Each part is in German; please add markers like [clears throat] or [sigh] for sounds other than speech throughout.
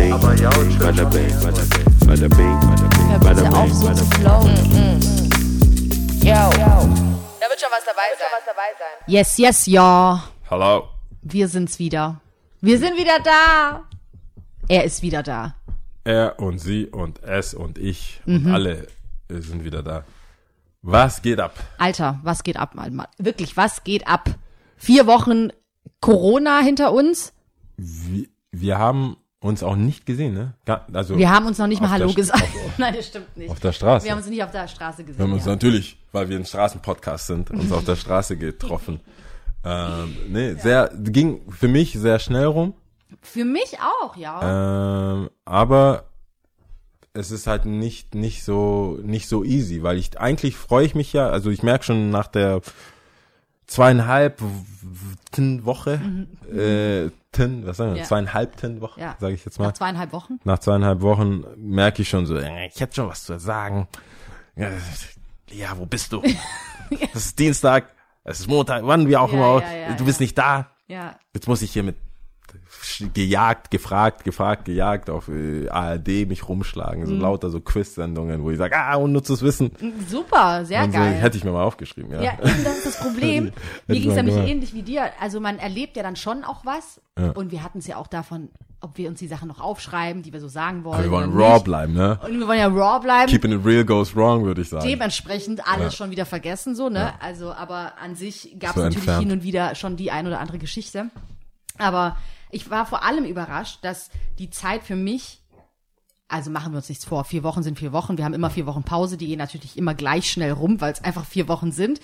bing, bada bing, bada bing, bada bing, flowen. Yo. Da wird schon was dabei sein. Yes, yes, ja. Hallo. Wir sind's wieder. Wir sind wieder da. Er ist wieder da. Er und sie und es und ich Mhm. und alle sind wieder da. Was geht ab? Alter, was geht ab? Mal, mal. Wirklich, was geht ab? Vier Wochen Corona hinter uns. Wir, wir haben uns auch nicht gesehen, ne? Also Wir haben uns noch nicht mal Hallo gesagt. auf- [laughs] Nein, das stimmt nicht. auf der Straße. Wir haben uns nicht auf der Straße Wir gesehen. haben uns ja. natürlich, weil wir ein Straßenpodcast sind, uns auf der Straße getroffen. [laughs] Ähm, nee, sehr, ging für mich sehr schnell rum. Für mich auch, ja. Ähm, aber es ist halt nicht nicht so nicht so easy, weil ich eigentlich freue ich mich ja, also ich merke schon nach der zweieinhalb Ten Woche, äh, Ten, was sagen wir, Ja. zweieinhalb Ten Woche, Ja. sage ich jetzt mal. Nach zweieinhalb Wochen. Nach zweieinhalb Wochen merke ich schon so, äh, ich hätte schon was zu sagen. Ja, wo bist du? [laughs] Es ist Dienstag, es ist Montag, wann wir auch Ja, immer, du bist nicht da. Ja. Jetzt muss ich hier mit gejagt, gefragt, gefragt, gejagt auf äh, ARD mich rumschlagen. Mhm. So lauter so Quiz-Sendungen, wo ich sage, ah, unnützes Wissen. Super, sehr so, geil. hätte ich mir mal aufgeschrieben, ja. Ja, eben, das ist das Problem. [laughs] Mir ging es nämlich gemacht. ähnlich wie dir. Also man erlebt ja dann schon auch was. Ja. Und wir hatten es ja auch davon, ob wir uns die Sachen noch aufschreiben, die wir so sagen wollen. Aber wir wollen raw nicht. bleiben, ne? Und wir wollen ja raw bleiben. Keeping it real goes wrong, würde ich sagen. Dementsprechend alles Ja. schon wieder vergessen, so, ne? Also, aber an sich gab es So natürlich entfernt. hin und wieder schon die ein oder andere Geschichte. Aber ich war vor allem überrascht, dass die Zeit für mich, also machen wir uns nichts vor, vier Wochen sind vier Wochen, wir haben immer vier Wochen Pause, die gehen natürlich immer gleich schnell rum, weil es einfach vier Wochen sind.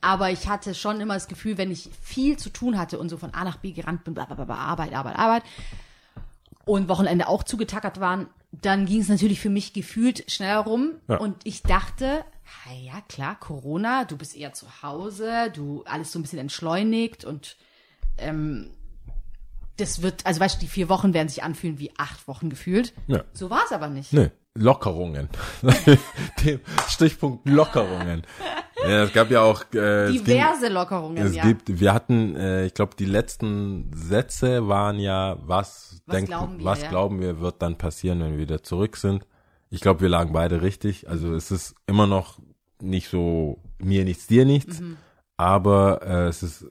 Aber ich hatte schon immer das Gefühl, wenn ich viel zu tun hatte und so von A nach B gerannt bin, bla, bla, bla, Arbeit, Arbeit, Arbeit, und Wochenende auch zugetackert waren, dann ging es natürlich für mich gefühlt schneller rum. Ja. Und ich dachte, ja klar, Corona, du bist eher zu Hause, du alles so ein bisschen entschleunigt und ähm, das wird, also weißt du, die vier Wochen werden sich anfühlen wie acht Wochen gefühlt. Ja. So war es aber nicht. Nee, Lockerungen. [laughs] Dem Stichpunkt Lockerungen. Ja, es gab ja auch äh, es ging- Diverse Lockerungen, Es ja. gibt, wir hatten, äh, ich glaube, die letzten Sätze waren ja, was, Was denken, glauben wir, was ja. glauben wir, wird dann passieren, wenn wir wieder zurück sind. Ich glaube, wir lagen beide richtig. Also es ist immer noch nicht so mir nichts, dir nichts, Mhm. aber äh, es ist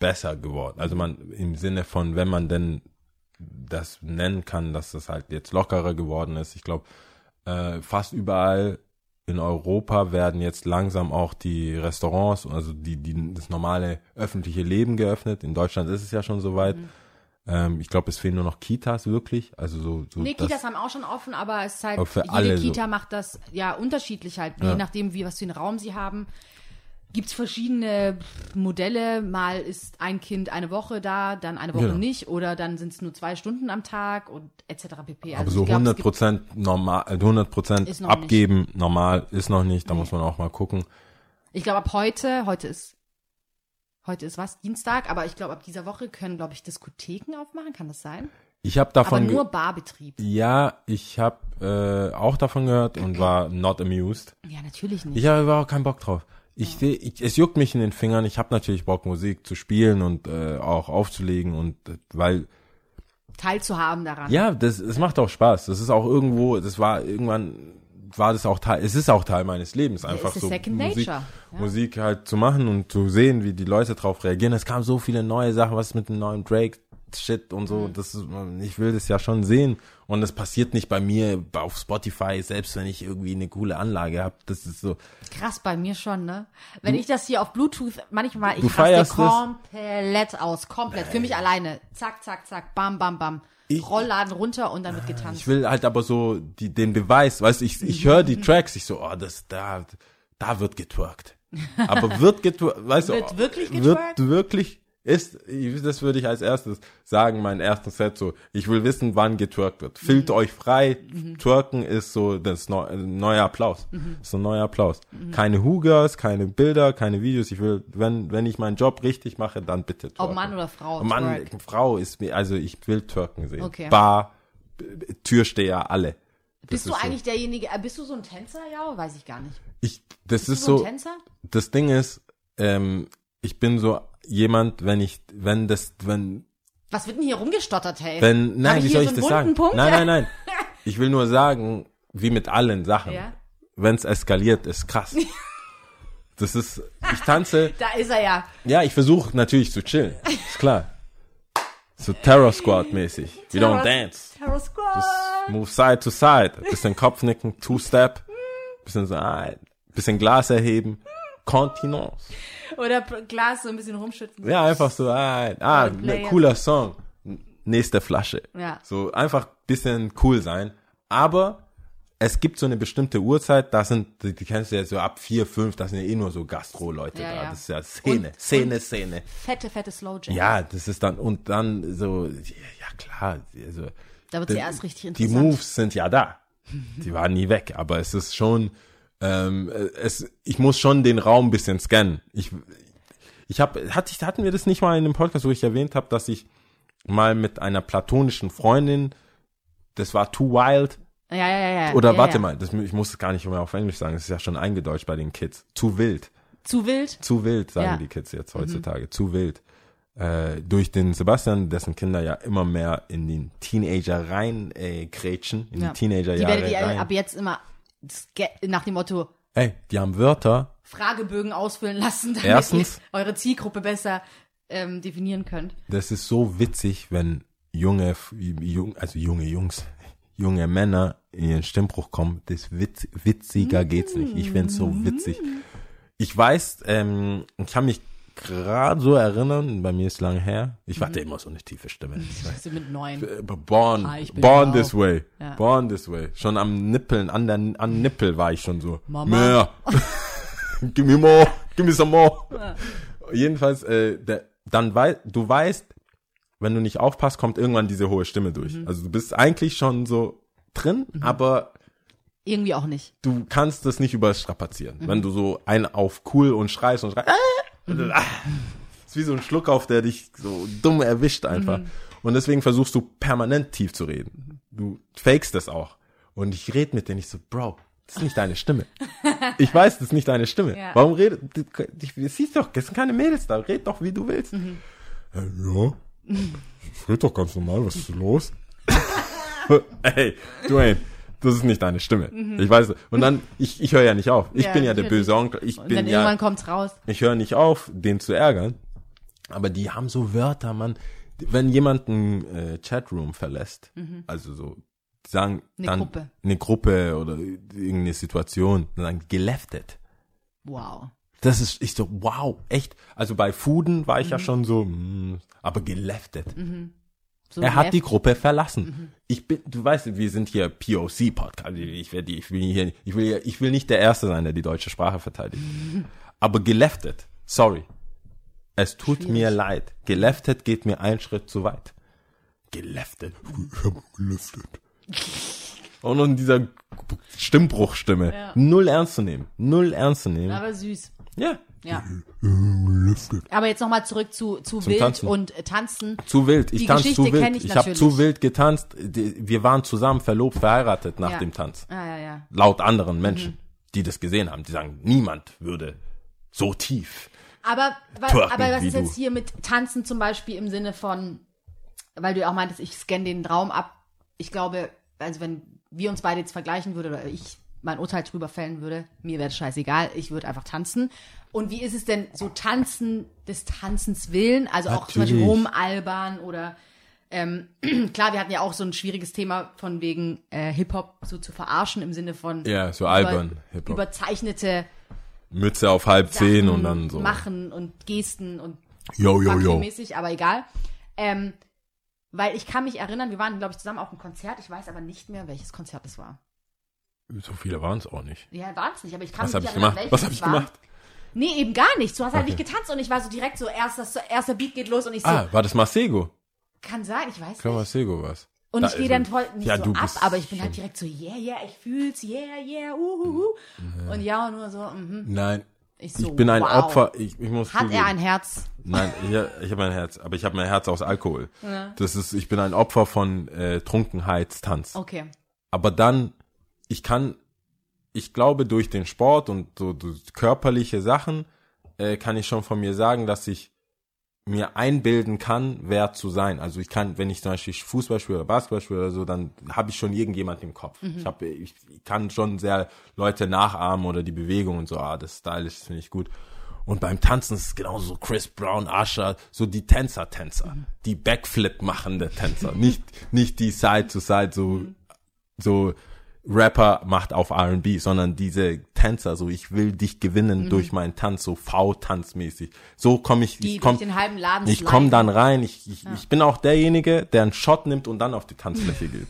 besser geworden. Also man im Sinne von, wenn man denn das nennen kann, dass das halt jetzt lockerer geworden ist. Ich glaube, äh, fast überall in Europa werden jetzt langsam auch die Restaurants, also die, die das normale öffentliche Leben geöffnet. In Deutschland ist es ja schon soweit. Mhm. Ähm, ich glaube, es fehlen nur noch Kitas wirklich. Also so, so Nee, Kitas haben auch schon offen, aber es ist halt, jede alle so. Kita macht das ja unterschiedlich halt, je Ja. nachdem, wie was für einen Raum sie haben. Gibt's verschiedene Modelle, mal ist ein Kind eine Woche da, dann eine Woche Genau. nicht oder dann sind es nur zwei Stunden am Tag und etc. pp. Also aber so glaub, es 100 gibt- Prozent normal, äh, 100 Prozent Ist noch abgeben, normal ist noch nicht. Da muss man auch mal gucken. Ich glaube ab heute, heute ist, heute ist was, Dienstag, aber ich glaube ab dieser Woche können, glaube ich, Diskotheken aufmachen, kann das sein? Ich habe Aber davon, ge- nur Barbetrieb. ja, ich habe äh, auch davon gehört und war not amused. Ja, natürlich nicht. Ich habe überhaupt keinen Bock drauf. Ich sehe, ich, es juckt mich in den Fingern. Ich habe natürlich Bock, Musik zu spielen und äh, auch aufzulegen und äh, weil Teilzuhaben daran. ja, das es macht auch Spaß. Das ist auch irgendwo, das war irgendwann war das auch Teil, es ist auch Teil meines Lebens einfach ist so second Musik, nature, ja. Musik halt zu machen und zu sehen, wie die Leute drauf reagieren. Es kamen so viele neue Sachen, was mit dem neuen Drake Shit und so. Mhm. Das ist, ich will das ja schon sehen und es passiert nicht bei mir auf Spotify, selbst wenn ich irgendwie eine coole Anlage habe. Das ist so. Krass, bei mir schon, ne? Wenn ich das hier auf Bluetooth, manchmal, ich raste komplett aus, komplett, für mich alleine. Zack, zack, zack, bam, bam, bam. Ich- Rollladen runter und dann wird getanzt. Ich will halt aber so die, den Beweis, weißt du, ich, ich höre die Tracks, ich so, oh, das, da, da wird getwerkt. Aber wird getwerkt, weißt du, Wird wirklich wird getwerkt? wirklich, ist, das würde ich als erstes sagen, mein ersten Set so, ich will wissen, wann getwerkt wird. Filmt Mhm. euch frei, twerken ist so das neu, neuer Applaus. Mhm. ist so ein neuer Applaus. Keine Hugas, keine Bilder, keine Videos, ich will, wenn, wenn ich meinen Job richtig mache, dann bitte twerken. Ob Mann oder Frau. Mann, Twerk. Frau ist mir, also ich will Türken sehen. Okay. Bar, Türsteher, alle. Das Bist du ist so. eigentlich derjenige, äh, bist du so ein Tänzer, ja? Weiß ich gar nicht. Ich, das Bist ist du so ein so, Tänzer? das Ding ist, ähm, ich bin so jemand, wenn ich, wenn das, wenn Was wird denn hier rumgestottert, hey? Wenn, nein, wie soll so ich das sagen? Punkt? Nein, nein, nein. [laughs] Ich will nur sagen, wie mit allen Sachen. Ja. Wenn es eskaliert, ist krass. [laughs] Das ist, ich tanze, [laughs] Da ist er ja. ja, ich versuche natürlich zu chillen. Ist klar. So Terror Squad mäßig. We don't dance. Terror Squad. Just move side to side. Bisschen Kopfnicken, Two-Step. Bisschen so, ah, bisschen Glas erheben. Kontinence. Oder Glas so ein bisschen rumschütten. Ja, einfach so, ah, ah ne, cooler Song. Nächste Flasche. Ja. So einfach bisschen cool sein. Aber es gibt so eine bestimmte Uhrzeit, da sind, die, die kennst du ja so ab vier, fünf, da sind ja eh nur so Gastro-Leute Ja, da. ja. Das ist ja Szene, Und- Szene, Szene. Fette, fette Slow Jam. Ja, das ist dann, und dann so, ja klar, also. Da wird's ja erst richtig Die interessant. Moves sind ja da. Die waren nie weg, aber es ist schon, ähm, es, ich muss schon den Raum ein bisschen scannen. Ich, ich habe, hatte ich, hatten wir das nicht mal in dem Podcast, wo ich erwähnt habe, dass ich mal mit einer platonischen Freundin, das war too wild, Ja, ja, ja, ja. oder ja, warte ja. mal, das, ich muss es gar nicht mehr auf Englisch sagen, das ist ja schon eingedeutscht bei den Kids. Zu wild. Zu wild? Zu wild, sagen Ja. die Kids jetzt heutzutage. Zu wild. Äh, durch den Sebastian, dessen Kinder ja immer mehr in den Teenager rein äh, krätschen, in Ja. die Teenagerjahre Die ihr rein. ab jetzt immer nach dem Motto Ey, die haben Wörter. Fragebögen ausfüllen lassen, damit Erstens- ihr eure Zielgruppe besser ähm, definieren könnt. Das ist so witzig, wenn junge, jung, also junge Jungs, junge Männer in ihren Stimmbruch kommen. Das witz, witziger geht's nicht. Ich find's so witzig. Ich weiß, ähm, ich kann mich gerade so erinnern, bei mir ist lang her. Ich hatte immer so eine tiefe Stimme. [laughs] Ich mit neun. Äh, Born, Ah, born blau. this way, Ja. born this way. Schon am Nippeln, an der, an Nippel war ich schon so. Mama. Mehr. [laughs] give me more, give me some more. Jedenfalls, äh, der, dann wei du weißt, wenn du nicht aufpasst, kommt irgendwann diese hohe Stimme durch. Mhm. Also du bist eigentlich schon so drin, aber Irgendwie auch nicht. du kannst das nicht überstrapazieren. Mhm. Wenn du so ein auf cool und schreist und schreist, ah, ah, [laughs] ist wie so ein Schluck auf, der dich so dumm erwischt einfach. Mhm. Und deswegen versuchst du permanent tief zu reden. Du fakest das auch. Und ich rede mit denen, ich so, Bro, das ist nicht deine Stimme. [laughs] Ich weiß, das ist nicht deine Stimme. Ja. Warum redet, du, du siehst doch, das sind keine Mädels da, red doch, wie du willst. Mhm. Ja, ich [laughs] red doch ganz normal, was ist los? Ey, Dwayne, das ist nicht deine Stimme. Ich weiß, und dann, ich, ich höre ja nicht auf. Ich Mhm. Ja, bin ja der böse Onkel. Ich Und bin dann ja, irgendwann kommt's raus. ich höre nicht auf, den zu ärgern. Aber die haben so Wörter, man. Wenn jemand einen äh, Chatroom verlässt, also so, sagen Mhm. Eine dann Gruppe. eine Gruppe oder irgendeine Situation, dann sagen geleftet. Wow. Das ist, ich so, wow, echt. Also bei Fuden war ich Mhm. ja schon so, mm, aber geleftet. So Er hat left- die Gruppe verlassen. Ich bin, du weißt, wir sind hier POC-Podcast. Ich, werde, ich will hier, ich will, ich will nicht der Erste sein, der die deutsche Sprache verteidigt. [laughs] Aber geleftet, sorry. Es tut Schwierig. mir leid. Geleftet geht mir einen Schritt zu weit. Geleftet. Ich hab geleftet. [laughs] Und in dieser Stimmbruchstimme. Ja. Null ernst zu nehmen. Null ernst zu nehmen. Aber süß. ja. Ja. Geleftet. Aber jetzt nochmal zurück zu, zu Zum Wild Tanzen. und äh, Tanzen. Zu wild. Ich Die tanze Geschichte zu wild. kenn ich Ich, habe natürlich. zu wild getanzt. Die- Wir waren zusammen verlobt, verheiratet nach Ja. dem Tanz. Ah, ja, ja. Laut anderen Menschen, die das gesehen haben. Die sagen, niemand würde so tief. Aber, wa- Twerken aber was wie ist du. jetzt hier mit Tanzen zum Beispiel im Sinne von, weil du ja auch meintest, ich scanne den Raum ab. Ich glaube, also wenn wir uns beide jetzt vergleichen würden oder ich mein Urteil drüber fällen würde, mir wäre es scheißegal, ich würde einfach tanzen. Und wie ist es denn so tanzen des Tanzens willen? Also auch zum Beispiel Natürlich. rumalbern oder ähm, [clears throat] klar, wir hatten ja auch so ein schwieriges Thema von wegen äh, Hip-Hop so zu verarschen im Sinne von Ja, so über- albern, Hip-Hop. überzeichnete Mütze auf halb zehn Sachen und dann so. machen und Gesten und Yo, yo, yo. mäßig, aber egal. Ähm, weil ich kann mich erinnern, wir waren, glaube ich, zusammen auf einem Konzert. Ich weiß aber nicht mehr, welches Konzert es war. So viele waren es auch nicht. Ja, war es nicht, aber ich kann Was mich habe nicht ich erinnern, gemacht? Was habe ich war. gemacht? Nee, eben gar nichts. Du hast halt Okay. nicht getanzt und ich war so direkt so, erster, erster Beat geht los und ich so, Ah, war das Masego? kann sein, ich weiß Ich glaube, nicht. Masego war's. Und Da ich gehe dann voll nicht Ja, so du ab, aber ich bin halt direkt so, yeah, yeah, ich fühl's, yeah, yeah, uhuhu. Und ja, und nur so, mhm. Nein. Ich so, Ich bin ein wow. Opfer. Ich, ich muss Hat zugeben. er ein Herz? Nein, ich, ich habe ein Herz, aber ich habe mein Herz aus Alkohol. Das ist, ich bin ein Opfer von äh, Trunkenheitstanz. Okay. Aber dann, ich kann, ich glaube durch den Sport und so, so körperliche Sachen äh, kann ich schon von mir sagen, dass ich mir einbilden kann, wer zu sein. Also ich kann, wenn ich zum Beispiel Fußball spiele oder Basketball spiele oder so, dann habe ich schon irgendjemand im Kopf. Ich, hab, ich kann schon sehr Leute nachahmen oder die Bewegung und so, ah, das Stylisch das finde ich gut. Und beim Tanzen ist es genauso so Chris Brown, Usher, so die Tänzer-Tänzer, die Backflip machende Tänzer, nicht, nicht die Side to Side, so, so Rapper macht auf R&B, sondern diese Tänzer, so ich will dich gewinnen durch meinen Tanz, so V-Tanzmäßig. So komme ich, Die ich komm, durch den halben Laden ich komme dann rein, ich, ich, ich bin auch derjenige, der einen Shot nimmt und dann auf die Tanzfläche [laughs] geht.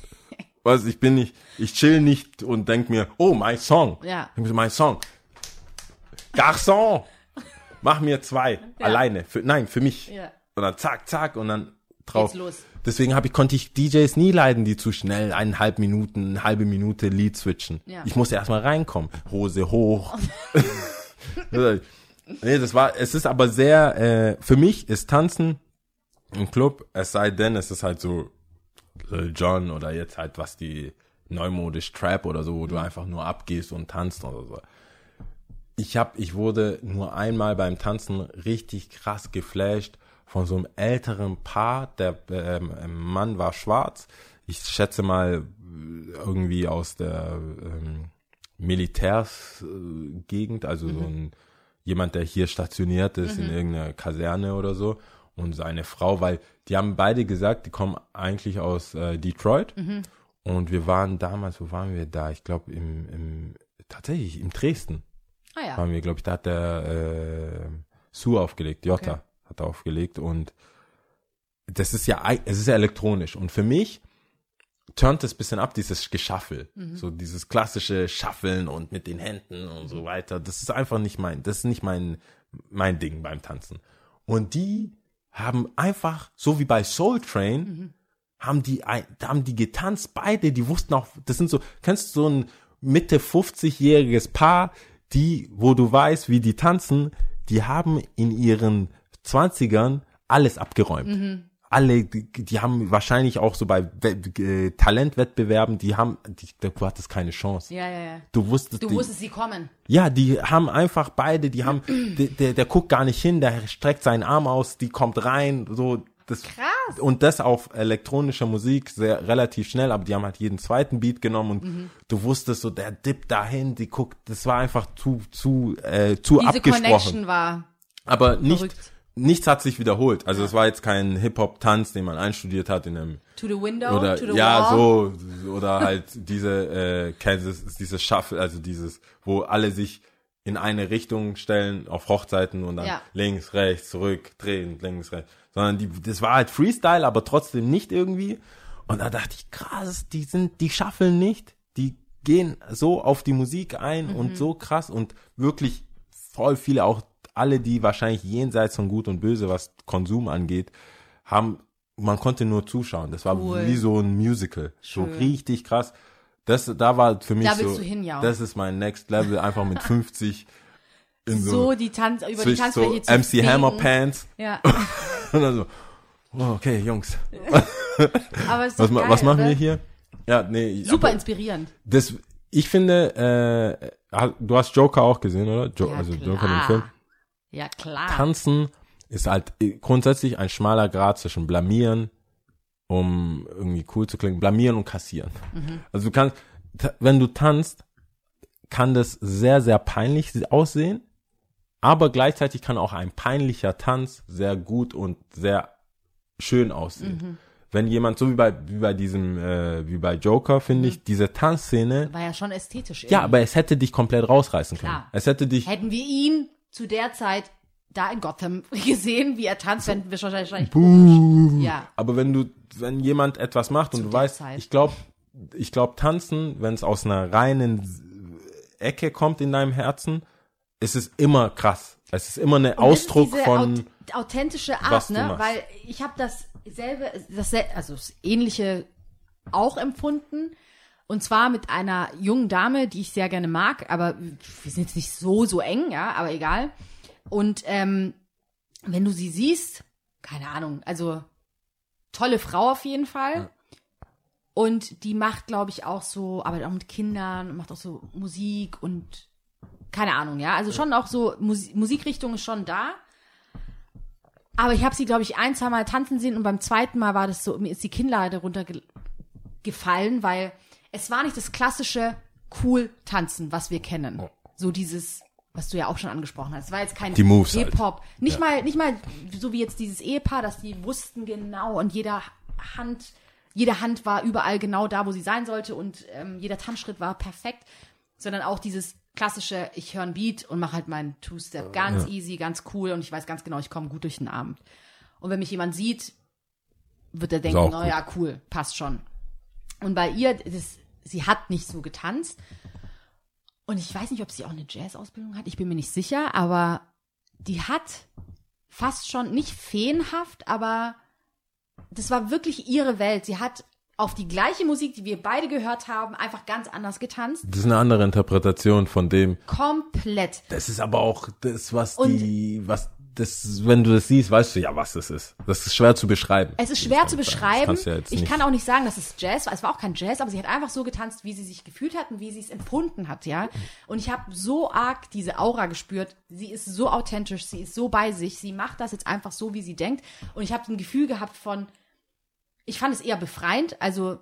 Weißt, ich bin nicht, ich chill nicht und denk mir, oh, mein Song. Ja. Mir, Mein Song. Garçon, [laughs] mach mir zwei, alleine. Für, nein, für mich. Ja. Und dann zack, zack und dann drauf. Deswegen habe ich, konnte ich DJs nie leiden, die zu schnell eineinhalb Minuten, eine halbe Minute Lied switchen. Ja. Ich musste erstmal reinkommen. Hose hoch. [laughs] nee, das war, es ist aber sehr, äh, für mich ist Tanzen im Club, es sei denn, es ist halt so Lil Jon oder jetzt halt was die neumodisch Trap oder so, wo du einfach nur abgehst und tanzt oder so. Ich hab, ich wurde nur einmal beim Tanzen richtig krass geflasht von so einem älteren Paar. Der ähm, Mann war schwarz. Ich schätze mal äh, irgendwie aus der ähm, Militärsgegend, also so ein jemand, der hier stationiert ist in irgendeiner Kaserne oder so. Und seine Frau, weil die haben beide gesagt, die kommen eigentlich aus äh, Detroit. Und wir waren damals, wo waren wir da? Ich glaube im, im tatsächlich in Dresden Ah ja. waren wir, glaube ich, da hat der äh, Sue aufgelegt, Jota Okay. Hat aufgelegt und das ist ja, es ist ja elektronisch und für mich turnt es bisschen ab, dieses Geschaffel, Mhm. so dieses klassische Schaffeln und mit den Händen und so weiter, das ist einfach nicht mein, das ist nicht mein, mein Ding beim Tanzen. Und die haben einfach, so wie bei Soul Train, Mhm. haben die, ein- haben die getanzt, beide, die wussten auch, das sind so, kennst du so ein Mitte 50-jähriges Paar, die, wo du weißt, wie die tanzen, die haben in ihren 20ern alles abgeräumt. Mhm. Alle, die, die haben wahrscheinlich auch so bei äh, Talentwettbewerben, die haben, die, du hattest keine Chance. Ja, ja, ja. Du wusstest, Du die, wusstest, sie kommen. ja, die haben einfach beide, die haben, [clears throat] der, der, der guckt gar nicht hin, der streckt seinen Arm aus, die kommt rein, so, das, Krass. und das auf elektronischer Musik sehr relativ schnell, aber die haben halt jeden zweiten Beat genommen und Mhm. du wusstest so, der dippt dahin, die guckt, das war einfach zu, zu, äh, zu Diese abgesprochen. Connection war. Aber nicht, Verrückt. Nichts hat sich wiederholt. Also es war jetzt kein Hip-Hop-Tanz, den man einstudiert hat in einem To the window, oder to the ja wall. so oder halt diese äh, Kansas dieses Shuffle also dieses wo alle sich in eine Richtung stellen auf Hochzeiten und dann Ja. links rechts zurück drehen links rechts sondern die das war halt Freestyle aber trotzdem nicht irgendwie und da dachte ich krass die sind die schaffeln nicht die gehen so auf die Musik ein Mhm. und so krass und wirklich voll viele auch alle die wahrscheinlich jenseits von gut und böse was Konsum angeht haben man konnte nur zuschauen. Das war Cool. wie so ein Musical. So Schön. richtig krass. Das, da war für mich Da so, du hin, ja. das ist mein Next Level, einfach mit [laughs] 50 in so, So die Tanz, über die so Tanzfläche zu MC fegen. Hammer Pants Ja. [laughs] und dann so, oh, okay, Jungs, [laughs] Aber was, geil, was machen oder? wir hier? Ja, nee, Super aber inspirierend. das, ich finde, äh, du hast Joker auch gesehen, oder? Jo Ja, also klar. Joker den Film. Ja, klar. Tanzen ist halt grundsätzlich ein schmaler Grad zwischen blamieren, um irgendwie cool zu klingen, blamieren und kassieren. Also du kannst, wenn du tanzt, kann das sehr, sehr peinlich aussehen, aber gleichzeitig kann auch ein peinlicher Tanz sehr gut und sehr schön aussehen. Wenn jemand, so wie bei, wie bei diesem, äh, wie bei Joker, finde ich, diese Tanzszene, War ja schon ästhetisch. ja, irgendwie. aber es hätte dich komplett rausreißen können. Klar. Es hätte dich, Hätten wir ihn zu der Zeit da in Gotham [laughs] gesehen, wie er tanzt, wenn wir schon wahrscheinlich Ja. Aber wenn du, wenn jemand etwas macht und du weißt, Zeit. ich glaube, ich glaube, tanzen, wenn es aus einer reinen Ecke kommt in deinem Herzen, ist es immer krass. Es ist immer ein Ausdruck von, aut- authentische Art, ne? Weil ich habe dasselbe, dasselbe, also das ähnliche auch empfunden. Und zwar mit einer jungen Dame, die ich sehr gerne mag, aber wir sind jetzt nicht so, so eng, ja, aber egal. Und ähm, wenn du sie siehst, keine Ahnung, also tolle Frau auf jeden Fall. Und die macht, glaube ich, auch so, arbeitet auch mit Kindern macht auch so Musik und keine Ahnung, ja. Also schon auch so, Musi Musikrichtung ist schon da. Aber ich habe sie, glaube ich, ein, zwei Mal tanzen sehen und beim zweiten Mal war das so, mir ist die Kinnlade runtergefallen, weil es war nicht das klassische cool tanzen, was wir kennen. So dieses, was du ja auch schon angesprochen hast. Es war jetzt kein halt. Hip-Hop. Nicht mal, nicht mal so wie jetzt dieses Ehepaar, dass die wussten genau und jeder Hand, jede Hand war überall genau da, wo sie sein sollte und ähm, jeder Tanzschritt war perfekt, sondern auch dieses klassische, ich höre ein Beat und mache halt meinen Two-Step ganz easy, ganz cool und ich weiß ganz genau, ich komme gut durch den Abend. Und wenn mich jemand sieht, wird er denken, auch oh ja, cool, passt schon. Und bei ihr, das, sie hat nicht so getanzt. Und ich weiß nicht, ob sie auch eine Jazz-Ausbildung hat, ich bin mir nicht sicher, aber die hat fast schon, nicht feenhaft, aber das war wirklich ihre Welt. Sie hat auf die gleiche Musik, die wir beide gehört haben, einfach ganz anders getanzt. Das ist eine andere Interpretation von dem. Komplett. Das ist aber auch das, was Und- die, was das, wenn du das siehst, weißt du ja, was das ist. Das ist schwer zu beschreiben. Es ist schwer zu beschreiben. ja ich kann auch nicht sagen, dass es Jazz war. Es war auch kein Jazz, aber sie hat einfach so getanzt, wie sie sich gefühlt hat und wie sie es empfunden hat, ja. Und ich habe so arg diese Aura gespürt. Sie ist so authentisch, sie ist so bei sich. Sie macht das jetzt einfach so, wie sie denkt. Und ich habe ein Gefühl gehabt von, ich fand es eher befreiend. Also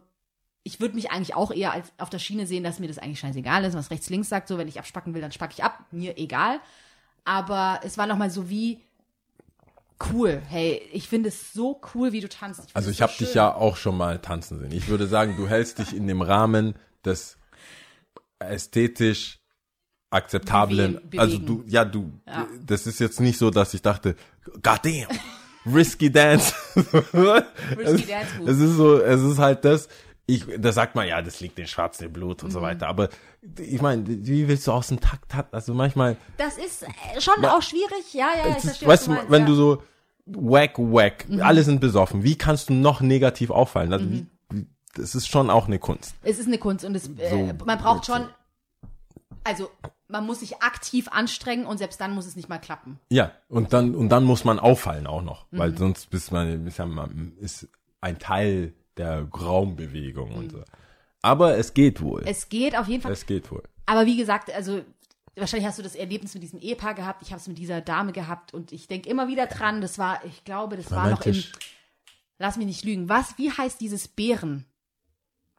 ich würde mich eigentlich auch eher als auf der Schiene sehen, dass mir das eigentlich scheißegal ist, was rechts links sagt. So, wenn ich abspacken will, dann spacke ich ab. Mir egal. Aber es war nochmal so wie cool. Hey, ich finde es so cool, wie du tanzt. find Also ich so habe dich ja auch schon mal tanzen sehen. Ich würde sagen, du hältst dich in dem Rahmen des ästhetisch akzeptablen. Bewegen- also du, ja, du, Ja. das ist jetzt nicht so, dass ich dachte, God damn, risky dance. [laughs] Risky Dance Move. Es ist so, es ist halt das. Ich, da sagt man ja, das liegt in Schwarz im Blut Mhm. und so weiter. Aber ich meine, wie willst du aus dem Takt hat? Also manchmal, Das ist äh, schon auch schwierig. Ja, ja, ich verstehe, weißt du, meinst. wenn ja. du so wack, wack, Mhm. alle sind besoffen, wie kannst du noch negativ auffallen? Also, wie, wie, das ist schon auch eine Kunst. Es ist eine Kunst und es, äh, So, man braucht schon, also man muss sich aktiv anstrengen und selbst dann muss es nicht mal klappen. Ja, und dann, und dann muss man auffallen auch noch, Mhm. weil sonst bist man, ist, ja, man ist ein Teil der Raumbewegung und so. Aber es geht wohl. Es, Mhm. Es geht auf jeden Fall. geht wohl. Aber wie gesagt, also wahrscheinlich hast du das Erlebnis mit diesem Ehepaar gehabt. Ich habe es mit dieser Dame gehabt und ich denke immer wieder dran. Das war, ich glaube, das war noch im, lass mich nicht lügen. Was, wie heißt dieses Bären?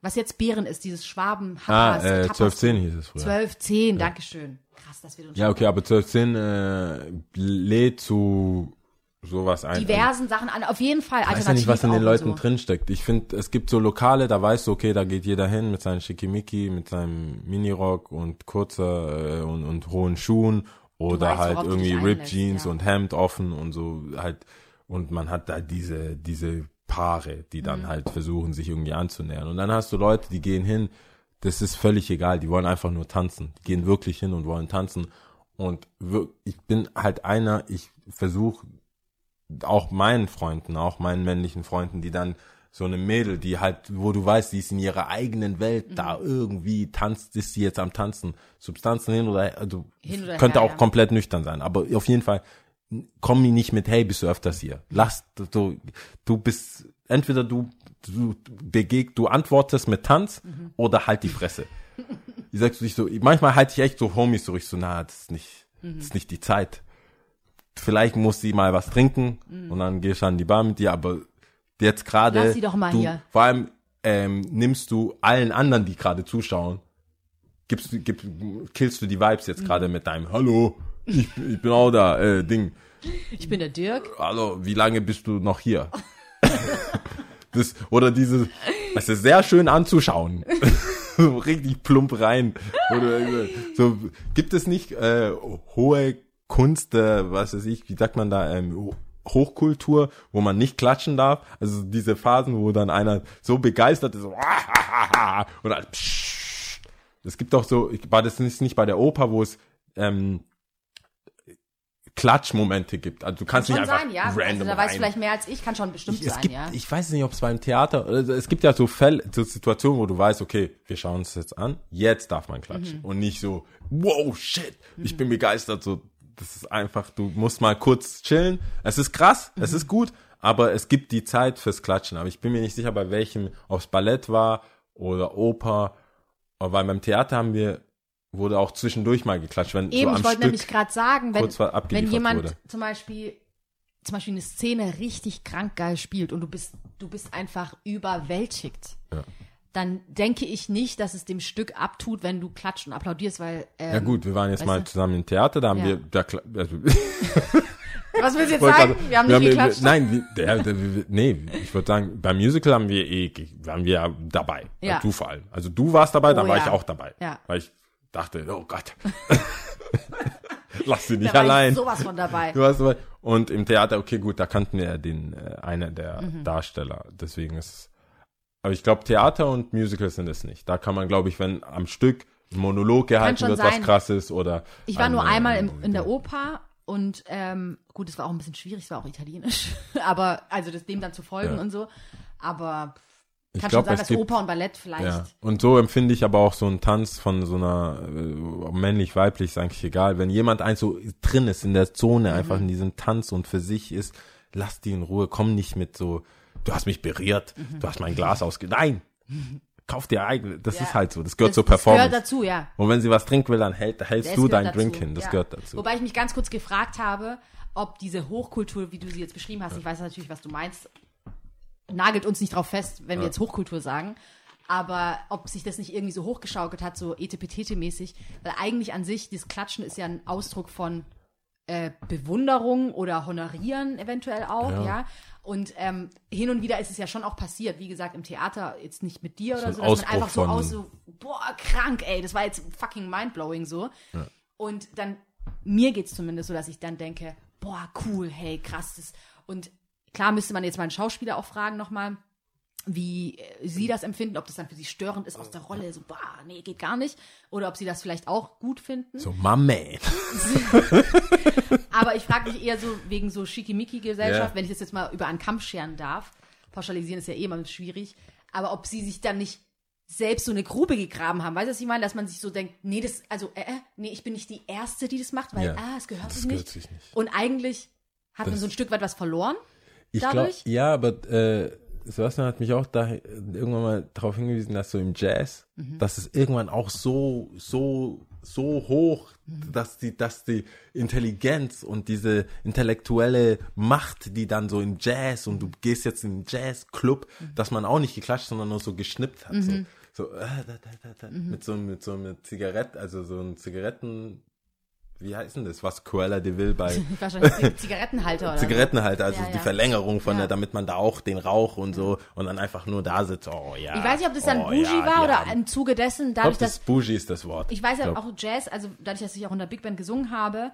Was jetzt Bären ist, dieses Schwaben Ah, äh, Tapas- 1210 hieß es früher. 12, 10, Dankeschön. Krass, dass wir uns Ja, okay, aber 1210 äh, lädt zu sowas ein. diversen Sachen an. Auf jeden Fall Ich weiß ja nicht, was in den Leuten so. drinsteckt. Ich finde, es gibt so Lokale, da weißt du, okay, da geht jeder hin mit seinem Schickimicki, mit seinem Minirock und kurzer äh, und, und hohen Schuhen oder weißt, halt irgendwie einlässt, Jeans ja. und Hemd offen und so halt und man hat da diese diese Paare, die Mhm. dann halt versuchen, sich irgendwie anzunähern. Und dann hast du Leute, die gehen hin, das ist völlig egal, die wollen einfach nur tanzen. Die gehen wirklich hin und wollen tanzen. Und wir- ich bin halt einer, ich versuche auch meinen Freunden, auch meinen männlichen Freunden, die dann so eine Mädel, die halt, wo du weißt, die ist in ihrer eigenen Welt da Mhm. irgendwie tanzt, ist sie jetzt am Tanzen, Substanzen hin oder, also Hin oder könnte her, auch ja. komplett nüchtern sein, aber auf jeden Fall komm mir nicht mit, hey, bist du öfters hier? Lass, du, du bist, entweder du, du begeg, du antwortest mit Tanz Mhm. oder halt die Fresse. Ich sagst du dich so, manchmal halte ich echt so Homies so, so, na, das ist nicht, Mhm. das ist nicht die Zeit. Vielleicht muss sie mal was trinken und dann gehst du an die Bar mit dir, aber jetzt gerade. Lass sie doch mal du, hier. Vor allem ähm, nimmst du allen anderen, die gerade zuschauen, gibst, gib, killst du die Vibes jetzt gerade Mhm. mit deinem Hallo, ich, ich bin auch da, äh, Ding. Ich bin der Dirk. Hallo, wie lange bist du noch hier? [laughs] das, oder dieses, es ist sehr schön anzuschauen. [laughs] so richtig plump rein. Oder, so, gibt es nicht äh, hohe Kunst, äh, was weiß ich, wie sagt man da, ähm, Ho- Hochkultur, wo man nicht klatschen darf? Also diese Phasen, wo dann einer so begeistert ist, so, und dann, pssst. Es gibt auch so, ich- war das nicht, nicht bei der Oper, wo es ähm, Klatschmomente gibt. Also du kannst Schon nicht einfach sein, ja. Also, random da weißt du vielleicht mehr als ich, kann schon bestimmt Ich, sein, gibt, ja. ich weiß nicht, ob es beim Theater, also es gibt ja so Fälle, so Situationen, wo du weißt, okay, wir schauen uns jetzt an, jetzt darf man klatschen Mhm. und nicht so, wow, shit, ich bin begeistert, so, das ist einfach, du musst mal kurz chillen. Es ist krass, es Mhm. ist gut, aber es gibt die Zeit fürs Klatschen. Aber ich bin mir nicht sicher, bei welchem, ob es Ballett war oder Oper, aber beim Theater haben wir, wurde auch zwischendurch mal geklatscht, wenn so Eben, am ich wollte Stück nämlich gerade sagen, wenn, wenn jemand wurde. zum Beispiel zum Beispiel eine Szene richtig krank geil spielt und du bist, du bist einfach überwältigt, Ja. Dann denke ich nicht, dass es dem Stück abtut, wenn du klatscht und applaudierst, weil. Ähm, Ja gut, wir waren jetzt mal du? zusammen im Theater, da haben Ja. wir, da, also, [laughs] Was willst du jetzt sagen? wir haben nicht geklatscht. nein, wir- der, der, wir- nee, ich würde sagen, beim Musical haben wir eh, waren wir dabei. Ja. Du vor allem. Also du warst dabei, dann Oh war ja. ich auch dabei. Ja. Weil ich dachte, oh Gott. [laughs] [laughs] Lass sie da nicht war allein. Ich sowas von dabei. Du warst dabei. Und im Theater, okay, gut, da kannten wir ja den, äh, einer der Mhm. Darsteller. Deswegen ist, aber ich glaube, Theater und Musicals sind es nicht. Da kann man, glaube ich, wenn am Stück ein Monolog gehalten wird, sein. was krasses oder. Ich war nur äh, einmal im, in der Oper und ähm, gut, es war auch ein bisschen schwierig, es war auch italienisch, [laughs] aber also das dem dann zu folgen Ja. und so. Aber Ich kann glaub, schon sein, dass gibt- Oper und Ballett vielleicht. Ja, und so empfinde ich aber auch so einen Tanz von so einer äh, männlich-weiblich, ist eigentlich egal. Wenn jemand ein so drin ist in der Zone, einfach Mhm. in diesem Tanz und für sich ist, lass die in Ruhe, komm nicht mit so, du hast mich berührt, Mhm. du hast mein Glas ausge... Nein! Kauf dir eigene, das Ja. ist halt so, das gehört das, zur Das Performance. gehört dazu, ja. und wenn sie was trinken will, dann hält, hältst Das du deinen dazu, Drink hin, das ja. gehört dazu. Wobei ich mich ganz kurz gefragt habe, ob diese Hochkultur, wie du sie jetzt beschrieben hast, ich weiß natürlich, was du meinst, nagelt uns nicht drauf fest, wenn wir jetzt Hochkultur sagen, aber ob sich das nicht irgendwie so hochgeschaukelt hat, so etepetete-mäßig, weil eigentlich an sich, das Klatschen ist ja ein Ausdruck von äh, Bewunderung oder Honorieren eventuell auch, ja. Ja. Und ähm, hin und wieder ist es ja schon auch passiert, wie gesagt, im Theater, jetzt nicht mit dir oder so, dass man einfach so aus, so, boah, krank, ey, das war jetzt fucking mindblowing so. Und dann, mir geht's zumindest so, dass ich dann denke, boah, cool, hey, krass. Das, und klar müsste man jetzt mal einen Schauspieler auch fragen nochmal, wie äh, sie das empfinden, ob das dann für sie störend ist aus der Rolle, so, boah, nee, geht gar nicht. Oder ob sie das vielleicht auch gut finden. so, man. [laughs] Aber ich frage mich eher so wegen so Schickimicki-Gesellschaft, Ja. wenn ich das jetzt mal über einen Kamm scheren darf. Pauschalisieren ist ja eh immer schwierig. Aber ob sie sich dann nicht selbst so eine Grube gegraben haben. Weißt du, was ich meine? Dass man sich so denkt, nee, das, also, äh, äh, nee, ich bin nicht die Erste, die das macht, weil, Ja. ah, es gehört Das sich gehört nicht. sich nicht. Und eigentlich hat man Das- so ein Stück weit was verloren. Ich glaube, dadurch? ja, aber äh, Sebastian hat mich auch da irgendwann mal darauf hingewiesen, dass so im Jazz, Mhm. dass es irgendwann auch so, so, so hoch, Mhm. dass die, dass die Intelligenz und diese intellektuelle Macht, die dann so im Jazz und du gehst jetzt in den Jazzclub, Mhm. dass man auch nicht geklatscht, sondern nur so geschnippt hat, so, so äh, da, da, da, Mhm. mit so mit so mit Zigaretten, also so ein Zigaretten, wie heißt denn das, was Cruella de Vil bei [laughs] Wahrscheinlich Zig- Zigarettenhalter oder Zigarettenhalter, also Ja, die ja. Verlängerung von Ja. der, damit man da auch den Rauch und so und dann einfach nur da sitzt, oh ja. Ich weiß nicht, ob das dann oh, Bougie war die oder im Zuge dessen, Ich dadurch, glaube, dass das Bougie ist das Wort. Ich weiß ja glaub. auch Jazz, also dadurch, dass ich auch in der Big Band gesungen habe,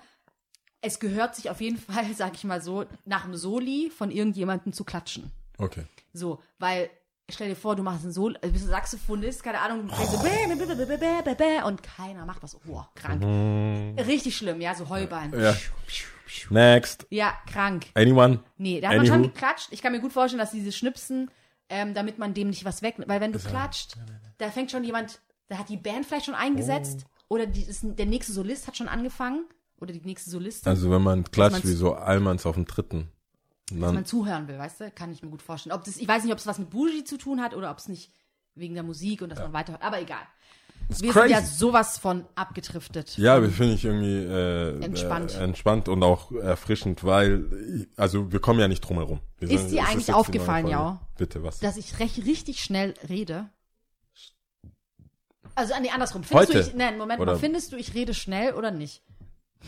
es gehört sich auf jeden [laughs] Fall, sag ich mal so, nach dem Soli von irgendjemandem zu klatschen. Okay. So, weil stell dir vor, du machst ein Solo, also bist ein Saxophonist, keine Ahnung, du so bäh, und keiner macht was. Oh, krank. Richtig schlimm, ja, so Heuballen. Ja. Next. Ja, krank. Anyone? Nee, da hat man Anywho. schon geklatscht. Ich kann mir gut vorstellen, dass diese Schnipsen, ähm, damit man dem nicht was wegnimmt. Weil wenn du klatscht, da fängt schon jemand, da hat die Band vielleicht schon eingesetzt. Oh. Oder die, ist, der nächste Solist hat schon angefangen. Oder die nächste Solistin. Also wenn man klatscht wie so Allmanns auf dem dritten. Dass man zuhören will, weißt du? Kann ich mir gut vorstellen. Ob das, ich weiß nicht, ob es was mit Bougie zu tun hat oder ob es nicht wegen der Musik und dass man weiterhört. Aber egal. Wir crazy. sind ja sowas von abgedriftet. ja, aber finde ich irgendwie äh, Entspannt. Äh, entspannt und auch erfrischend, weil also wir kommen ja nicht drum herum. Wir Ist sind- dir es eigentlich aufgefallen, ja? Bitte was? Dass ich recht, richtig schnell rede. Also, nee, andersrum. Findest Heute? du, ich, nein, Moment mal. Oder- Findest du, ich rede schnell oder nicht?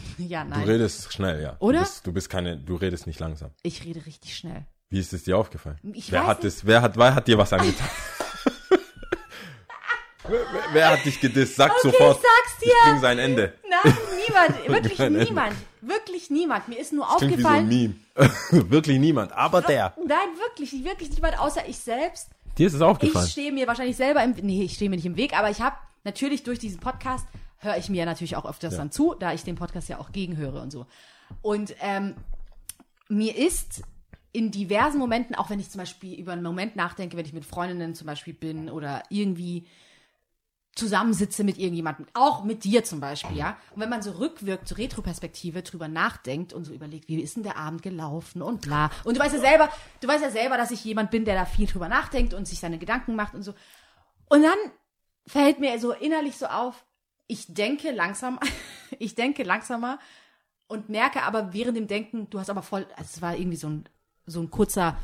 [laughs] ja, du nein. redest schnell, ja. Oder? Du bist, du bist keine, du redest nicht langsam. ich rede richtig schnell. Wie ist es dir aufgefallen? Ich wer weiß hat nicht. es, wer hat, wer hat dir was angetan? wer, [laughs] wer, hat dich gedisst? Sag sofort. ich sag's dir. Ich bring sein Ende. Nein, niemand. [laughs] Wirklich Kein Ende. niemand. Wirklich niemand. Mir ist nur Klingt wie so ein aufgefallen. Meme. Wirklich niemand, aber der. Nein, wirklich, wirklich niemand außer ich selbst. Dir ist es Ich aufgefallen. stehe mir wahrscheinlich selber im Nee, ich stehe mir nicht im Weg, aber ich habe natürlich durch diesen Podcast höre ich mir natürlich auch öfters dann zu, da ich den Podcast ja auch gegenhöre und so. Und ähm, mir ist in diversen Momenten, auch wenn ich zum Beispiel über einen Moment nachdenke, wenn ich mit Freundinnen zum Beispiel bin oder irgendwie zusammensitze mit irgendjemandem, auch mit dir zum Beispiel, ja. Und wenn man so rückwirkt, so Retroperspektive drüber nachdenkt und so überlegt, wie ist denn der Abend gelaufen und bla. Und du weißt ja selber, du weißt ja selber, dass ich jemand bin, der da viel drüber nachdenkt und sich seine Gedanken macht und so. Und dann fällt mir so innerlich so auf, ich denke langsam, [laughs] ich denke langsamer und merke aber während dem Denken, du hast aber voll, also es war irgendwie so ein, so ein kurzer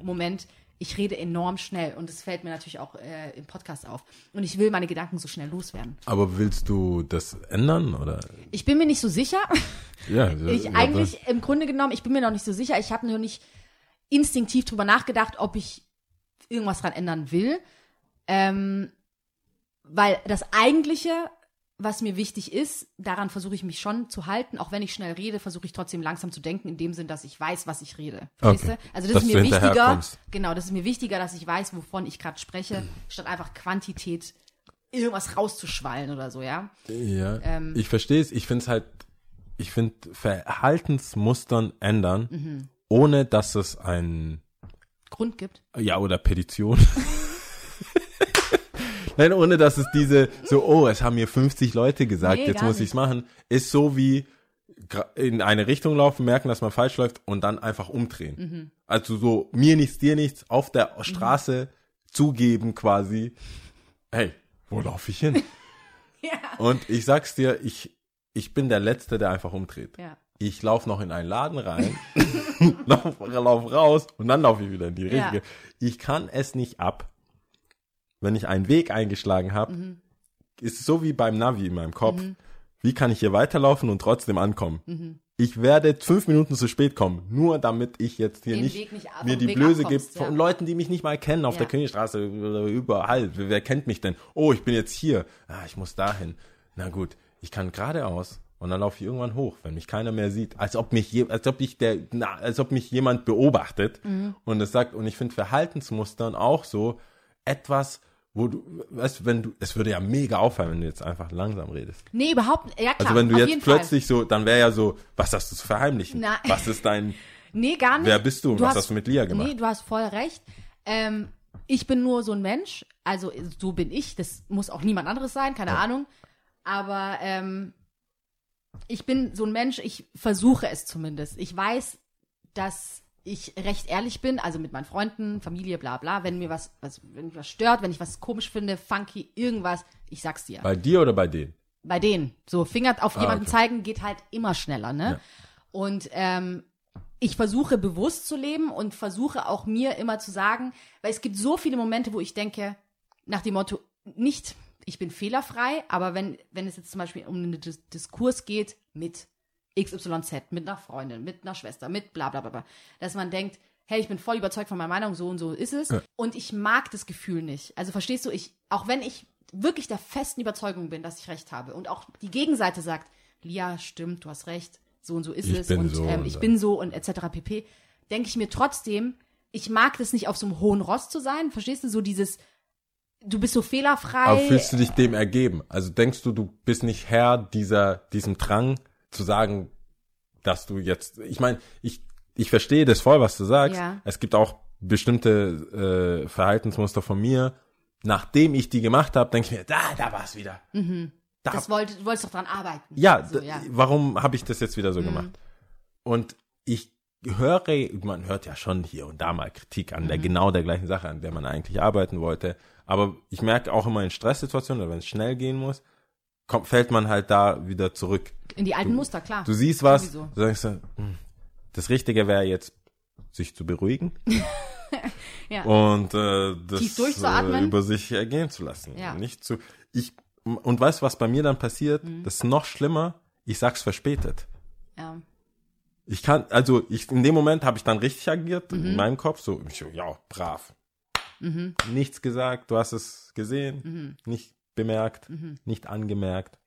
Moment, ich rede enorm schnell und es fällt mir natürlich auch äh, im Podcast auf. Und ich will meine Gedanken so schnell loswerden. Aber willst du das ändern oder? Ich bin mir nicht so sicher. Ja, [laughs] Ich ja, eigentlich im Grunde genommen, ich bin mir noch nicht so sicher. Ich habe noch nicht instinktiv drüber nachgedacht, ob ich irgendwas dran ändern will. Ähm, weil das eigentliche, was mir wichtig ist, daran versuche ich mich schon zu halten. Auch wenn ich schnell rede, versuche ich trotzdem langsam zu denken, in dem Sinn, dass ich weiß, was ich rede. Verstehst Okay. du? Also das Dass ist mir wichtiger. Genau, das ist mir wichtiger, dass ich weiß, wovon ich gerade spreche, statt einfach Quantität irgendwas rauszuschwallen oder so, ja. Ja, Ähm. ich verstehe es. Ich finde es halt, ich finde Verhaltensmustern ändern, Mhm. ohne dass es ein, Grund gibt. ja, oder Petition. [laughs] Nein, ohne dass es diese, so, oh, es haben mir 50 Leute gesagt, Nee, jetzt muss nicht. ich's machen, ist so wie in eine Richtung laufen, merken, dass man falsch läuft und dann einfach umdrehen. Mhm. Also so, mir nichts, dir nichts, auf der Straße zugeben quasi, hey, wo laufe ich hin? [laughs] Ja. Und ich sag's dir, ich, ich bin der Letzte, der einfach umdreht. Ja. Ich laufe noch in einen Laden rein, [laughs] lauf, lauf raus und dann laufe ich wieder in die Ja. richtige. Ich kann es nicht ab, wenn ich einen Weg eingeschlagen habe. Mhm. Ist es so wie beim Navi in meinem Kopf. Wie kann ich hier weiterlaufen und trotzdem ankommen? Mhm. Ich werde fünf Minuten zu spät kommen, nur damit ich jetzt hier Den nicht, nicht mir die Weg Blöße gibt von ja. Leuten, die mich nicht mal kennen auf Ja. der Königstraße oder überall. Wer, wer kennt mich denn? Oh, ich bin jetzt hier. Ah, ich muss dahin. Na gut, ich kann geradeaus und dann laufe ich irgendwann hoch, wenn mich keiner mehr sieht, als ob mich je, als ob ich der, na, als ob mich jemand beobachtet Mhm. und es sagt und ich finde Verhaltensmustern auch so etwas, wo du, weißt, du, wenn du, es würde ja mega auffallen, wenn du jetzt einfach langsam redest. Nee, überhaupt nicht. Ja, klar. Also wenn du jetzt jeden Fall. plötzlich so, dann wäre ja so, was hast du zu verheimlichen? Na- Was ist dein, [laughs] Nee, gar nicht. Wer bist du? Was hast du mit Lia gemacht? Nee, du hast voll recht. Ähm, ich bin nur so ein Mensch, also so bin ich, das muss auch niemand anderes sein, keine Ahnung. Aber ähm, ich bin so ein Mensch, ich versuche es zumindest. Ich weiß, dass ich recht ehrlich bin, also mit meinen Freunden, Familie, bla bla. Wenn mir was, was, wenn mich was stört, wenn ich was komisch finde, funky, irgendwas, ich sag's dir. bei dir oder bei denen? bei denen. So Finger auf Ah, jemanden okay. zeigen geht halt immer schneller, ne? Ja. Und ähm, ich versuche bewusst zu leben und versuche auch mir immer zu sagen, weil es gibt so viele Momente, wo ich denke, nach dem Motto, nicht, ich bin fehlerfrei, aber wenn, wenn es jetzt zum Beispiel um einen Dis Diskurs geht mit XYZ, mit einer Freundin, mit einer Schwester, mit bla bla bla, bla, dass man denkt, hey, ich bin voll überzeugt von meiner Meinung, so und so ist es. Ja. Und ich mag das Gefühl nicht. Also verstehst du, ich, auch wenn ich wirklich der festen Überzeugung bin, dass ich recht habe und auch die Gegenseite sagt, Lia, stimmt, du hast recht, so und so ist Ich es und so ähm, und ich bin so und etc. pp. Denke ich mir trotzdem, ich mag das nicht auf so einem hohen Ross zu sein, verstehst du, so dieses, du bist so fehlerfrei. Aber fühlst du dich dem ergeben? Also denkst du, du bist nicht Herr dieser, diesem Drang zu sagen, dass du jetzt, ich meine, ich, ich verstehe das voll, was du sagst. Ja. Es gibt auch bestimmte äh, Verhaltensmuster von mir. Nachdem ich die gemacht habe, denke ich mir, da, da war es wieder. Da, Mhm. das wollte, du wolltest doch dran arbeiten. ja, so, ja. warum habe ich das jetzt wieder so Mhm. gemacht? Und ich höre, man hört ja schon hier und da mal Kritik an Mhm. der genau der gleichen Sache, an der man eigentlich arbeiten wollte. Aber ich merke auch immer in Stresssituationen oder wenn es schnell gehen muss, kommt, fällt man halt da wieder zurück. In die alten Muster, klar. Du siehst was, Sowieso. du sagst, hm, das Richtige wäre jetzt, sich zu beruhigen [laughs] Ja. und äh, das äh, über sich ergehen zu lassen. Ja. Nicht zu. Ich und weißt du, was bei mir dann passiert? Mhm. Das ist noch schlimmer. Ich sag's verspätet. ja. Ich kann, also ich in dem Moment habe ich dann richtig agiert Mhm. in meinem Kopf, so, ich ja, brav. Nichts gesagt, du hast es gesehen, Mhm. nicht bemerkt, nicht angemerkt.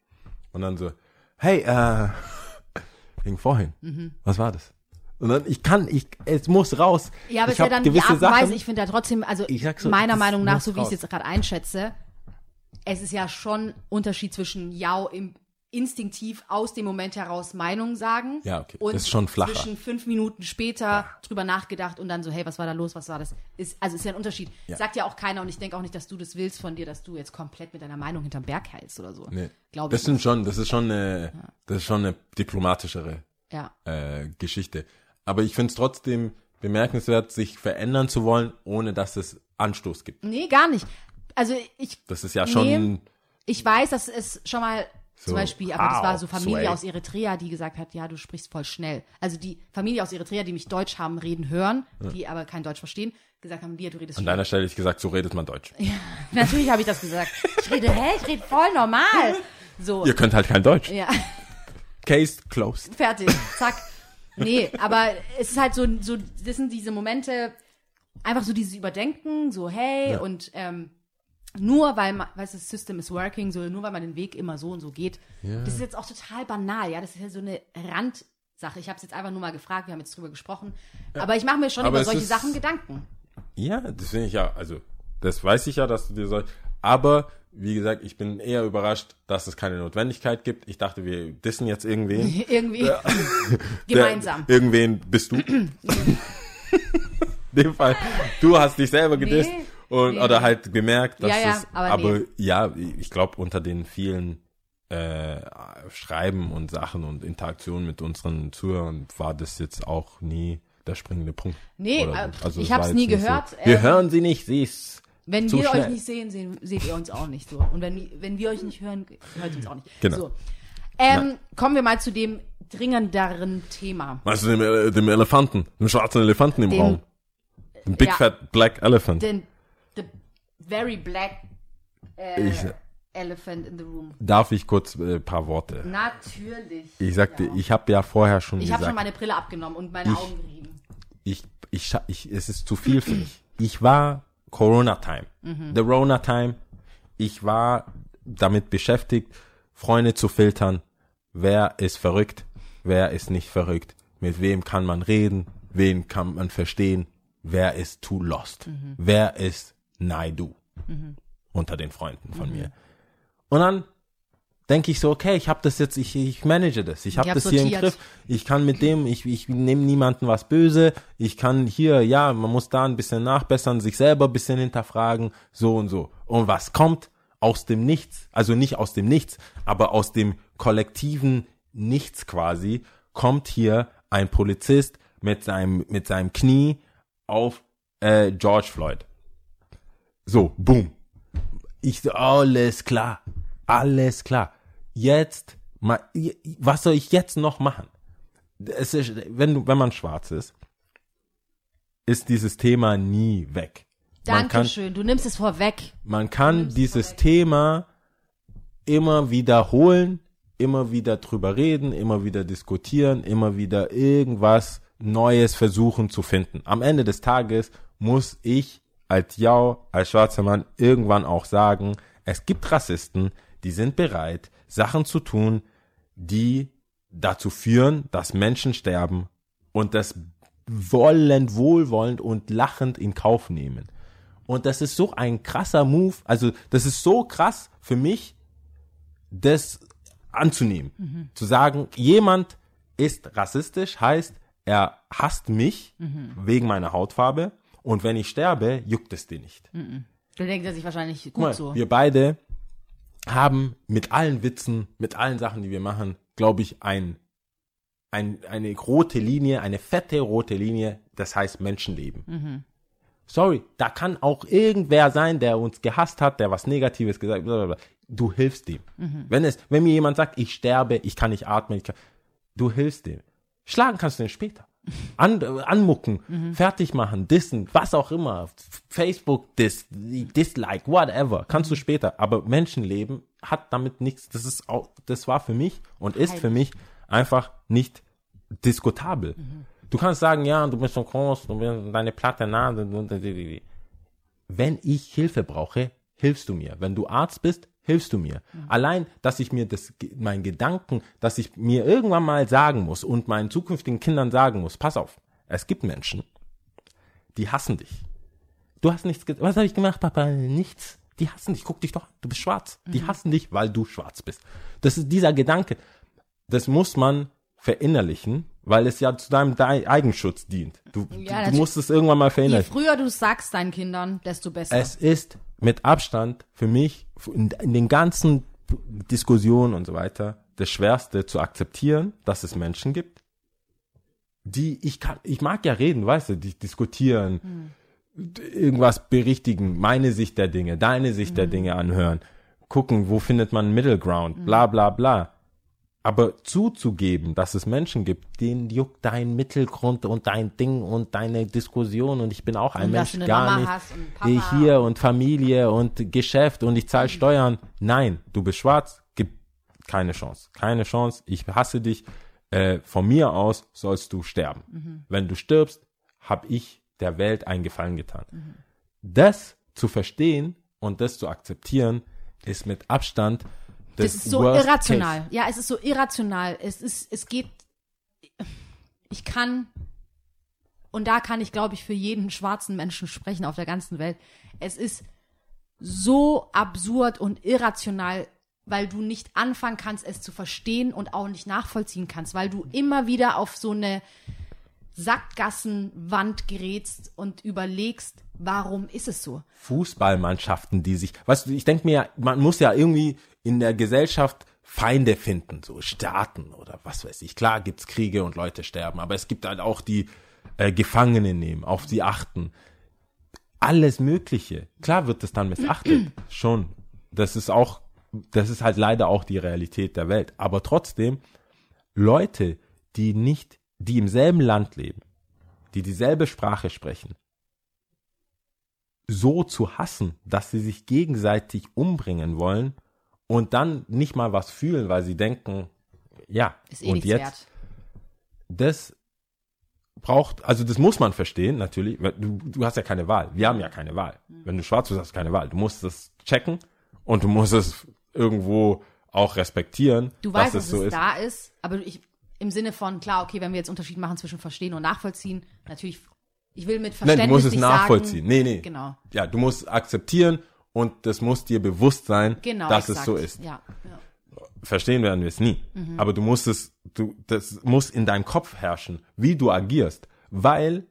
Und dann so, hey, äh, [laughs] wegen vorhin, Mhm. was war das? Und dann, ich kann, ich, es muss raus. Ja, aber es ich ist ja dann die Art und Weise, ich finde ja trotzdem, also so, meiner Meinung nach, so wie ich es jetzt gerade einschätze, es ist ja schon Unterschied zwischen ja im instinktiv aus dem Moment heraus Meinung sagen Ja, okay. und Das ist schon flacher. zwischen fünf Minuten später drüber nachgedacht und dann so, hey, was war da los, was war das? Ist, also ist ja ein Unterschied. Ja. Sagt ja auch keiner und ich denke auch nicht, dass du das willst von dir, dass du jetzt komplett mit deiner Meinung hinterm Berg hältst oder so. Nee. Glaube Das ich sind schon, das ist schon eine, das ist schon eine diplomatischere Ja. äh, Geschichte. Aber ich finde es trotzdem bemerkenswert, sich verändern zu wollen, ohne dass es Anstoß gibt. Nee, gar nicht. Also ich Das ist ja schon, Nee. ich weiß, dass es schon mal Zum Beispiel, aber das war so Familie Sway? aus Eritrea, die gesagt hat, ja, du sprichst voll schnell. Also die Familie aus Eritrea, die mich Deutsch haben reden hören, die aber kein Deutsch verstehen, gesagt haben, Lia, du redest An schnell. deiner Stelle hätte ich gesagt, so redet man Deutsch. [laughs] Natürlich habe ich das gesagt. Ich rede, hä, ich rede voll normal. So, Ihr könnt halt kein Deutsch. ja, Case closed. fertig, zack. Nee, aber es ist halt so, so, das sind diese Momente, einfach so dieses Überdenken, so hey, Ja. und ähm, nur weil man, weißt du, das System is working, so nur weil man den Weg immer so und so geht. Das ist jetzt auch total banal, ja, das ist ja so eine Randsache. Ich habe es jetzt einfach nur mal gefragt, wir haben jetzt drüber gesprochen, aber ich mache mir schon Aber über solche ist- Sachen Gedanken. Ja, das finde ich ja, also, das weiß ich ja, dass du dir soll. Aber, wie gesagt, ich bin eher überrascht, dass es keine Notwendigkeit gibt. Ich dachte, wir dissen jetzt irgendwen. [laughs] Irgendwie [laughs] gemeinsam. Der, irgendwen bist du. [clears throat] In dem Fall, du hast dich selber gedisst Nee. Und Nee. oder halt gemerkt, dass Ja, ja, es, aber aber, nee. ja, ich glaube unter den vielen äh, Schreiben und Sachen und Interaktionen mit unseren Zuhörern war das jetzt auch nie der springende Punkt. Nee, Oder äh, so. Also ich es hab's jetzt nie gehört, So. Wir ähm, hören sie nicht, sie ist Wenn wir schnell. euch nicht sehen, sehen, seht ihr uns auch nicht so. Und wenn, wenn wir euch nicht hören, hört ihr uns auch nicht. Genau. So. Ähm, kommen wir mal zu dem dringenderen Thema. Weißt du, dem, äh, dem Elefanten, dem schwarzen Elefanten im Dem- Raum. Dem Big ja. Fat Black Elephant. Den very black äh, Ich- elephant in the room. Darf ich kurz ein äh, paar Worte? Natürlich. Ich sagte, Ja. ich habe ja vorher schon Ich habe schon meine Brille abgenommen und meine Ich- Augen gerieben. ich, ich, scha- ich, es ist zu viel für mich. Ich war Corona-Time. Mhm. The Rona-Time. Ich war damit beschäftigt, Freunde zu filtern. Wer ist verrückt? Wer ist nicht verrückt? Mit wem kann man reden? Wen kann man verstehen? Wer ist too lost? Mhm. Wer ist Naidu? Unter den Freunden von mir. Und dann denke ich so, okay, ich habe das jetzt, ich, ich manage das, ich habe hab's das hier im sortiert. Griff, ich kann mit dem, ich, ich nehme niemanden was böse, ich kann hier, ja, man muss da ein bisschen nachbessern, sich selber ein bisschen hinterfragen, so und so. Und was kommt aus dem Nichts, also nicht aus dem Nichts, aber aus dem kollektiven Nichts quasi, kommt hier ein Polizist mit seinem, mit seinem Knie auf äh, George Floyd. So, boom. Ich so, alles klar, alles klar. Jetzt, mal, was soll ich jetzt noch machen? Es ist, wenn du, wenn man schwarz ist, ist dieses Thema nie weg. Kann, Dankeschön. Du nimmst es vorweg. man kann dieses Thema immer wiederholen, immer wieder drüber reden, immer wieder diskutieren, immer wieder irgendwas Neues versuchen zu finden. Am Ende des Tages muss ich als Jau, als schwarzer Mann irgendwann auch sagen, es gibt Rassisten, die sind bereit, Sachen zu tun, die dazu führen, dass Menschen sterben und das wollend, wohlwollend und lachend in Kauf nehmen. Und das ist so ein krasser Move. Also, das ist so krass für mich, das anzunehmen. Zu sagen, jemand ist rassistisch, heißt, er hasst mich wegen meiner Hautfarbe. Und wenn ich sterbe, juckt es dir nicht. Du denkst er sich wahrscheinlich gut mal, so. wir beide haben mit allen Witzen, mit allen Sachen, die wir machen, glaube ich, ein, ein, eine rote Linie, eine fette rote Linie, das heißt Menschenleben. Sorry, da kann auch irgendwer sein, der uns gehasst hat, der was Negatives gesagt hat. Du hilfst dem. Wenn es, wenn mir jemand sagt, ich sterbe, ich kann nicht atmen, ich kann, du hilfst dem. Schlagen kannst du den später. An, anmucken, fertig machen, dissen, was auch immer. Facebook, dis, dislike, whatever. Kannst du später. Aber Menschenleben hat damit nichts. Das ist auch, das war für mich und ist für mich einfach nicht diskutabel. Du kannst sagen, ja, du bist so groß, du bist deine platte Nase. Wenn ich Hilfe brauche, hilfst du mir. Wenn du Arzt bist, hilfst du mir. Allein, dass ich mir das, mein Gedanken, dass ich mir irgendwann mal sagen muss und meinen zukünftigen Kindern sagen muss, pass auf, es gibt Menschen, die hassen dich. Du hast nichts, was habe ich gemacht, Papa? Nichts. Die hassen dich, guck dich doch, du bist schwarz. Die hassen dich, weil du schwarz bist. Das ist dieser Gedanke. Das muss man verinnerlichen, weil es ja zu deinem Dei- Eigenschutz dient. Du, Ja, du, musst es irgendwann mal Je verinnerlichen. früher du es sagst deinen Kindern, desto besser. Es ist mit Abstand für mich in, in den ganzen Diskussionen und so weiter das Schwerste zu akzeptieren, dass es Menschen gibt, die ich kann, ich mag ja reden, weißt du, die diskutieren, d- irgendwas berichtigen, meine Sicht der Dinge, deine Sicht der Dinge anhören, gucken, wo findet man Middle Ground, bla bla bla. Aber zuzugeben, dass es Menschen gibt, denen juckt dein Mittelgrund und dein Ding und deine Diskussion und ich bin auch ein Und Mensch gar Mama nicht. und hier und Familie und Geschäft und ich zahle Steuern. Nein, du bist schwarz, gibt keine Chance. Keine Chance. Ich hasse dich. Äh, von mir aus sollst du sterben. Wenn du stirbst, habe ich der Welt einen Gefallen getan. Das zu verstehen und das zu akzeptieren, ist mit Abstand das, ist so irrational. Case. Ja, es ist so irrational. Es ist, es geht, ich kann, und da kann ich, glaube ich, für jeden schwarzen Menschen sprechen auf der ganzen Welt. Es ist so absurd und irrational, weil du nicht anfangen kannst, es zu verstehen und auch nicht nachvollziehen kannst, weil du immer wieder auf so eine Sackgassenwand gerätst und überlegst, warum ist es so? Fußballmannschaften, die sich, weißt du, ich denke mir, man muss ja irgendwie in der Gesellschaft Feinde finden, so Staaten oder was weiß ich. Klar gibt's Kriege und Leute sterben, aber es gibt halt auch die äh, Gefangene nehmen, auf sie achten. Alles Mögliche. Klar wird es dann missachtet, [clears throat] schon. Das ist auch, das ist halt leider auch die Realität der Welt. Aber trotzdem, Leute, die nicht, die im selben Land leben, die dieselbe Sprache sprechen, so zu hassen, dass sie sich gegenseitig umbringen wollen und dann nicht mal was fühlen, weil sie denken, ja, Ist eh und jetzt, wert. das braucht, also das muss man verstehen, natürlich, du, du hast ja keine Wahl. Wir haben ja keine Wahl. Wenn du schwarz bist, hast du keine Wahl. Du musst es checken und du musst es irgendwo auch respektieren, Du weißt, dass dass es so ist. da ist, aber ich, im Sinne von, klar, okay, wenn wir jetzt Unterschied machen zwischen verstehen und nachvollziehen, natürlich, ich will mit Nein, Verständnis du musst es nachvollziehen. Sagen, nee, nee. Genau. Ja, du musst akzeptieren und das muss dir bewusst sein, Genau, dass exakt. es so ist. Ja, ja. verstehen werden wir es nie. Mhm. Aber du musst es, du, das muss in deinem Kopf herrschen, wie du agierst, weil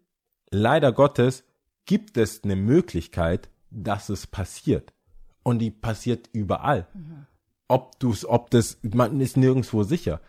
leider Gottes gibt es eine Möglichkeit, dass es passiert. Und die passiert überall. Mhm. Ob du's, ob das, man ist nirgendwo sicher.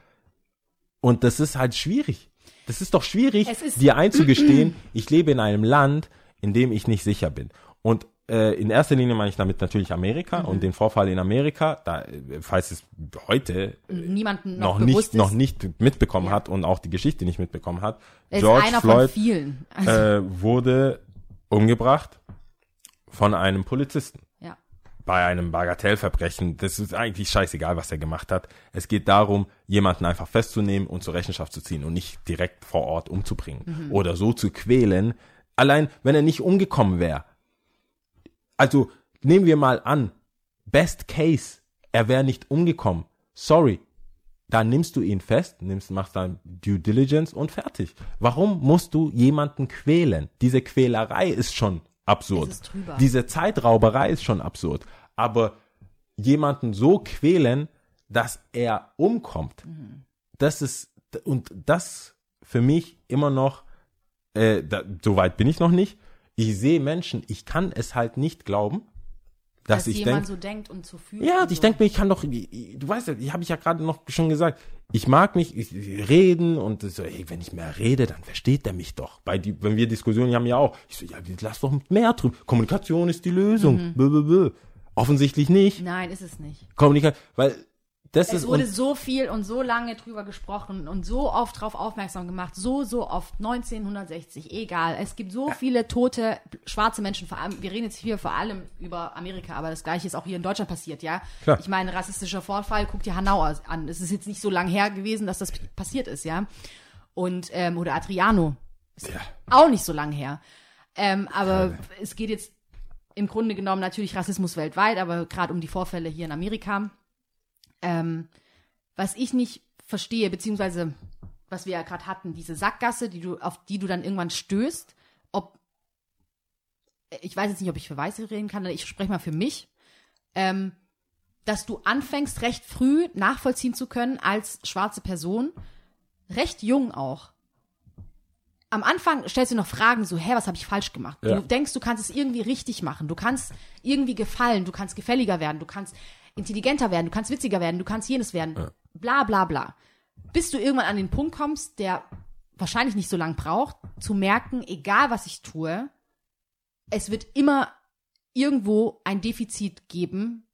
Und das ist halt schwierig. Das ist doch schwierig, Es ist- dir einzugestehen, ich lebe in einem Land, in dem ich nicht sicher bin. Und äh, in erster Linie meine ich damit natürlich Amerika Mhm. und den Vorfall in Amerika, da, äh, falls es heute Niemanden noch, noch nicht, noch nicht mitbekommen Ja. hat und auch die Geschichte nicht mitbekommen hat. ist George einer von Floyd vielen. Also, äh, wurde umgebracht von einem Polizisten. Bei einem Bagatellverbrechen. Das ist eigentlich scheißegal, was er gemacht hat. Es geht darum, jemanden einfach festzunehmen und zur Rechenschaft zu ziehen und nicht direkt vor Ort umzubringen oder so zu quälen. Allein, wenn er nicht umgekommen wäre. Also nehmen wir mal an, Best Case, er wäre nicht umgekommen. Sorry. Dann nimmst du ihn fest, nimmst, machst dann Due Diligence und fertig. Warum musst du jemanden quälen? Diese Quälerei ist schon absurd. Diese Zeitrauberei ist schon absurd. Aber jemanden so quälen, dass er umkommt, das ist, und das für mich immer noch, äh, da, so weit bin ich noch nicht. Ich sehe Menschen, ich kann es halt nicht glauben, dass, Dass ich jemand denke, so denkt und so fühlt. ja, ich so. denke mir, ich kann doch, du weißt ja, ich habe ich ja gerade noch schon gesagt, ich mag nicht ich, reden und so, ey, wenn ich mehr rede, dann versteht der mich doch. Bei die, wenn wir Diskussionen haben ja auch, ich so, ja, lass doch mehr drüber. Kommunikation ist die Lösung. Mhm. Bö, bö, bö. Offensichtlich nicht. Nein, ist es nicht. Kommunikation, weil das Es wurde so viel und so lange drüber gesprochen und so oft drauf aufmerksam gemacht, so, so oft, 1960, egal. Es gibt so viele tote schwarze Menschen, vor allem, wir reden jetzt hier vor allem über Amerika, aber das gleiche ist auch hier in Deutschland passiert, ja. Klar. Ich meine, rassistischer Vorfall, guck dir Hanau an. Es ist jetzt nicht so lang her gewesen, dass das passiert ist, ja. Und, ähm, oder Adriano. Ist Ja. auch nicht so lang her. Ähm, aber es geht jetzt im Grunde genommen natürlich Rassismus weltweit, aber gerade um die Vorfälle hier in Amerika. Ähm, was ich nicht verstehe, beziehungsweise was wir ja gerade hatten, diese Sackgasse, die du, auf die du dann irgendwann stößt, ob ich weiß jetzt nicht, ob ich für Weiße reden kann, ich spreche mal für mich, ähm, dass du anfängst, recht früh nachvollziehen zu können als schwarze Person, recht jung auch. Am Anfang stellst du noch Fragen so, hä, was habe ich falsch gemacht? Ja. Du denkst, du kannst es irgendwie richtig machen, du kannst irgendwie gefallen, du kannst gefälliger werden, du kannst intelligenter werden, du kannst witziger werden, du kannst jenes werden, bla bla bla. Bis du irgendwann an den Punkt kommst, der wahrscheinlich nicht so lang braucht, zu merken, egal was ich tue, es wird immer irgendwo ein Defizit geben,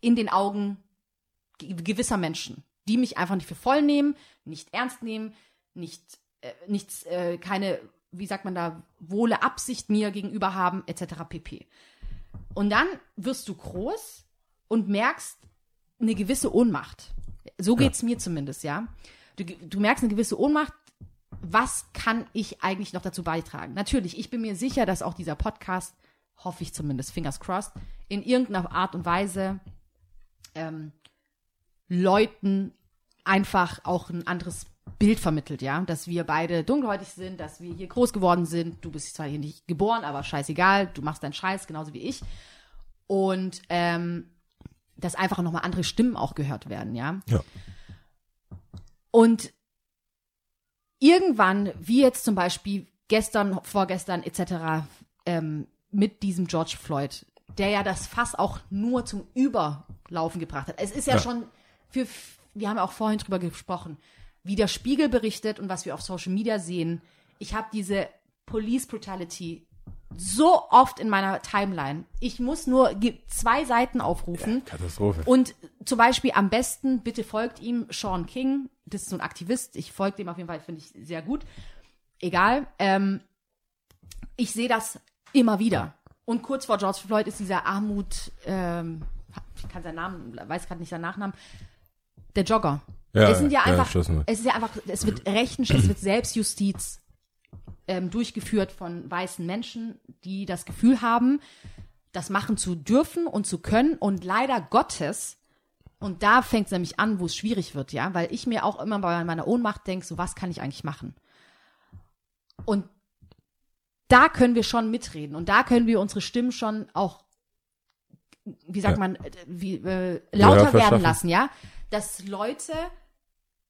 in den Augen ge- gewisser Menschen, die mich einfach nicht für voll nehmen, nicht ernst nehmen, nicht, äh, nichts, äh, keine, wie sagt man da, wohle Absicht mir gegenüber haben, etc. pp. Und dann wirst du groß und merkst eine gewisse Ohnmacht. So geht's mir zumindest, ja. Du, du merkst eine gewisse Ohnmacht. Was kann ich eigentlich noch dazu beitragen? Natürlich, ich bin mir sicher, dass auch dieser Podcast, hoffe ich zumindest, fingers crossed, in irgendeiner Art und Weise ähm, Leuten einfach auch ein anderes Bild vermittelt, ja, dass wir beide dunkelhäutig sind, dass wir hier groß geworden sind. Du bist zwar hier nicht geboren, aber scheißegal, du machst deinen Scheiß genauso wie ich. Und ähm, dass einfach nochmal andere Stimmen auch gehört werden, ja. Ja. Und irgendwann, wie jetzt zum Beispiel gestern, vorgestern etc., ähm, mit diesem George Floyd, der ja das Fass auch nur zum Überlaufen gebracht hat. Es ist ja, Ja. schon für, wir haben ja auch vorhin drüber gesprochen, wie der Spiegel berichtet und was wir auf Social Media sehen. Ich habe diese Police Brutality so oft in meiner Timeline. Ich muss nur zwei Seiten aufrufen. Katastrophe. Und zum Beispiel am besten, bitte folgt ihm, Sean King. Das ist so ein Aktivist. Ich folge dem auf jeden Fall, finde ich sehr gut. Egal. Ähm, ich sehe das immer wieder. Und kurz vor George Floyd ist dieser Armut, ähm, ich kann seinen Namen, weiß gerade nicht seinen Nachnamen, der Jogger. Ja, es sind ja ja, einfach, wird. es ist ja einfach, es wird Rechen, es wird Selbstjustiz ähm, durchgeführt von weißen Menschen, die das Gefühl haben, das machen zu dürfen und zu können und leider Gottes und da fängt es nämlich an, wo es schwierig wird, ja, weil ich mir auch immer bei meiner Ohnmacht denke, so was kann ich eigentlich machen? Und da können wir schon mitreden und da können wir unsere Stimmen schon auch, wie sagt Ja. man, äh, wie, äh, lauter werden lassen, ja, dass Leute,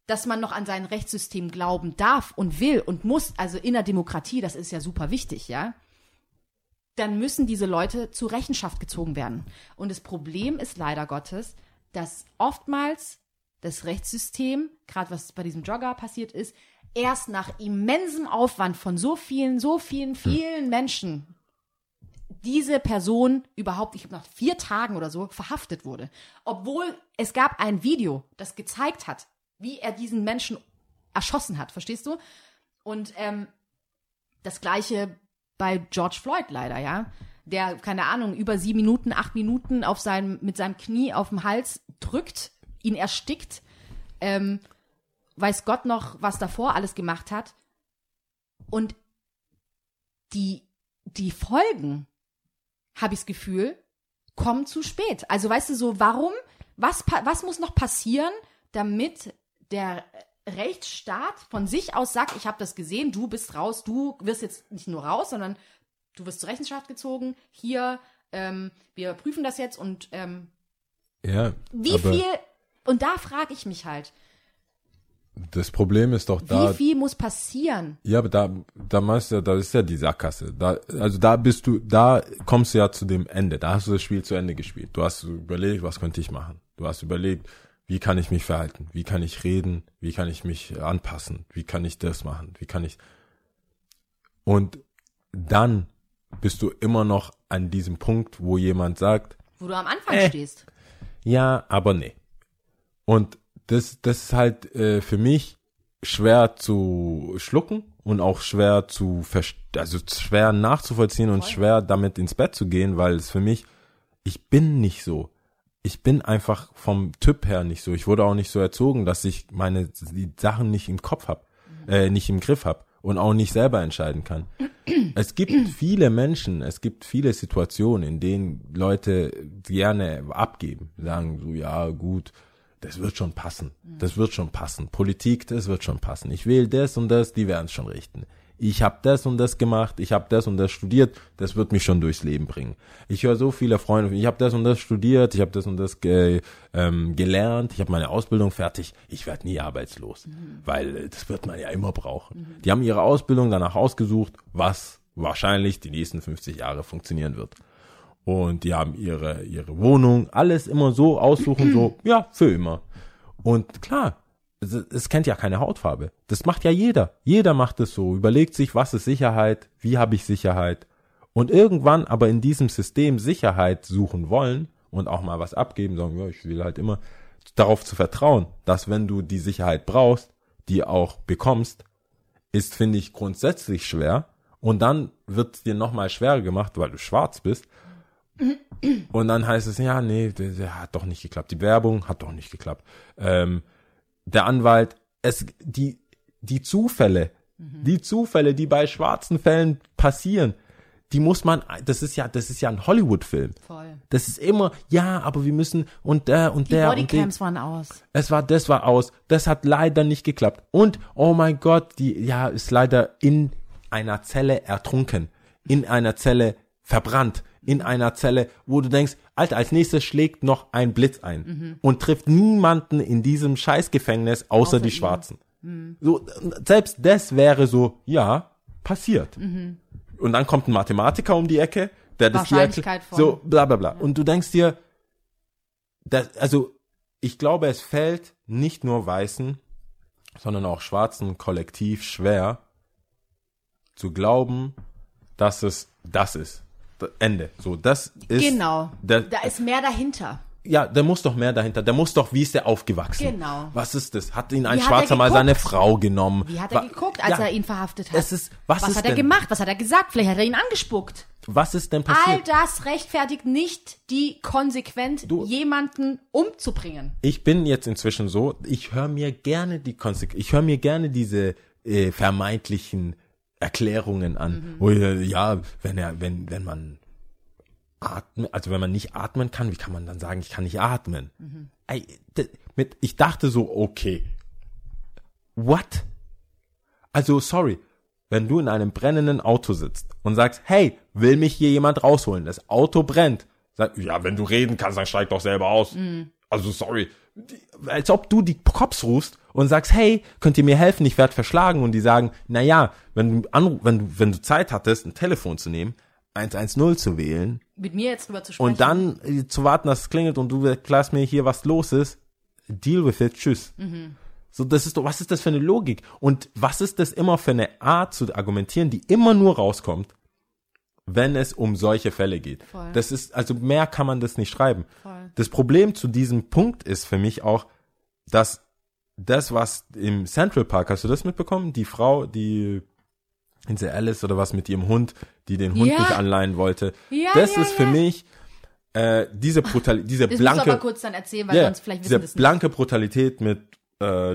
dass man noch an sein Rechtssystem glauben darf und will und muss, also in der Demokratie, das ist ja super wichtig, ja, dann müssen diese Leute zur Rechenschaft gezogen werden. Und das Problem ist leider Gottes, dass oftmals das Rechtssystem, gerade was bei diesem Jogger passiert ist, erst nach immensem Aufwand von so vielen, so vielen, vielen Menschen diese Person überhaupt, ich glaube nach vier Tagen oder so, verhaftet wurde. Obwohl es gab ein Video, das gezeigt hat, wie er diesen Menschen erschossen hat, verstehst du? Und ähm, das gleiche bei George Floyd leider, ja. Der, keine Ahnung, über sieben Minuten, acht Minuten auf seinem, mit seinem Knie auf dem Hals drückt, ihn erstickt, ähm, weiß Gott noch, was davor alles gemacht hat. Und die, die Folgen, habe ich das Gefühl, kommen zu spät. Also weißt du so, warum, was, was muss noch passieren, damit der Rechtsstaat von sich aus sagt, ich habe das gesehen, du bist raus, du wirst jetzt nicht nur raus, sondern du wirst zur Rechenschaft gezogen, hier, ähm, wir prüfen das jetzt und ähm, Ja, wie viel, und da frage ich mich halt, das Problem ist doch da, wie viel muss passieren? Ja, aber da, da meinst du, ja, da ist ja die Sackgasse. Da, also da bist du, da kommst du ja zu dem Ende. Da hast du das Spiel zu Ende gespielt. Du hast überlegt, was könnte ich machen? Du hast überlegt, wie kann ich mich verhalten? Wie kann ich reden? Wie kann ich mich anpassen? Wie kann ich das machen? Wie kann ich? Und dann bist du immer noch an diesem Punkt, wo jemand sagt, Wo du am Anfang Äh. stehst. ja, aber nee. Und das, das ist halt äh, für mich schwer zu schlucken und auch schwer zu also schwer nachzuvollziehen und Voll. schwer damit ins Bett zu gehen, weil es für mich, ich bin nicht so. Ich bin einfach vom Typ her nicht so. Ich wurde auch nicht so erzogen, dass ich meine die Sachen nicht im Kopf hab, äh, nicht im Griff hab und auch nicht selber entscheiden kann. [clears throat] Es gibt viele Menschen, es gibt viele Situationen, in denen Leute gerne abgeben, sagen so, ja, gut, das wird schon passen, das wird schon passen. Politik, das wird schon passen. Ich wähle das und das, die werden es schon richten. Ich habe das und das gemacht, ich habe das und das studiert, das wird mich schon durchs Leben bringen. Ich höre so viele Freunde, ich habe das und das studiert, ich habe das und das ge, ähm, gelernt, ich habe meine Ausbildung fertig, ich werde nie arbeitslos, weil äh, das wird man ja immer brauchen. Die haben ihre Ausbildung danach ausgesucht, was wahrscheinlich die nächsten 50 Jahre funktionieren wird. Und die haben ihre, ihre Wohnung, alles immer so aussuchen, so, [clears throat] ja, für immer. Und klar, es, kennt ja keine Hautfarbe. Das macht ja jeder. Jeder macht es so, überlegt sich, was ist Sicherheit, wie habe ich Sicherheit. Und irgendwann aber in diesem System Sicherheit suchen wollen und auch mal was abgeben, sagen, ja, ich will halt immer darauf zu vertrauen, dass wenn du die Sicherheit brauchst, die auch bekommst, ist, finde ich, grundsätzlich schwer. Und dann wird es dir nochmal schwerer gemacht, weil du schwarz bist. Und dann heißt es, ja, nee, der hat doch nicht geklappt. Die Werbung hat doch nicht geklappt. Ähm, der Anwalt, es, die, die Zufälle, die Zufälle, die bei schwarzen Fällen passieren, die muss man, das ist ja, das ist ja ein Hollywood-Film. Voll. Das ist immer, ja, aber wir müssen und der und Die der und der. Bodycams waren aus. Es war, das war aus. Das hat leider nicht geklappt. Und, oh mein Gott, die, ja, ist leider in einer Zelle ertrunken. In einer Zelle verbrannt. In einer Zelle, wo du denkst, Alter, als nächstes schlägt noch ein Blitz ein. Und trifft niemanden in diesem Scheißgefängnis außer, Außer die. Schwarzen. So, selbst das wäre so, ja, passiert. Und dann kommt ein Mathematiker um die Ecke, der das von- So, bla, bla, bla. Und du denkst dir, das, also ich glaube, es fällt nicht nur Weißen, sondern auch Schwarzen kollektiv schwer zu glauben, dass es das ist. Ende. So, das ist. Genau. Der, da ist mehr dahinter. ja, da muss doch mehr dahinter. Der muss doch, wie ist der aufgewachsen? Genau. Was ist das? Hat ihn ein Wie Schwarzer er mal seine Frau genommen? Wie hat er geguckt, als ja, er ihn verhaftet hat? Es ist, was, was ist hat er denn, gemacht? Was hat er gesagt? Vielleicht hat er ihn angespuckt. Was ist denn All passiert? das rechtfertigt nicht die konsequent, Du- jemanden umzubringen. ich bin jetzt inzwischen so, ich höre mir gerne die Konsequ ich höre mir gerne diese äh, vermeintlichen Erklärungen an. Wo, äh, ja, wenn er, wenn, wenn man atmen, also wenn man nicht atmen kann, wie kann man dann sagen, ich kann nicht atmen? Ey, d- mit, ich dachte so, okay. What? Also, sorry, wenn du in einem brennenden Auto sitzt und sagst, hey, will mich hier jemand rausholen, das Auto brennt. Sag, ja, wenn du reden kannst, dann steig doch selber aus. Also, sorry. Als ob du die Cops rufst und sagst, hey, könnt ihr mir helfen, ich werde verschlagen. Und die sagen, na ja, wenn du, anru wenn du, wenn du Zeit hattest, ein Telefon zu nehmen, 110 zu wählen Mit mir jetzt drüber zu sprechen. und dann äh, zu warten, dass es klingelt und du erklärst mir hier, was los ist, deal with it, tschüss. So, das ist doch, was ist das für eine Logik? Und was ist das immer für eine Art zu argumentieren, die immer nur rauskommt, wenn es um solche Fälle geht? Voll. Das ist, also mehr kann man das nicht schreiben. Voll. Das Problem zu diesem Punkt ist für mich auch, dass das, was im Central Park, hast du das mitbekommen? Die Frau, die diese Alice oder was mit ihrem Hund, die den Hund Ja. nicht anleihen wollte. Ja, das ja, ist für mich äh, diese brutal, diese das du aber blanke, kurz dann erzählen, weil ja, sonst vielleicht diese wissen nicht. blanke Brutalität mit äh,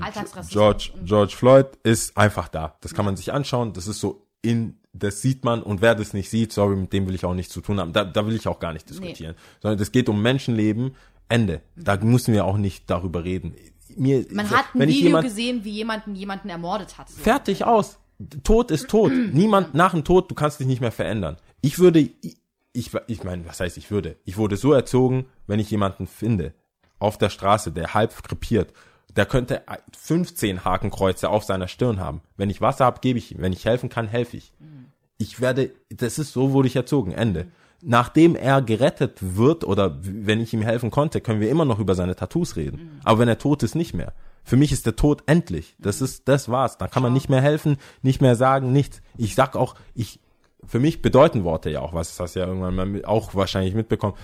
George George Floyd ist einfach da. Das kann man sich anschauen. Das ist so in das sieht man und wer das nicht sieht, sorry, mit dem will ich auch nichts zu tun haben. Da, da will ich auch gar nicht diskutieren. Sondern das geht um Menschenleben. Ende. Da müssen wir auch nicht darüber reden. Mir, Man hat ein Video jemand, gesehen, wie jemanden jemanden ermordet hat. So. Fertig aus. Tod ist tot. [clears throat] Niemand nach dem Tod, du kannst dich nicht mehr verändern. Ich würde, ich, ich, ich meine, was heißt ich würde? Ich wurde so erzogen, wenn ich jemanden finde auf der Straße, der halb krepiert, der könnte 15 Hakenkreuze auf seiner Stirn haben. Wenn ich Wasser habe, gebe ich ihm. Wenn ich helfen kann, helfe ich. Ich werde, das ist so wurde ich erzogen. Ende. Nachdem er gerettet wird oder wenn ich ihm helfen konnte, können wir immer noch über seine Tattoos reden. Aber wenn er tot ist, nicht mehr. Für mich ist der Tod endlich. Das ist, das war's. Dann kann man nicht mehr helfen, nicht mehr sagen, nichts. Ich sag auch, ich, für mich bedeuten Worte ja auch was. Das hast du ja irgendwann mal auch wahrscheinlich mitbekommen.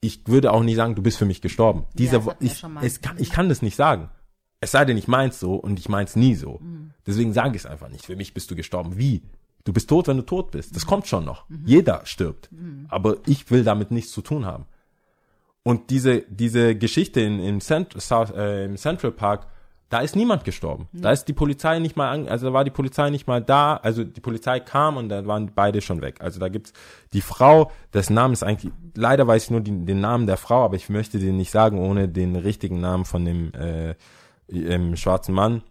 Ich würde auch nie sagen, du bist für mich gestorben. Dieser, wir ich, es kann, ich kann das nicht sagen. Es sei denn, ich meins so und ich meins nie so. Mhm. Deswegen sage ich es einfach nicht. Für mich bist du gestorben. Wie? Du bist tot, wenn du tot bist. Mhm. Das kommt schon noch. Jeder stirbt. Aber ich will damit nichts zu tun haben. Und diese, diese Geschichte in, im, Cent, South, äh, im Central Park, da ist niemand gestorben. Da ist die Polizei nicht mal, an, also da war die Polizei nicht mal da. Also die Polizei kam und da waren beide schon weg. Also da gibt's die Frau, dessen Name ist eigentlich, leider weiß ich nur die, den Namen der Frau, aber ich möchte den nicht sagen, ohne den richtigen Namen von dem äh, ähm, schwarzen Mann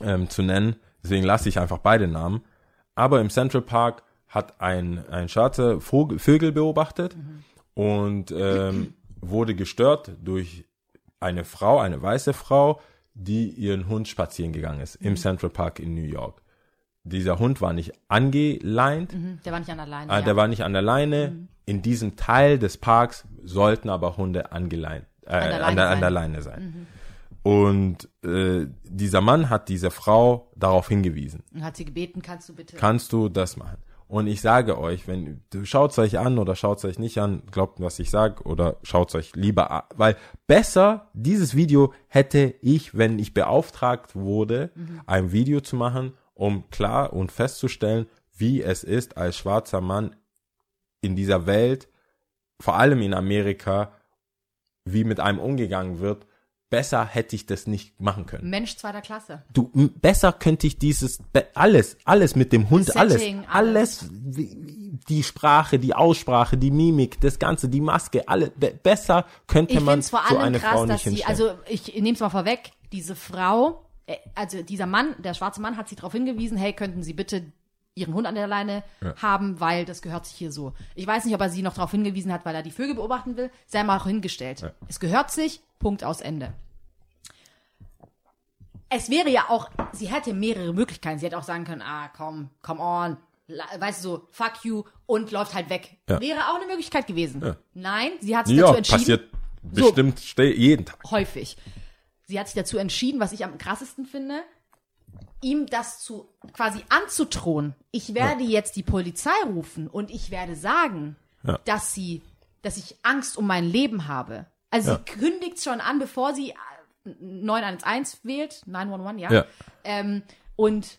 ähm, zu nennen. Deswegen lasse ich einfach beide Namen. Aber im Central Park hat ein, ein schwarzer Vogel, Vögel beobachtet und ähm, wurde gestört durch eine Frau, eine weiße Frau, die ihren Hund spazieren gegangen ist im Central Park in New York. Dieser Hund war nicht angeleint, Mhm, Der war nicht an der Leine. äh, ja. der war nicht an der Leine. In diesem Teil des Parks sollten aber Hunde angeleint, äh, der an, der, an der. Leine sein. Und äh, dieser Mann hat diese Frau darauf hingewiesen Und hat sie gebeten, kannst du bitte. kannst du das machen. Und ich sage euch, wenn du schaut's euch an oder schaut's euch nicht an, glaubt was ich sag oder schaut's euch lieber an, weil besser dieses Video hätte ich, wenn ich beauftragt wurde, ein Video zu machen, um klar und festzustellen, wie es ist als schwarzer Mann in dieser Welt, vor allem in Amerika, wie mit einem umgegangen wird. Besser hätte ich das nicht machen können. Mensch zweiter Klasse. Du, besser könnte ich dieses, alles, alles mit dem Hund, alles, Setting, alles, wie- die Sprache, die Aussprache, die Mimik, das Ganze, die Maske, alle, be besser könnte Ich man vor so allem eine krass, Frau dass nicht sie, hinstellen. also ich nehme es mal vorweg, diese Frau, äh, also dieser Mann, der schwarze Mann hat sie darauf hingewiesen, hey, könnten Sie bitte ihren Hund an der Leine haben, weil das gehört sich hier so. Ich weiß nicht, ob er sie noch darauf hingewiesen hat, weil er die Vögel beobachten will, sei mal auch hingestellt. Es gehört sich, Punkt aus Ende. Es wäre ja auch, sie hätte mehrere Möglichkeiten. Sie hätte auch sagen können, ah, komm, come on, weißt du, so, fuck you und läuft halt weg. Ja. Wäre auch eine Möglichkeit gewesen. Nein, sie hat sich ja, dazu entschieden passiert bestimmt ste- jeden Tag. häufig. Sie hat sich dazu entschieden, was ich am krassesten finde, ihm das zu quasi anzudrohen. Ich werde jetzt die Polizei rufen und ich werde sagen, Ja. dass sie, dass ich Angst um mein Leben habe. Also Ja. sie kündigt schon an, bevor sie 911 wählt, 911, ja. Ja. Ähm, und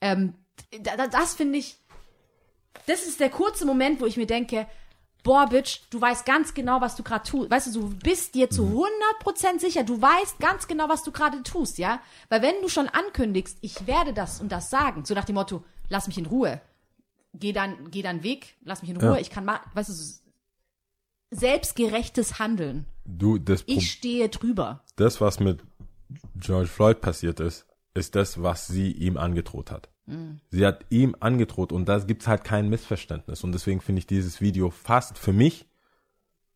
ähm, da, da, das finde ich, das ist der kurze Moment, wo ich mir denke, boah, Bitch, du weißt ganz genau, was du gerade tust. Weißt du, du bist dir zu 100% sicher, du weißt ganz genau, was du gerade tust, ja? Weil wenn du schon ankündigst, ich werde das und das sagen, so nach dem Motto, lass mich in Ruhe, geh dann, geh dann weg, lass mich in Ruhe, Ja. ich kann mal, weißt du, selbstgerechtes Handeln. Du, das, Pro- Ich stehe drüber. das, was mit George Floyd passiert ist, ist das, was sie ihm angedroht hat. Sie hat ihm angedroht und da gibt's halt kein Missverständnis. Und deswegen finde ich dieses Video fast für mich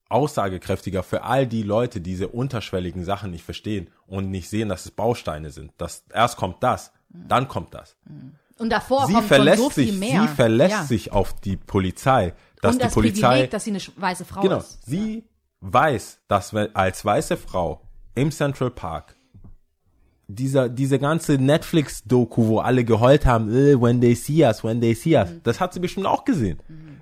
aussagekräftiger für all die Leute, die diese unterschwelligen Sachen nicht verstehen und nicht sehen, dass es Bausteine sind. Dass erst kommt das, dann kommt das. Und davor Sie kommt verlässt so viel sich, mehr. sie verlässt ja. sich auf die Polizei, dass und die das Polizei Privileg, dass sie eine weiße Frau Genau. ist. Sie weiß, dass als weiße Frau im Central Park dieser, diese ganze Netflix-Doku, wo alle geheult haben, äh, when they see us, when they see us, das hat sie bestimmt auch gesehen.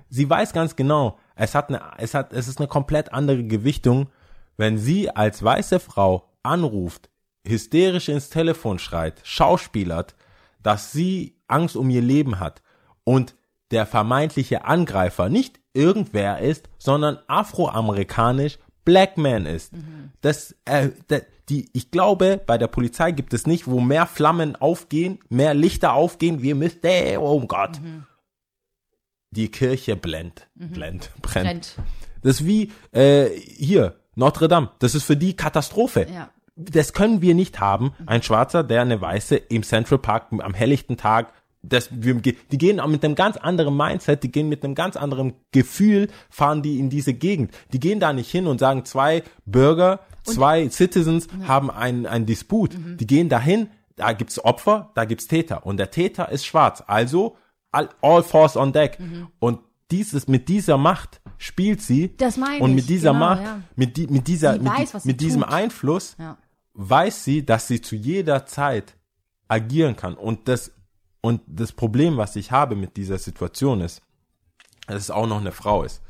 Sie weiß ganz genau, es hat eine, es hat, es ist eine komplett andere Gewichtung, wenn sie als weiße Frau anruft, hysterisch ins Telefon schreit, schauspielert, dass sie Angst um ihr Leben hat und der vermeintliche Angreifer nicht irgendwer ist, sondern afroamerikanisch Black Man ist. Das, äh, da- die, ich glaube, bei der Polizei gibt es nicht, wo mehr Flammen aufgehen, mehr Lichter aufgehen, wir müssen, oh Gott. Die Kirche blendet, blendet, brennt. Brennt. Das ist wie äh, hier, Notre Dame. Das ist für die Katastrophe. Ja. Das können wir nicht haben. Ein Schwarzer, der eine Weiße im Central Park am helllichten Tag. Das, wir, die gehen auch mit einem ganz anderen Mindset, die gehen mit einem ganz anderen Gefühl, fahren die in diese Gegend. Die gehen da nicht hin und sagen, zwei Bürger, zwei Citizens haben einen, einen Disput. Die gehen dahin, da gibt's Opfer, da gibt's Täter. Und der Täter ist schwarz. Also all, all force on deck. Und dieses, mit dieser Macht spielt sie. Das meine Und mit dieser genau, Macht, ja. mit, die, mit dieser, mit, weiß, mit diesem tut. Einfluss Ja. weiß sie, dass sie zu jeder Zeit agieren kann. Und das, und das Problem, was ich habe mit dieser Situation ist, dass es auch noch eine Frau ist.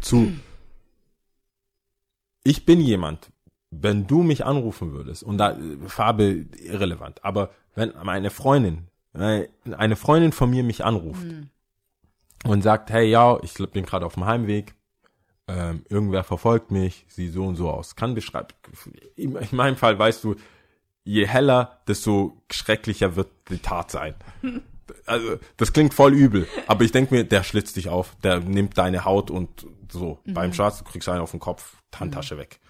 Zu, ich bin jemand, wenn du mich anrufen würdest, und da, Farbe irrelevant, aber wenn meine Freundin, äh, eine Freundin von mir mich anruft und sagt, hey, ja, ich bin gerade auf dem Heimweg, ähm, irgendwer verfolgt mich, sieht so und so aus. Kann beschreiben. In meinem Fall weißt du, je heller, desto schrecklicher wird die Tat sein. Also, das klingt voll übel, aber ich denke mir, der schlitzt dich auf, der nimmt deine Haut und so. Beim Schwarz kriegst du einen auf den Kopf, Handtasche weg.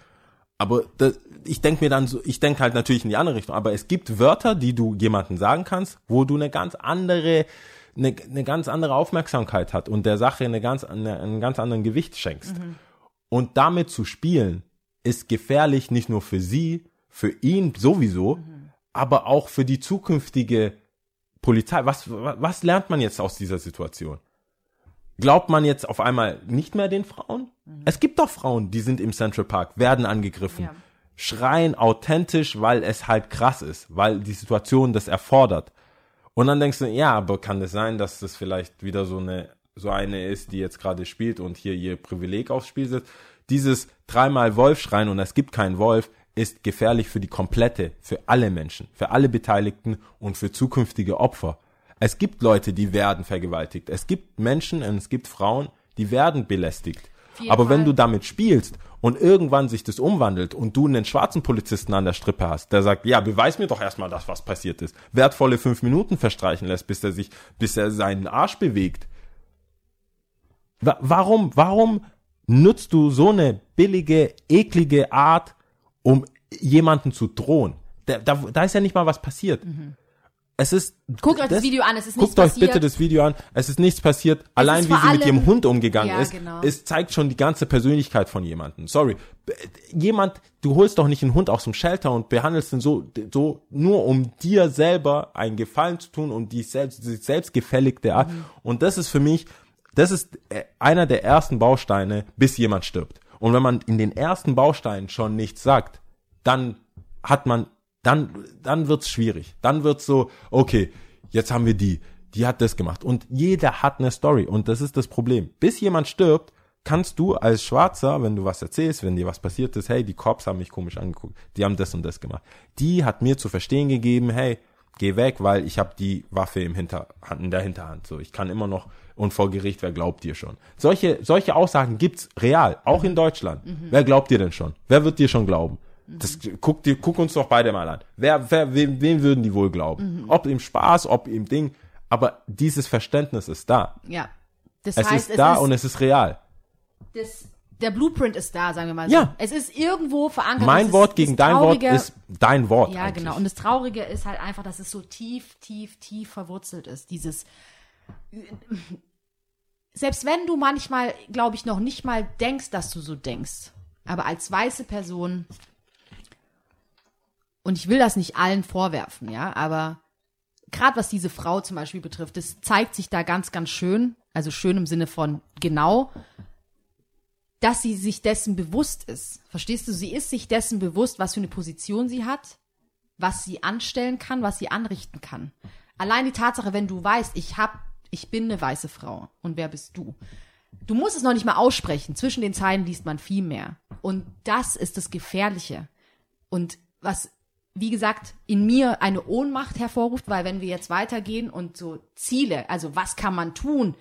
Aber das, ich denke mir dann so, ich denke halt natürlich in die andere Richtung, aber es gibt Wörter, die du jemandem sagen kannst, wo du eine ganz andere, eine, eine ganz andere Aufmerksamkeit hat und der Sache eine ganz, eine, einen ganz anderen Gewicht schenkst. Und damit zu spielen, ist gefährlich nicht nur für sie, für ihn sowieso, aber auch für die zukünftige Polizei. Was, was lernt man jetzt aus dieser Situation? Glaubt man jetzt auf einmal nicht mehr den Frauen? Es gibt doch Frauen, die sind im Central Park, werden angegriffen, Ja. schreien authentisch, weil es halt krass ist, weil die Situation das erfordert. Und dann denkst du, ja, aber kann das sein, dass das vielleicht wieder so eine, so eine ist, die jetzt gerade spielt und hier ihr Privileg aufs Spiel setzt? Dieses dreimal Wolf schreien und es gibt keinen Wolf ist gefährlich für die komplette, für alle Menschen, für alle Beteiligten und für zukünftige Opfer. Es gibt Leute, die werden vergewaltigt. Es gibt Menschen und es gibt Frauen, die werden belästigt. jeden Aber wenn du damit spielst und irgendwann sich das umwandelt und du einen schwarzen Polizisten an der Strippe hast, der sagt, ja, beweis mir doch erstmal das, was passiert ist, wertvolle fünf Minuten verstreichen lässt, bis er sich, bis er seinen Arsch bewegt. Wa warum, warum nutzt du so eine billige, eklige Art, um jemanden zu drohen? Da, da, da ist ja nicht mal was passiert. Es ist. Mhm. Guckt euch das Video an, es ist nichts Guckt euch passiert. bitte das Video an. Es ist nichts passiert. Allein ist wie sie mit allem- ihrem Hund umgegangen Ja, ist, genau. es zeigt schon die ganze Persönlichkeit von jemandem. Sorry. Jemand, du holst doch nicht einen Hund aus dem Shelter und behandelst ihn so, so nur um dir selber einen Gefallen zu tun und die selbst, die selbstgefälligte Art. Mhm. Und das ist für mich, das ist äh, einer der ersten Bausteine, bis jemand stirbt. Und wenn man in den ersten Bausteinen schon nichts sagt, dann hat man, dann, dann wird's schwierig. Dann wird's so, okay, jetzt haben wir die, die hat das gemacht. Und jeder hat eine Story. Und das ist das Problem. Bis jemand stirbt, kannst du als Schwarzer, wenn du was erzählst, wenn dir was passiert ist, hey, die Cops haben mich komisch angeguckt, die haben das und das gemacht. Die hat mir zu verstehen gegeben, hey, geh weg, weil ich habe die Waffe im Hinterhand, in der Hinterhand. So, ich kann immer noch und vor Gericht, wer glaubt dir schon? Solche, solche Aussagen gibt's real, auch in Deutschland. Wer glaubt dir denn schon? Wer wird dir schon glauben? Das, guck, dir, guck uns doch beide mal an. Wer, wer, wem, wem würden die wohl glauben? Ob im Spaß, ob im Ding. Aber dieses Verständnis ist da. Ja. Das Es heißt, ist da es ist, und es ist real. das, der Blueprint ist da, sagen wir mal so. Ja. Es ist irgendwo verankert. Mein Das Wort ist, gegen dein Wort ist dein Wort. Ja, eigentlich. genau. Und das Traurige ist halt einfach, dass es so tief, tief, tief verwurzelt ist. Dieses. Selbst wenn du manchmal, glaube ich, noch nicht mal denkst, dass du so denkst, aber als weiße Person, und ich will das nicht allen vorwerfen, ja, aber gerade was diese Frau zum Beispiel betrifft, das zeigt sich da ganz, ganz schön, also schön im Sinne von genau, dass sie sich dessen bewusst ist. Verstehst du? Sie ist sich dessen bewusst, was für eine Position sie hat, was sie anstellen kann, was sie anrichten kann. Allein die Tatsache, wenn du weißt, ich hab, ich bin eine weiße Frau und wer bist du? Du musst es noch nicht mal aussprechen. Zwischen den Zeilen liest man viel mehr. Und das ist das Gefährliche. Und was, wie gesagt, in mir eine Ohnmacht hervorruft, weil wenn wir jetzt weitergehen und so Ziele, also was kann man tun?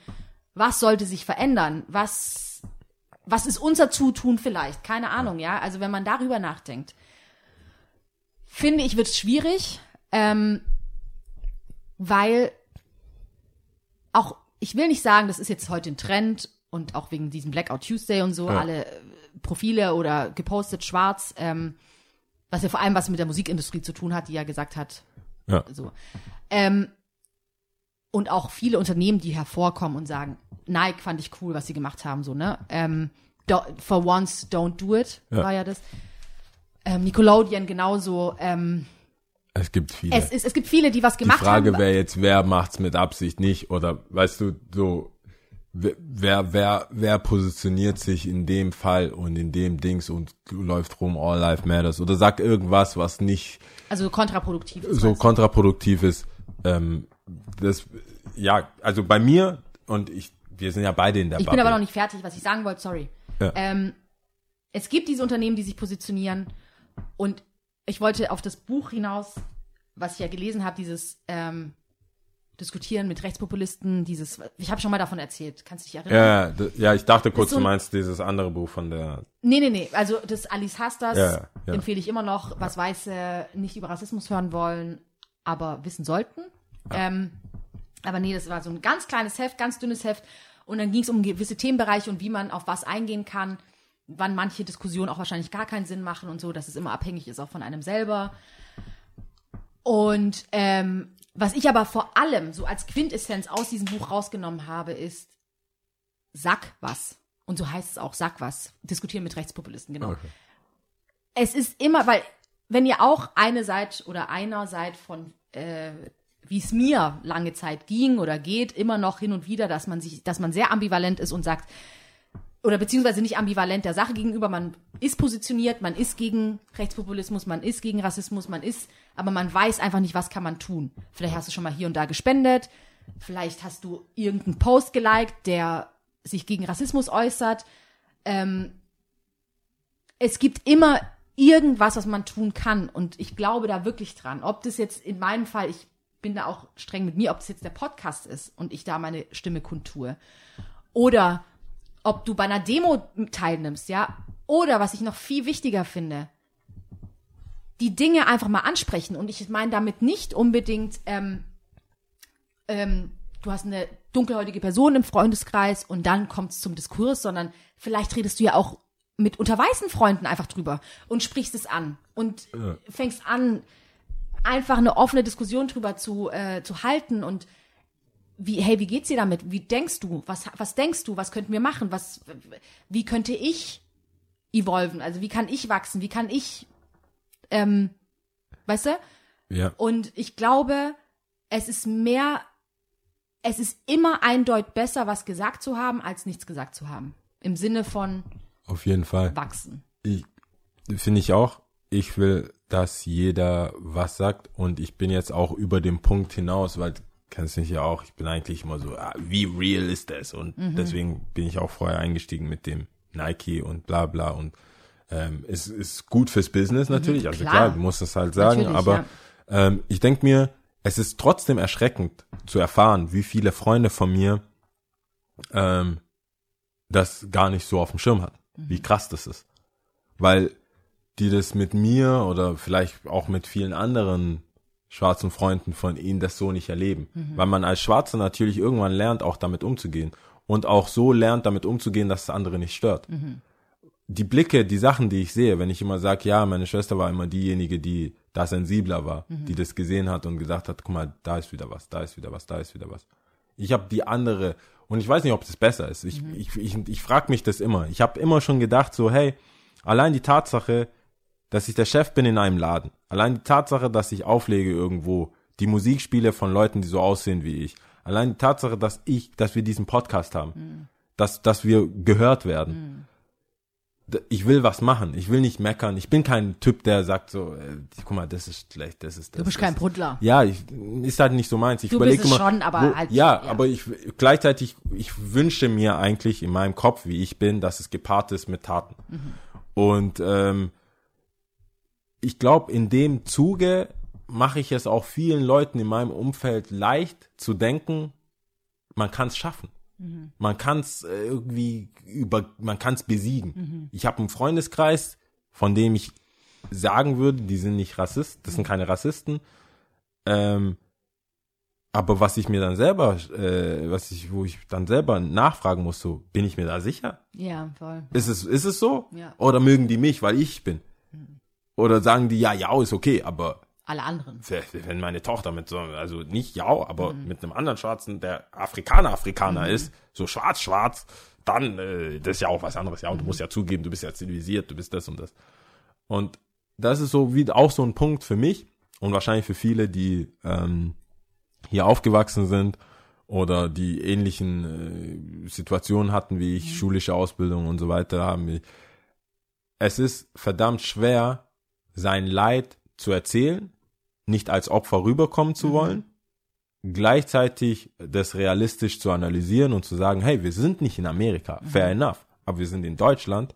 Was sollte sich verändern? Was, was ist unser Zutun vielleicht? Keine Ahnung, ja. Also wenn man darüber nachdenkt, finde ich, wird es schwierig, ähm, weil auch, ich will nicht sagen, das ist jetzt heute ein Trend und auch wegen diesem Blackout Tuesday und so, Ja. alle äh, Profile oder gepostet schwarz, ähm, was ja vor allem was mit der Musikindustrie zu tun hat, die ja gesagt hat, Ja. so. Ähm, und auch viele Unternehmen, die hervorkommen und sagen, Nike fand ich cool, was sie gemacht haben, so, ne? Ähm, do, for once, don't do it, Ja. war ja das. Ähm, Nickelodeon genauso. Ähm, Es gibt viele. es, ist, es gibt viele, die was die gemacht Frage haben. wäre jetzt, wer macht's mit Absicht nicht? Oder weißt du, so wer, wer, wer, positioniert sich in dem Fall und in dem Dings und läuft rum, All Life Matters oder sagt irgendwas, was nicht also kontraproduktiv. ist, so kontraproduktiv ist. Ähm, das, ja, also bei mir und ich, wir sind ja beide in der Ich bin Bubble. aber noch nicht fertig, was ich sagen wollte, sorry. Ja. Ähm, es gibt diese Unternehmen, die sich positionieren und ich wollte auf das Buch hinaus, was ich ja gelesen habe, dieses ähm, Diskutieren mit Rechtspopulisten, dieses, ich habe schon mal davon erzählt, kannst du dich erinnern? Ja, ja, ich dachte kurz, so du ein- meinst dieses andere Buch von der. Nee, nee, nee. Also das Alice Hastas ja, ja. empfehle ich immer noch, was Weiße nicht über Rassismus hören wollen, aber wissen sollten. Ähm, aber nee, das war so ein ganz kleines Heft, ganz dünnes Heft. Und dann ging es um gewisse Themenbereiche und wie man auf was eingehen kann, wann manche Diskussionen auch wahrscheinlich gar keinen Sinn machen und so, dass es immer abhängig ist auch von einem selber. Und ähm, was ich aber vor allem so als Quintessenz aus diesem Buch rausgenommen habe, ist, sag was. Und so heißt es auch, sag was. Diskutieren mit Rechtspopulisten, genau. Okay. Es ist immer, weil, wenn ihr auch eine seid oder einer seid von, äh, wie es mir lange Zeit ging oder geht, immer noch hin und wieder, dass man sich, dass man sehr ambivalent ist und sagt, oder beziehungsweise nicht ambivalent der Sache gegenüber. Man ist positioniert, man ist gegen Rechtspopulismus, man ist gegen Rassismus, man ist, aber man weiß einfach nicht, was kann man tun. Vielleicht hast du schon mal hier und da gespendet, vielleicht hast du irgendeinen Post geliked, der sich gegen Rassismus äußert. Ähm, es gibt immer irgendwas, was man tun kann. Und ich glaube da wirklich dran. Ob das jetzt in meinem Fall, ich bin da auch streng mit mir, ob das jetzt der Podcast ist und ich da meine Stimme kundtue. Oder ob du bei einer Demo teilnimmst, ja. Oder was ich noch viel wichtiger finde, die Dinge einfach mal ansprechen. Und ich meine damit nicht unbedingt, ähm, ähm, du hast eine dunkelhäutige Person im Freundeskreis und dann kommt es zum Diskurs, sondern vielleicht redest du ja auch mit unter weißen Freunden einfach drüber und sprichst es an und Ja. fängst an, einfach eine offene Diskussion drüber zu, äh, zu halten und wie, hey, wie geht's dir damit? Wie denkst du? Was, was denkst du? Was könnten wir machen? Was, wie könnte ich evolven? Also wie kann ich wachsen? Wie kann ich, ähm, weißt du? Ja. Und ich glaube, es ist mehr, es ist immer eindeutig besser, was gesagt zu haben, als nichts gesagt zu haben. Im Sinne von Auf jeden Fall. wachsen. Ich, finde ich auch. Ich will, dass jeder was sagt und ich bin jetzt auch über den Punkt hinaus, weil kennst mich ja auch, ich bin eigentlich immer so, ah, wie real ist das? Und deswegen bin ich auch vorher eingestiegen mit dem Nike und bla bla und ähm, es ist gut fürs Business natürlich, also klar. klar, du musst es halt sagen, Natürlich, aber ja. ähm, ich denk mir, es ist trotzdem erschreckend zu erfahren, wie viele Freunde von mir ähm, das gar nicht so auf dem Schirm hatten, wie krass das ist. Weil die das mit mir oder vielleicht auch mit vielen anderen schwarzen Freunden von ihnen das so nicht erleben. Weil man als Schwarzer natürlich irgendwann lernt, auch damit umzugehen. Und auch so lernt, damit umzugehen, dass es andere nicht stört. Die Blicke, die Sachen, die ich sehe, wenn ich immer sage, ja, meine Schwester war immer diejenige, die da sensibler war, die das gesehen hat und gesagt hat, guck mal, da ist wieder was, da ist wieder was, da ist wieder was. Ich habe die andere, und ich weiß nicht, ob das besser ist. Ich, ich, ich, ich frage mich das immer. Ich habe immer schon gedacht, so, hey, allein die Tatsache, dass ich der Chef bin in einem Laden, allein die Tatsache, dass ich auflege irgendwo, die Musik spiele von Leuten, die so aussehen wie ich, allein die Tatsache, dass ich, dass wir diesen Podcast haben, dass, dass wir gehört werden. D- Ich will was machen. Ich will nicht meckern. Ich bin kein Typ, der sagt so, äh, guck mal, das ist schlecht, das ist das. Du bist das kein Brudler. ja, ich, ist halt nicht so meins. Ich überlege immer, schon, aber wo, halt- ja, ja. aber ich gleichzeitig, ich wünsche mir eigentlich in meinem Kopf, wie ich bin, dass es gepaart ist mit Taten. Mhm. Und ähm, ich glaube, in dem Zuge mache ich es auch vielen Leuten in meinem Umfeld leicht zu denken, man kann es schaffen. Mhm. Man kann es irgendwie über, man kann es besiegen. Mhm. Ich habe einen Freundeskreis, von dem ich sagen würde, die sind nicht Rassist, das sind keine Rassisten. Ähm, aber was ich mir dann selber, äh, was ich, wo ich dann selber nachfragen muss, so, bin ich mir da sicher? Ja, voll. Ist es, ist es so? Ja. Oder mögen die mich, weil ich bin? Oder sagen die, ja, ja, ist okay, aber Alle anderen. wenn meine Tochter mit so, also nicht ja, aber mit einem anderen Schwarzen, der Afrikaner Afrikaner ist, so schwarz schwarz, dann äh, das ist ja auch was anderes. Ja, und du musst ja zugeben, du bist ja zivilisiert, du bist das und das. Und das ist so wie auch so ein Punkt für mich und wahrscheinlich für viele, die ähm, hier aufgewachsen sind oder die ähnlichen äh, Situationen hatten wie ich, schulische Ausbildung und so weiter haben. Es ist verdammt schwer, sein Leid zu erzählen, nicht als Opfer rüberkommen zu wollen, gleichzeitig das realistisch zu analysieren und zu sagen, hey, wir sind nicht in Amerika, fair enough, aber wir sind in Deutschland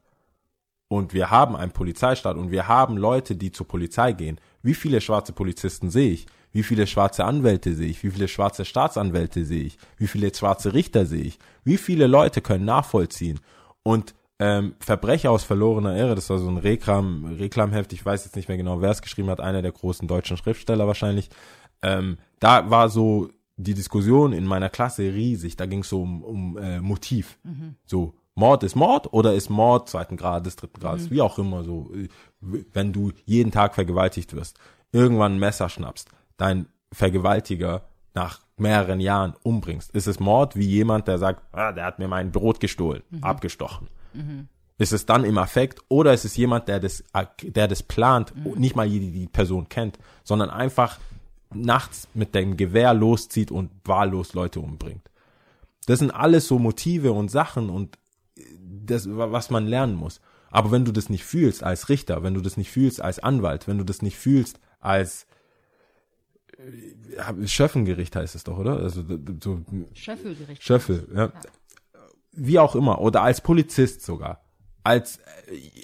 und wir haben einen Polizeistaat und wir haben Leute, die zur Polizei gehen. Wie viele schwarze Polizisten sehe ich? Wie viele schwarze Anwälte sehe ich? Wie viele schwarze Staatsanwälte sehe ich? Wie viele schwarze Richter sehe ich? Wie viele Leute können nachvollziehen? Und ähm, Verbrecher aus verlorener Ehre, das war so ein Reklam, Reklamheft, ich weiß jetzt nicht mehr genau, wer es geschrieben hat, einer der großen deutschen Schriftsteller wahrscheinlich. Ähm, da war so die Diskussion in meiner Klasse riesig. Da ging es so um, um äh, Motiv. So, Mord ist Mord oder ist Mord zweiten Grades, dritten Grades, wie auch immer so. äh, Wenn du jeden Tag vergewaltigt wirst, irgendwann ein Messer schnappst, dein Vergewaltiger nach mehreren Jahren umbringst, ist es Mord wie jemand, der sagt, ah, der hat mir mein Brot gestohlen, abgestochen. Ist es dann im Affekt oder ist es jemand, der das, der das plant, nicht mal die, die Person kennt, sondern einfach nachts mit dem Gewehr loszieht und wahllos Leute umbringt. Das sind alles so Motive und Sachen und das, was man lernen muss. Aber wenn du das nicht fühlst als Richter, wenn du das nicht fühlst als Anwalt, wenn du das nicht fühlst als äh, Schöffengericht heißt es doch, oder? Also so Schöffelgericht. Schöffel, ja. Wie auch immer. Oder als Polizist sogar. Als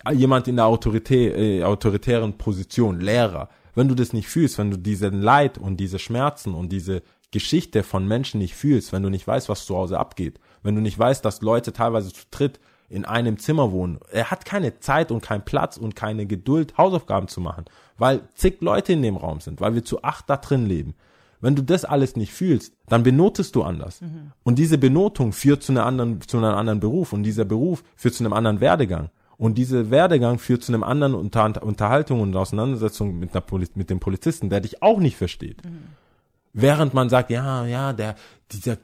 äh, jemand in der Autorität, äh, autoritären Position, Lehrer. Wenn du das nicht fühlst, wenn du diesen Leid und diese Schmerzen und diese Geschichte von Menschen nicht fühlst, wenn du nicht weißt, was zu Hause abgeht, wenn du nicht weißt, dass Leute teilweise zu dritt in einem Zimmer wohnen, er hat keine Zeit und keinen Platz und keine Geduld, Hausaufgaben zu machen, weil zig Leute in dem Raum sind, weil wir zu acht da drin leben. Wenn du das alles nicht fühlst, dann benotest du anders. Und diese Benotung führt zu einer anderen, zu einem anderen Beruf und dieser Beruf führt zu einem anderen Werdegang. Und dieser Werdegang führt zu einem anderen Unter Unterhaltung und Auseinandersetzung mit, einer Poli mit dem Polizisten, der dich auch nicht versteht. Während man sagt, ja, ja, der, dieser,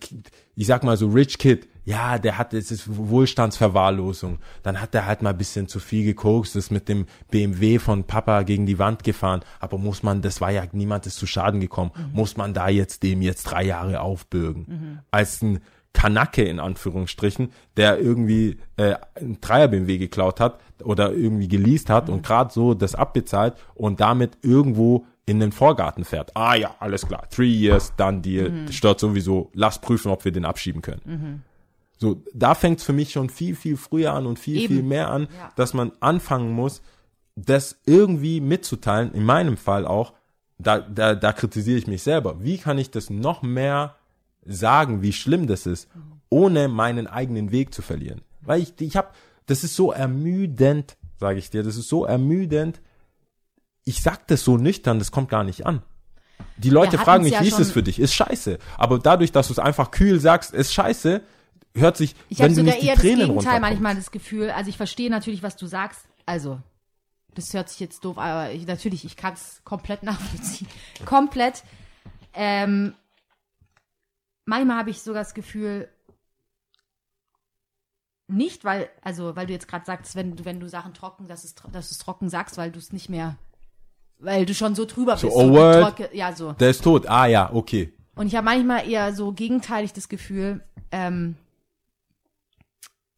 ich sag mal so Rich Kid, ja, der hat, es ist Wohlstandsverwahrlosung. Dann hat er halt mal ein bisschen zu viel gekokst, ist mit dem BMW von Papa gegen die Wand gefahren. Aber muss man, das war ja, niemand ist zu Schaden gekommen. Muss man da jetzt dem jetzt drei Jahre aufbürgen? Als ein Kanacke in Anführungsstrichen, der irgendwie äh, ein Dreier BMW geklaut hat oder irgendwie geleast hat und gerade so das abbezahlt und damit irgendwo in den Vorgarten fährt. Ah ja, alles klar. Three years, done deal. Stört sowieso. Lass prüfen, ob wir den abschieben können. So, da fängt's für mich schon viel, viel früher an und viel, Eben. viel mehr an, Ja. dass man anfangen muss, das irgendwie mitzuteilen, in meinem Fall auch, da, da, da kritisiere ich mich selber. Wie kann ich das noch mehr sagen, wie schlimm das ist, ohne meinen eigenen Weg zu verlieren? Weil ich, ich habe, das ist so ermüdend, sage ich dir, das ist so ermüdend. Ich sag das so nüchtern, das kommt gar nicht an. Die Leute fragen mich, ja wie ist es für dich? Ist scheiße. Aber dadurch, dass du es einfach kühl sagst, ist scheiße, hört sich, Ich habe wenn du sogar nicht die eher das Tränen Gegenteil manchmal das Gefühl, also ich verstehe natürlich, was du sagst. Also, das hört sich jetzt doof, aber ich, natürlich, ich kann es komplett nachvollziehen. [laughs] komplett. Ähm, manchmal habe ich sogar das Gefühl, nicht, weil, also, weil du jetzt gerade sagst, wenn du, wenn du Sachen trocken, dass, es, dass du es trocken sagst, weil du es nicht mehr, weil du schon so drüber So, bist. oh, wie word. ja, so. Der ist tot. Ah ja, okay. Und ich habe manchmal eher so gegenteilig das Gefühl, ähm,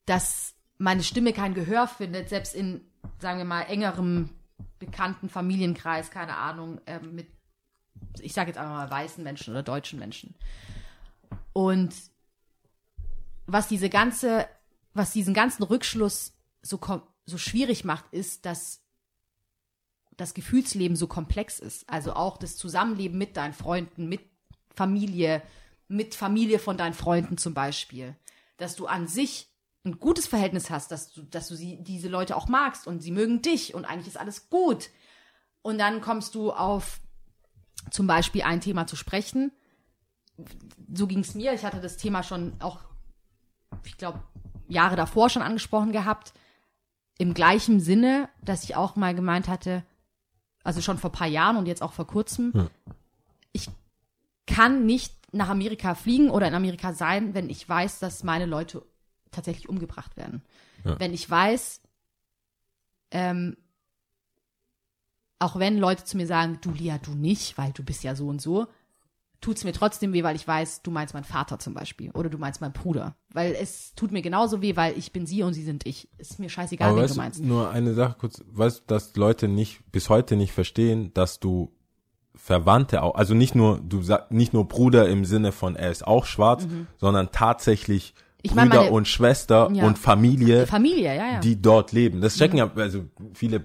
dass meine Stimme kein Gehör findet, selbst in, sagen wir mal, engerem bekannten Familienkreis, keine Ahnung, ähm, mit, ich sage jetzt einfach mal weißen Menschen oder deutschen Menschen. Und was diese ganze, was diesen ganzen Rückschluss so, so schwierig macht, ist, dass das Gefühlsleben so komplex ist. Also auch das Zusammenleben mit deinen Freunden, mit Familie, mit Familie von deinen Freunden zum Beispiel. Dass du an sich ein gutes Verhältnis hast, dass du, dass du sie, diese Leute auch magst und sie mögen dich und eigentlich ist alles gut. Und dann kommst du auf zum Beispiel ein Thema zu sprechen. So ging es mir. Ich hatte das Thema schon auch, ich glaube, Jahre davor schon angesprochen gehabt. Im gleichen Sinne, dass ich auch mal gemeint hatte, also schon vor ein paar Jahren und jetzt auch vor kurzem, ich kann nicht nach Amerika fliegen oder in Amerika sein, wenn ich weiß, dass meine Leute tatsächlich umgebracht werden. Ja. Wenn ich weiß, ähm, auch wenn Leute zu mir sagen, du Lia, du nicht, weil du bist ja so und so, tut's mir trotzdem weh, weil ich weiß, du meinst meinen Vater zum Beispiel oder du meinst meinen Bruder. Weil es tut mir genauso weh, weil ich bin sie und sie sind ich. Ist mir scheißegal, Aber wen du meinst. nur eine Sache kurz, weißt du, dass Leute nicht, bis heute nicht verstehen, dass du Verwandte auch, also nicht nur, du sag, nicht nur Bruder im Sinne von er ist auch schwarz, sondern tatsächlich Mhm. Ich Brüder meine, und Schwester Ja. und Familie, Familie, ja, ja. die dort leben. Das Mhm. checken ja, also viele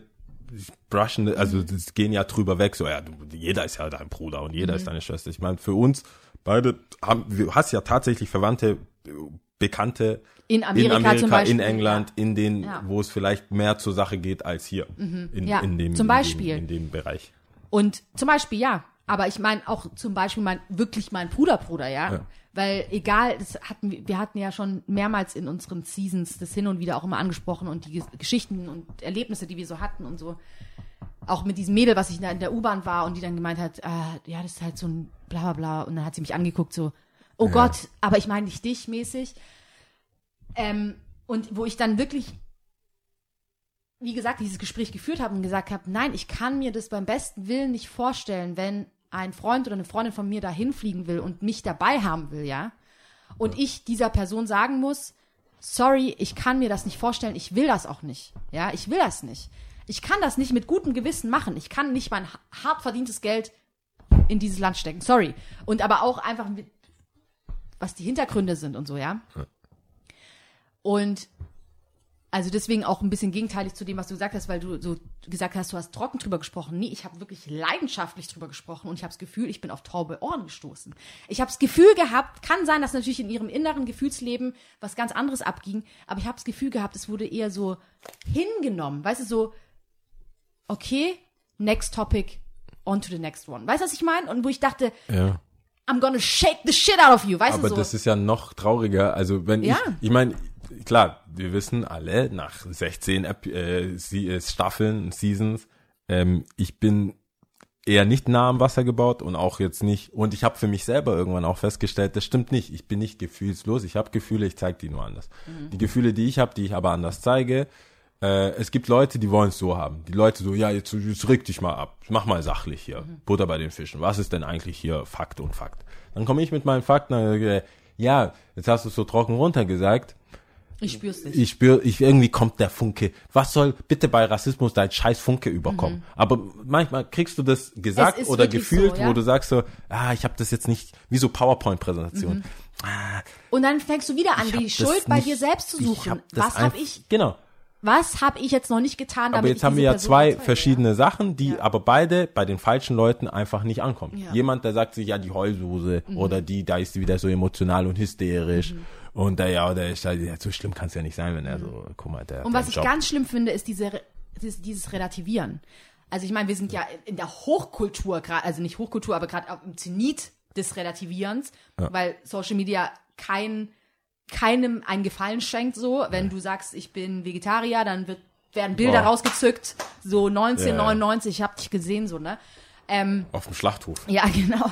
brushen, also das gehen ja drüber weg, so ja, du, jeder ist ja dein Bruder und jeder Mhm. ist deine Schwester. Ich meine, für uns beide haben, du hast ja tatsächlich Verwandte, Bekannte In Amerika, in Amerika, zum Beispiel. in England, in den, Ja. Mhm. wo es vielleicht mehr zur Sache geht als hier. In, Ja, in dem, zum Beispiel. In dem, in dem Bereich. Und zum Beispiel, ja. Aber ich meine auch zum Beispiel mein, wirklich mein Bruderbruder, ja? Ja. Weil egal, das hatten wir, wir hatten ja schon mehrmals in unseren Seasons das hin und wieder auch immer angesprochen und die Ges- Geschichten und Erlebnisse, die wir so hatten und so. Auch mit diesem Mädel, was ich in der U-Bahn war und die dann gemeint hat, ah, ja, das ist halt so ein bla bla bla. Und dann hat sie mich angeguckt, so, oh Gott, aber ich meine nicht dich mäßig. Ähm, und wo ich dann wirklich wie gesagt, dieses Gespräch geführt habe und gesagt habe, nein, ich kann mir das beim besten Willen nicht vorstellen, wenn ein Freund oder eine Freundin von mir dahin fliegen will und mich dabei haben will, ja. Und ich dieser Person sagen muss, sorry, ich kann mir das nicht vorstellen, ich will das auch nicht. Ja, ich will das nicht. Ich kann das nicht mit gutem Gewissen machen. Ich kann nicht mein hart verdientes Geld in dieses Land stecken. Sorry. Und aber auch einfach, mit, was die Hintergründe sind und so, ja. Und also deswegen auch ein bisschen gegenteilig zu dem, was du gesagt hast, weil du so gesagt hast, du hast trocken drüber gesprochen. Nee, ich habe wirklich leidenschaftlich drüber gesprochen und ich habe das Gefühl, ich bin auf taube Ohren gestoßen. Ich habe das Gefühl gehabt, kann sein, dass natürlich in ihrem inneren Gefühlsleben was ganz anderes abging, aber ich habe das Gefühl gehabt, es wurde eher so hingenommen, weißt du, so okay, next topic, on to the next one. Weißt du, was ich meine? Und wo ich dachte, Ja. I'm gonna shake the shit out of you, weißt Aber du so? das ist ja noch trauriger. Also wenn Ja. ich, ich meine, klar, wir wissen alle nach 16 Ep äh, äh, Staffeln, Seasons, ähm, ich bin eher nicht nah am Wasser gebaut und auch jetzt nicht. Und ich habe für mich selber irgendwann auch festgestellt, das stimmt nicht. Ich bin nicht gefühlslos. Ich habe Gefühle, ich zeige die nur anders. Mhm. Die Gefühle, die ich habe, die ich aber anders zeige. Äh, es gibt Leute, die wollen es so haben. Die Leute so, ja, jetzt, jetzt reg dich mal ab. Mach mal sachlich hier. Mhm. Butter bei den Fischen. Was ist denn eigentlich hier Fakt und Fakt? Dann komme ich mit meinen Fakten und sage, ja, jetzt hast du es so trocken runtergesagt. Ich spür's nicht. Ich spüre, ich, irgendwie kommt der Funke. Was soll bitte bei Rassismus dein scheiß Funke überkommen? Aber manchmal kriegst du das gesagt Mhm. Oder gefühlt, so, ja. wo du sagst so, ah, ich habe das jetzt nicht, wie so PowerPoint-Präsentation. Mhm. Und dann fängst du wieder an, die Schuld bei nicht- dir selbst zu suchen. hab Was habe ich, Genau. was habe ich jetzt noch nicht getan, damit Aber jetzt haben wir ja Person zwei überzeuge, verschiedene Sachen, die Ja. aber beide bei den falschen Leuten einfach nicht ankommen. Ja. Jemand, der sagt sich, ja, die Heulsuse Mhm. oder die, da ist sie wieder so emotional und hysterisch. Und der, ja, der ist halt, ja, so schlimm kann es ja nicht sein, wenn er so, guck mal, der. Mhm. Und was ich Job. ganz schlimm finde, ist diese, dieses, Relativieren. Also ich meine, wir sind ja in der Hochkultur gerade, also nicht Hochkultur, aber gerade im Zenit des Relativierens, weil Social Media kein, keinem einen Gefallen schenkt so. Wenn du sagst, ich bin Vegetarier, dann wird, werden Bilder Boah. rausgezückt, so 1999, ich hab dich gesehen, so, ne? Ähm, Auf dem Schlachthof. ja, [laughs] genau.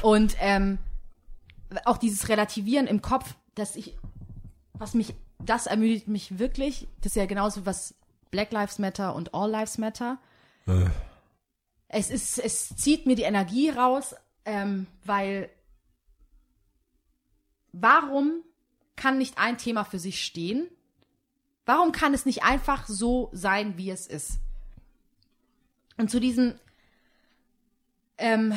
Und ähm, auch dieses Relativieren im Kopf, dass ich, was mich, das ermüdet mich wirklich. Das ist ja genauso was Black Lives Matter und All Lives Matter. Es ist, es zieht mir die Energie raus, ähm, weil warum kann nicht ein Thema für sich stehen? Warum kann es nicht einfach so sein, wie es ist? Und zu diesem ähm,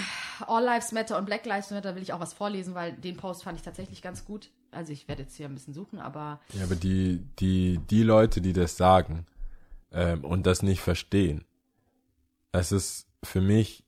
All Lives Matter und Black Lives Matter will ich auch was vorlesen, weil den Post fand ich tatsächlich ganz gut. Also ich werde jetzt hier ein bisschen suchen, aber Ja, aber die, die, die Leute, die das sagen ähm, und das nicht verstehen, es ist für mich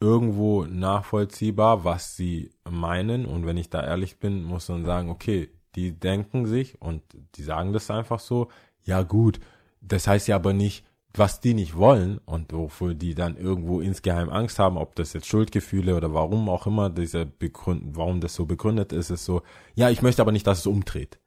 irgendwo nachvollziehbar, was sie meinen. Und wenn ich da ehrlich bin, muss man sagen, okay, die denken sich und die sagen das einfach so, ja gut, das heißt ja aber nicht, was die nicht wollen und wofür die dann irgendwo insgeheim Angst haben, ob das jetzt Schuldgefühle oder warum auch immer diese begründen, warum das so begründet ist, ist so, ja, ich möchte aber nicht, dass es umdreht.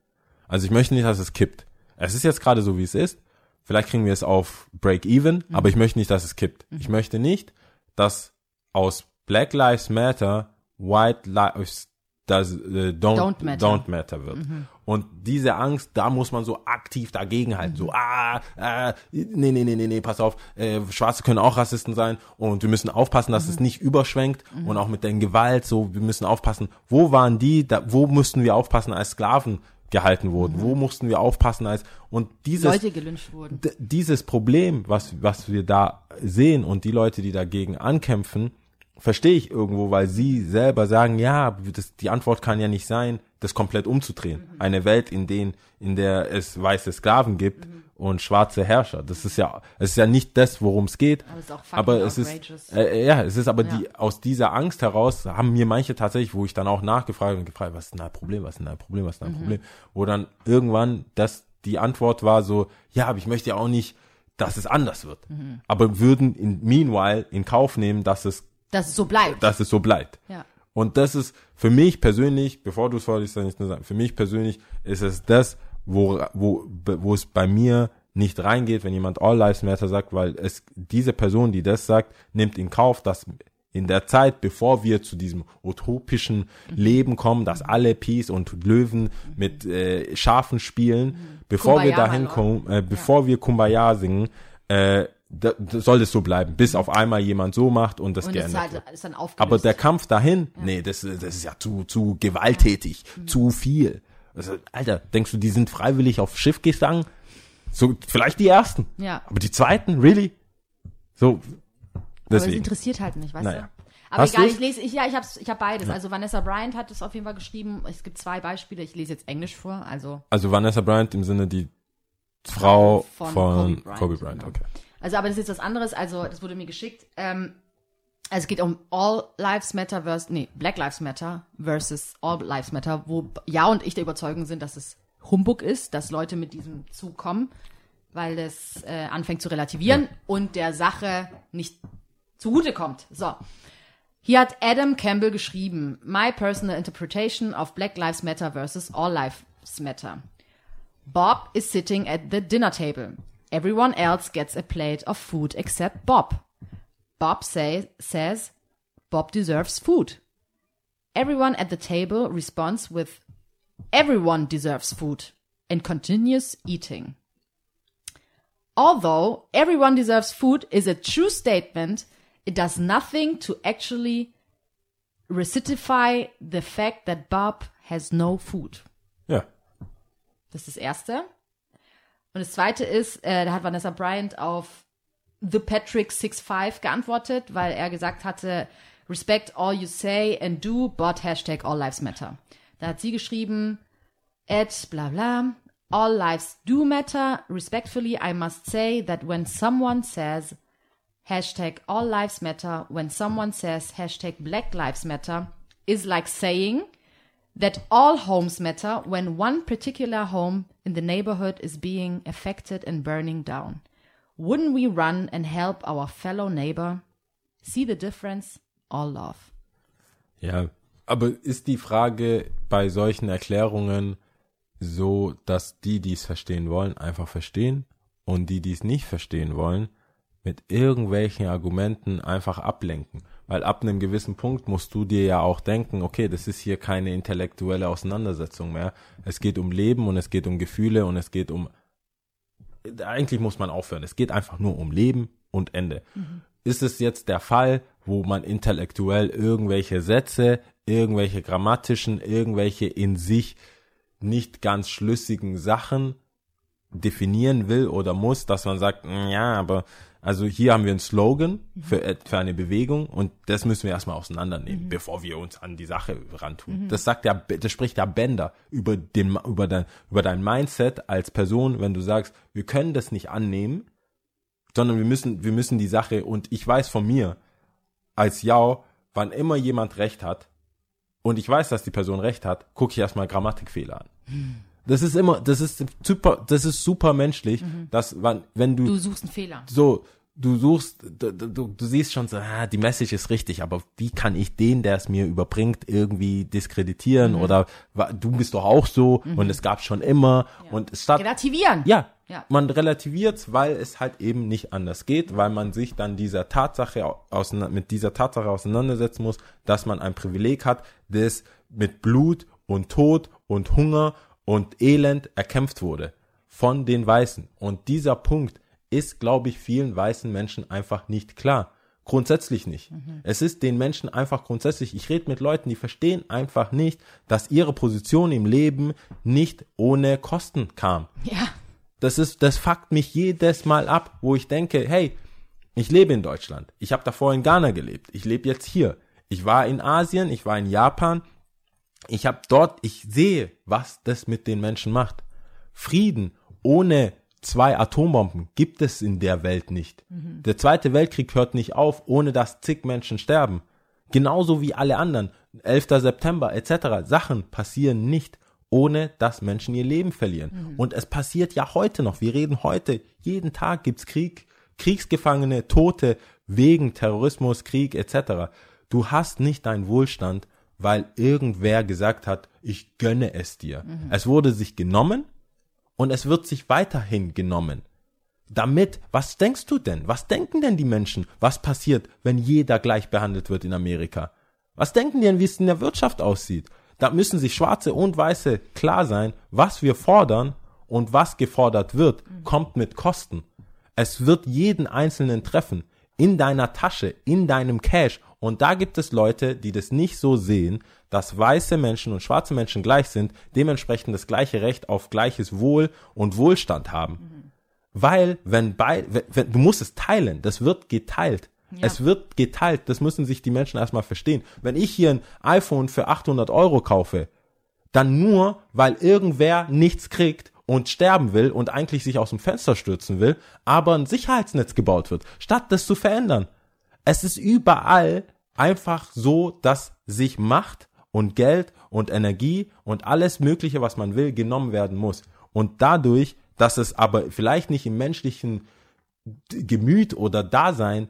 Also ich möchte nicht, dass es kippt. Es ist jetzt gerade so, wie es ist. Vielleicht kriegen wir es auf Break-Even, aber ich möchte nicht, dass es kippt. Ich möchte nicht, dass aus Black Lives Matter White Lives das, äh, don't, Don't matter. don't matter wird. Und diese Angst, da muss man so aktiv dagegen halten. So, ah, ah, nee, nee, nee, nee, nee, pass auf, äh, Schwarze können auch Rassisten sein und wir müssen aufpassen, dass es nicht überschwenkt und auch mit der Gewalt, so, wir müssen aufpassen. Wo waren die, da, wo mussten wir aufpassen, als Sklaven gehalten wurden? Wo mussten wir aufpassen, als, und dieses, Leute gelünscht wurden. dieses Problem, was, was wir da sehen und die Leute, die dagegen ankämpfen, verstehe ich irgendwo, weil sie selber sagen, ja, das, die Antwort kann ja nicht sein, das komplett umzudrehen. Eine Welt, in den, in der es weiße Sklaven gibt und schwarze Herrscher. Das ist ja, es ist ja nicht das, worum es geht. Aber es ist auch Aber es ist, outrageous. äh, ja, es ist aber Ja. die, aus dieser Angst heraus haben mir manche tatsächlich, wo ich dann auch nachgefragt und gefragt, was ist denn dein Problem, was ist denn dein Problem, was ist denn Mhm. dein Problem, wo dann irgendwann das, die Antwort war so, ja, aber ich möchte ja auch nicht, dass es anders wird. Mhm. Aber würden in, meanwhile in Kauf nehmen, dass es, Dass es so bleibt. dass es so bleibt. ja. Und das ist für mich persönlich, bevor du es vorliest, dann nicht nur sagen, für mich persönlich ist es das, wo, wo, wo es bei mir nicht reingeht, wenn jemand All Lives Matter sagt, weil es, diese Person, die das sagt, nimmt in Kauf, dass in der Zeit, bevor wir zu diesem utopischen Leben kommen, dass alle Peace und Löwen mit äh, Schafen spielen, bevor wir Kumbaya, dahin mein Lord. kommen, äh, bevor wir Kumbaya singen, äh, da, da soll es so bleiben, bis auf einmal jemand so macht und das Und geändert ist, wird. halt, ist dann aufgelöst. Aber der Kampf dahin, nee, das, das ist ja zu, zu gewalttätig, Mhm. zu viel. Also, Alter, denkst du, die sind freiwillig auf Schiff gegangen? So, vielleicht die ersten. Ja. Aber die zweiten, really? So, Aber es deswegen. interessiert halt nicht, weißt Naja. du? Aber Hast egal, du's? ich lese, ich, ja, ich hab's, ich hab beides. Also Vanessa Bryant hat es auf jeden Fall geschrieben. Es gibt zwei Beispiele. Ich lese jetzt Englisch vor. Also, Also Vanessa Bryant im Sinne die Frau Von von, Kobe Bryant, Kobe Bryant. genau. Also, aber das ist jetzt was anderes. Also, das wurde mir geschickt. Ähm, also es geht um All Lives Matter versus, nee, Black Lives Matter versus All Lives Matter, wo Ja und ich der Überzeugung sind, dass es Humbug ist, dass Leute mit diesem Zug kommen, weil das äh, anfängt zu relativieren und der Sache nicht zugutekommt. So. Hier hat Adam Campbell geschrieben, My personal interpretation of Black Lives Matter versus All Lives Matter. Bob is sitting at the dinner table. Everyone else gets a plate of food except Bob. Bob say, says Bob deserves food. Everyone at the table responds with everyone deserves food and continues eating. Although everyone deserves food is a true statement, it does nothing to actually recidify the fact that Bob has no food. Ja. Das ist das Erste. Und das Zweite ist, äh, da hat Vanessa Bryant auf The Patrick 65 geantwortet, weil er gesagt hatte, respect all you say and do, but hashtag all lives matter. Da hat sie geschrieben, at bla bla, all lives do matter. Respectfully, I must say that when someone says hashtag all lives matter, when someone says hashtag black lives matter, is like saying that all homes matter when one particular home in the neighborhood is being affected and burning down. Wouldn't we run and help our fellow neighbor? See the difference? All love. Ja, aber ist die Frage bei solchen Erklärungen so, dass die, die es verstehen wollen, einfach verstehen und die, die es nicht verstehen wollen, mit irgendwelchen Argumenten einfach ablenken? Weil ab einem gewissen Punkt musst du dir ja auch denken, okay, das ist hier keine intellektuelle Auseinandersetzung mehr. Es geht um Leben und es geht um Gefühle und es geht um eigentlich muss man aufhören. Es geht einfach nur um Leben und Ende. Ist es jetzt der Fall, wo man intellektuell irgendwelche Sätze, irgendwelche grammatischen, irgendwelche in sich nicht ganz schlüssigen Sachen definieren will oder muss, dass man sagt, "Mm, ja, aber also hier haben wir einen Slogan für, et- für eine Bewegung und das müssen wir erstmal auseinandernehmen, bevor wir uns an die Sache rantun. Das sagt ja, das spricht ja Bänder über den, über dein, über dein Mindset als Person, wenn du sagst, wir können das nicht annehmen, sondern wir müssen, wir müssen die Sache und ich weiß von mir, als Jau, wann immer jemand recht hat und ich weiß, dass die Person recht hat, gucke ich erstmal Grammatikfehler an. Das ist immer, das ist super, das ist super menschlich, dass wann, wenn Du suchst einen Fehler. so, du suchst, du, du, du siehst schon so, ah, die Message ist richtig, aber wie kann ich den, der es mir überbringt, irgendwie diskreditieren oder wa- du bist doch auch so und es gab schon immer und statt Relativieren. ja, Ja. man relativiert, weil es halt eben nicht anders geht, weil man sich dann dieser Tatsache au- auseinander, mit dieser Tatsache auseinandersetzen muss, dass man ein Privileg hat, das mit Blut und Tod und Hunger und Elend erkämpft wurde von den Weißen. Und dieser Punkt ist, glaube ich, vielen weißen Menschen einfach nicht klar. Grundsätzlich nicht. Es ist den Menschen einfach grundsätzlich, ich rede mit Leuten, die verstehen einfach nicht, dass ihre Position im Leben nicht ohne Kosten kam. Ja. Das ist, das fuckt mich jedes Mal ab, wo ich denke, hey, ich lebe in Deutschland. Ich habe davor in Ghana gelebt. Ich lebe jetzt hier. Ich war in Asien, ich war in Japan. Ich habe dort, ich sehe, was das mit den Menschen macht. Frieden ohne zwei Atombomben gibt es in der Welt nicht. Der Zweite Weltkrieg hört nicht auf, ohne dass zig Menschen sterben. Genauso wie alle anderen. 11. September etc. Sachen passieren nicht, ohne dass Menschen ihr Leben verlieren. Und es passiert ja heute noch. Wir reden heute, jeden Tag gibt's Krieg, Kriegsgefangene, Tote wegen Terrorismus, Krieg etc. Du hast nicht deinen Wohlstand, weil irgendwer gesagt hat, ich gönne es dir. Es wurde sich genommen und es wird sich weiterhin genommen. Damit, was denkst du denn? Was denken denn die Menschen? Was passiert, wenn jeder gleich behandelt wird in Amerika? Was denken die denn, wie es in der Wirtschaft aussieht? Da müssen sich Schwarze und Weiße klar sein, was wir fordern und was gefordert wird, kommt mit Kosten. Es wird jeden Einzelnen treffen. In deiner Tasche, in deinem Cash Und da gibt es Leute, die das nicht so sehen, dass weiße Menschen und schwarze Menschen gleich sind, dementsprechend das gleiche Recht auf gleiches Wohl und Wohlstand haben. Weil, wenn bei, wenn, wenn, du musst es teilen, das wird geteilt. Ja. Es wird geteilt, das müssen sich die Menschen erstmal verstehen. Wenn ich hier ein iPhone für 800 Euro kaufe, dann nur, weil irgendwer nichts kriegt und sterben will und eigentlich sich aus dem Fenster stürzen will, aber ein Sicherheitsnetz gebaut wird, statt das zu verändern. Es ist überall einfach so, dass sich Macht und Geld und Energie und alles Mögliche, was man will, genommen werden muss. Und dadurch, dass es aber vielleicht nicht im menschlichen Gemüt oder Dasein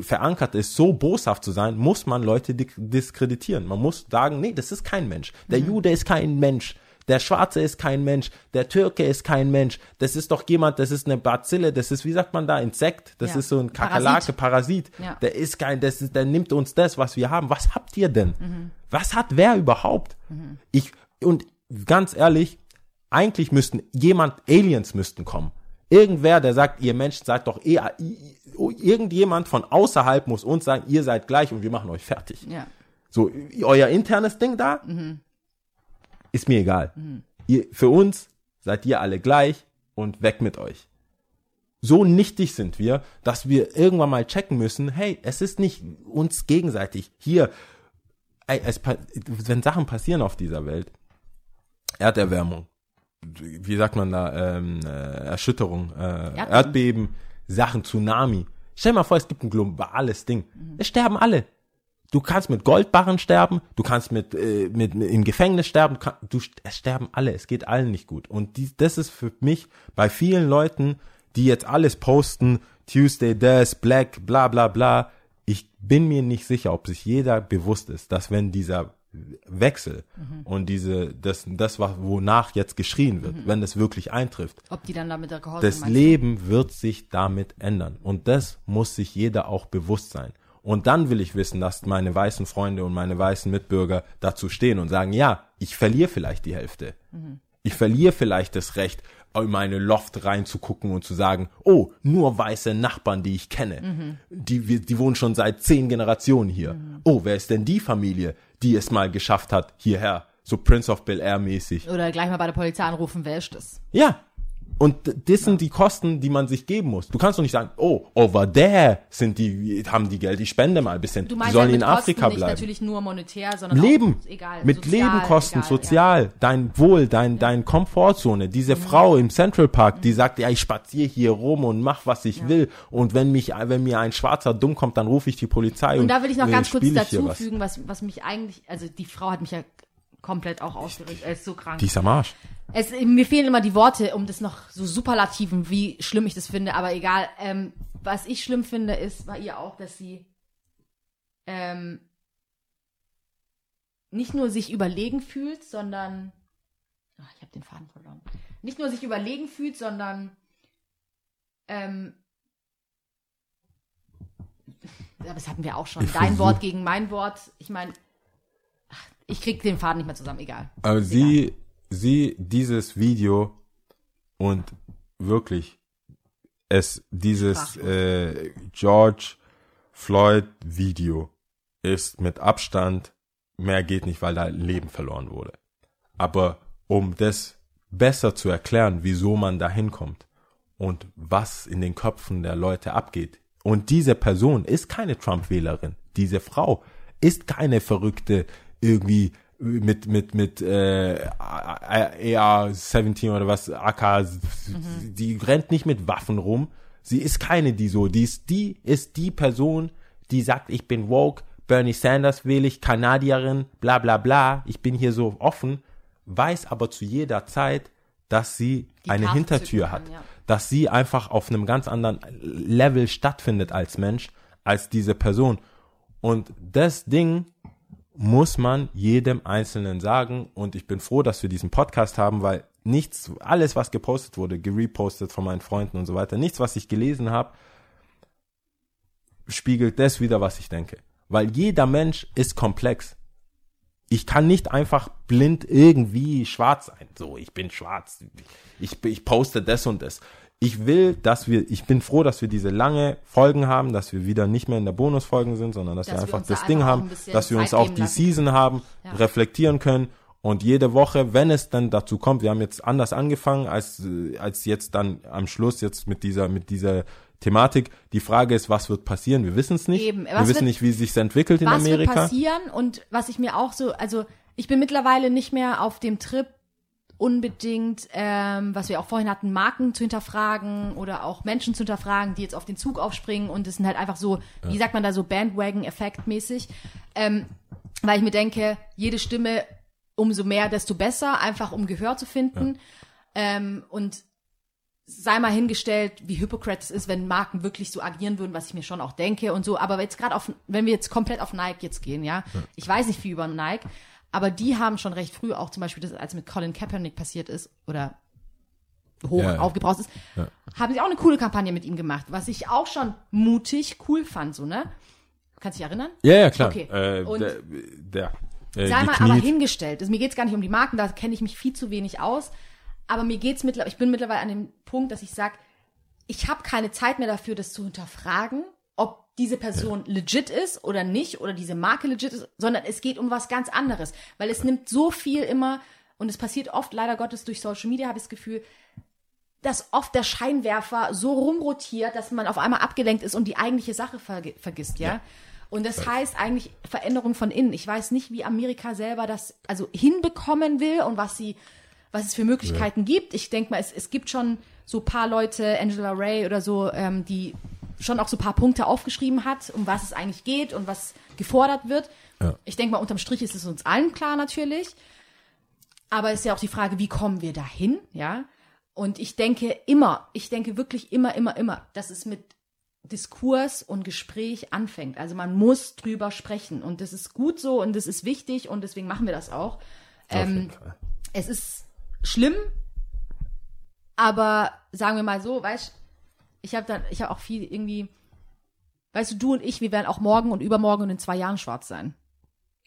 verankert ist, so boshaft zu sein, muss man Leute diskreditieren. Man muss sagen, nee, das ist kein Mensch. Der Jude ist kein Mensch. Der Schwarze ist kein Mensch. Der Türke ist kein Mensch. Das ist doch jemand, das ist eine Bazille, das ist, wie sagt man da, Insekt. Das Ja. ist so ein Kakerlake, Parasit. Ja. Der ist kein, das ist, der nimmt uns das, was wir haben. Was habt ihr denn? Mhm. Was hat wer überhaupt? Ich, und ganz ehrlich, eigentlich müssten jemand, Aliens müssten kommen. Irgendwer, der sagt, ihr Menschen seid doch eher, irgendjemand von außerhalb muss uns sagen, ihr seid gleich und wir machen euch fertig. Ja. So, euer internes Ding da, ist mir egal. Ihr, für uns seid ihr alle gleich und weg mit euch. So nichtig sind wir, dass wir irgendwann mal checken müssen, hey, es ist nicht uns gegenseitig. Hier, es, wenn Sachen passieren auf dieser Welt, Erderwärmung, wie sagt man da, ähm, äh, Erschütterung, äh, Erdbeben. Sachen, Tsunami. Stell dir mal vor, es gibt ein globales Ding. Es sterben alle. Du kannst mit Goldbarren sterben, du kannst mit, äh, mit, mit im Gefängnis sterben, du, kann, du es sterben alle, es geht allen nicht gut. Und dies, das ist für mich bei vielen Leuten, die jetzt alles posten, Tuesday this, Black, bla bla bla. Ich bin mir nicht sicher, ob sich jeder bewusst ist, dass wenn dieser Wechsel und diese, das, das, was- wonach jetzt geschrien wird, wenn es wirklich eintrifft, Ob die dann damit der Gehorsam das? Leben wird sich damit ändern. Und das muss sich jeder auch bewusst sein. Und dann will ich wissen, dass meine weißen Freunde und meine weißen Mitbürger dazu stehen und sagen, ja, ich verliere vielleicht die Hälfte. Ich verliere vielleicht das Recht, in meine Loft reinzugucken und zu sagen, oh, nur weiße Nachbarn, die ich kenne. Die, wir- die wohnen schon seit zehn Generationen hier. Oh, wer ist denn die Familie, die es mal geschafft hat, hierher? So Prince of Bel Air mäßig. Oder gleich mal bei der Polizei anrufen, wer ist das? Ja. Und das sind die Kosten, die man sich geben muss. Du kannst doch nicht sagen, oh, over there sind die, haben die Geld, ich spende mal ein bisschen. Du die meinst sollen halt in mit Afrika Kosten nicht bleiben. natürlich nur monetär, sondern Leben. auch egal, mit sozial, Lebenkosten, egal, sozial, dein Wohl, dein, dein Komfortzone. Diese Frau im Central Park, Mhm. die sagt, ja, ich spaziere hier rum und mach, was ich will. Und wenn mich, wenn mir ein Schwarzer dumm kommt, dann rufe ich die Polizei. Ja. Und da will ich noch äh, ganz kurz dazu was. fügen, was, was mich eigentlich, also die Frau hat mich ja komplett auch ausgeregt, er ist so krank. Die ist am Arsch. Es, mir fehlen immer die Worte, um das noch so superlativen, wie schlimm ich das finde, aber egal. Ähm, was ich schlimm finde, ist bei ihr auch, dass sie ähm, nicht nur sich überlegen fühlt, sondern Ach, ich habe den Faden verloren. Nicht nur sich überlegen fühlt, sondern ähm, [laughs] aber das hatten wir auch schon. Dein Wort gegen mein Wort. Ich meine, ich krieg den Faden nicht mehr zusammen. Egal. Aber Ist sie, sie, dieses Video und wirklich es, dieses äh, George Floyd Video ist mit Abstand, mehr geht nicht, weil da ein Leben verloren wurde. Aber um das besser zu erklären, wieso man da hinkommt und was in den Köpfen der Leute abgeht. Und diese Person ist keine Trump-Wählerin. Diese Frau ist keine verrückte irgendwie mit mit mit äh, AR-17 oder was AK die rennt nicht mit Waffen rum. Sie ist keine die so, die ist die ist die Person, die sagt, ich bin woke, Bernie Sanders wähle ich, Kanadierin, bla bla bla, ich bin hier so offen, weiß aber zu jeder Zeit, dass sie Die eine Karte Hintertür zücken hat, kann, ja. dass sie einfach auf einem ganz anderen Level stattfindet als Mensch, als diese Person. Und das Ding muss man jedem Einzelnen sagen. Und ich bin froh, dass wir diesen Podcast haben, weil nichts, alles, was gepostet wurde, gerepostet von meinen Freunden und so weiter, nichts, was ich gelesen habe, spiegelt das wieder, was ich denke. Weil jeder Mensch ist komplex. Ich kann nicht einfach blind irgendwie schwarz sein. So, ich bin schwarz. Ich, ich poste das und das. Ich will, dass wir, ich bin froh, dass wir diese lange Folgen haben, dass wir wieder nicht mehr in der Bonusfolgen sind, sondern dass, Dass wir wir einfach da das Ding einfach auch haben, dass wir uns auch die lassen Season haben, Ja. reflektieren können und jede Woche, wenn es dann dazu kommt, wir haben jetzt anders angefangen als äh, als jetzt dann am Schluss jetzt mit dieser mit dieser Thematik. Die Frage ist, was wird passieren? Wir wissen es nicht. Eben. Wir Was wissen wird- nicht, wie sich entwickelt in was Amerika. wird passieren und was ich mir auch so, also ich bin mittlerweile nicht mehr auf dem Trip unbedingt, ähm, was wir auch vorhin hatten, Marken zu hinterfragen oder auch Menschen zu hinterfragen, die jetzt auf den Zug aufspringen. Und es sind halt einfach so, wie sagt man da so Bandwagon-Effekt mäßig, ähm, weil ich mir denke, jede Stimme umso mehr, desto besser, einfach um Gehör zu finden. Ähm, und sei mal hingestellt, wie Hypocrite es ist, wenn Marken wirklich so agieren würden, was ich mir schon auch denke und so. Aber jetzt gerade auf, wenn wir jetzt komplett auf Nike jetzt gehen, ja, ich weiß nicht viel über Nike, aber die haben schon recht früh auch zum Beispiel, das, als mit Colin Kaepernick passiert ist oder hoch Ja, aufgebraust ist, Ja. haben sie auch eine coole Kampagne mit ihm gemacht, was ich auch schon mutig cool fand, so ne? Kannst du dich erinnern? Ja, ja, klar. Okay. Äh, Und- der, der äh, Sei mal aber hingestellt. Also, mir geht's gar nicht um die Marken, da kenne ich mich viel zu wenig aus. Aber mir geht's mittlerweile, ich bin mittlerweile an dem Punkt, dass ich sage, ich habe keine Zeit mehr dafür, das zu hinterfragen, ob diese Person legit ist oder nicht oder diese Marke legit ist, sondern es geht um was ganz anderes. Weil es nimmt so viel immer, und es passiert oft leider Gottes durch Social Media, habe ich das Gefühl, dass oft der Scheinwerfer so rumrotiert, dass man auf einmal abgelenkt ist und die eigentliche Sache verge vergisst, ja. Und das heißt eigentlich Veränderung von innen. Ich weiß nicht, wie Amerika selber das also hinbekommen will und was sie, was es für Möglichkeiten gibt. Ich denke mal, es, es gibt schon so paar Leute, Angela Ray oder so, ähm, die schon auch so paar Punkte aufgeschrieben hat, um was es eigentlich geht und was gefordert wird. Ja. Ich denke mal, unterm Strich ist es uns allen klar natürlich. Aber es ist ja auch die Frage, wie kommen wir dahin, ja? Und ich denke immer, ich denke wirklich immer, immer, immer, dass es mit Diskurs und Gespräch anfängt. Also man muss drüber sprechen und das ist gut so und das ist wichtig und deswegen machen wir das auch. Ähm, es ist schlimm, aber sagen wir mal so, weißt ich habe dann, ich habe auch viel irgendwie, weißt du, du und ich, wir werden auch morgen und übermorgen und in zwei Jahren schwarz sein.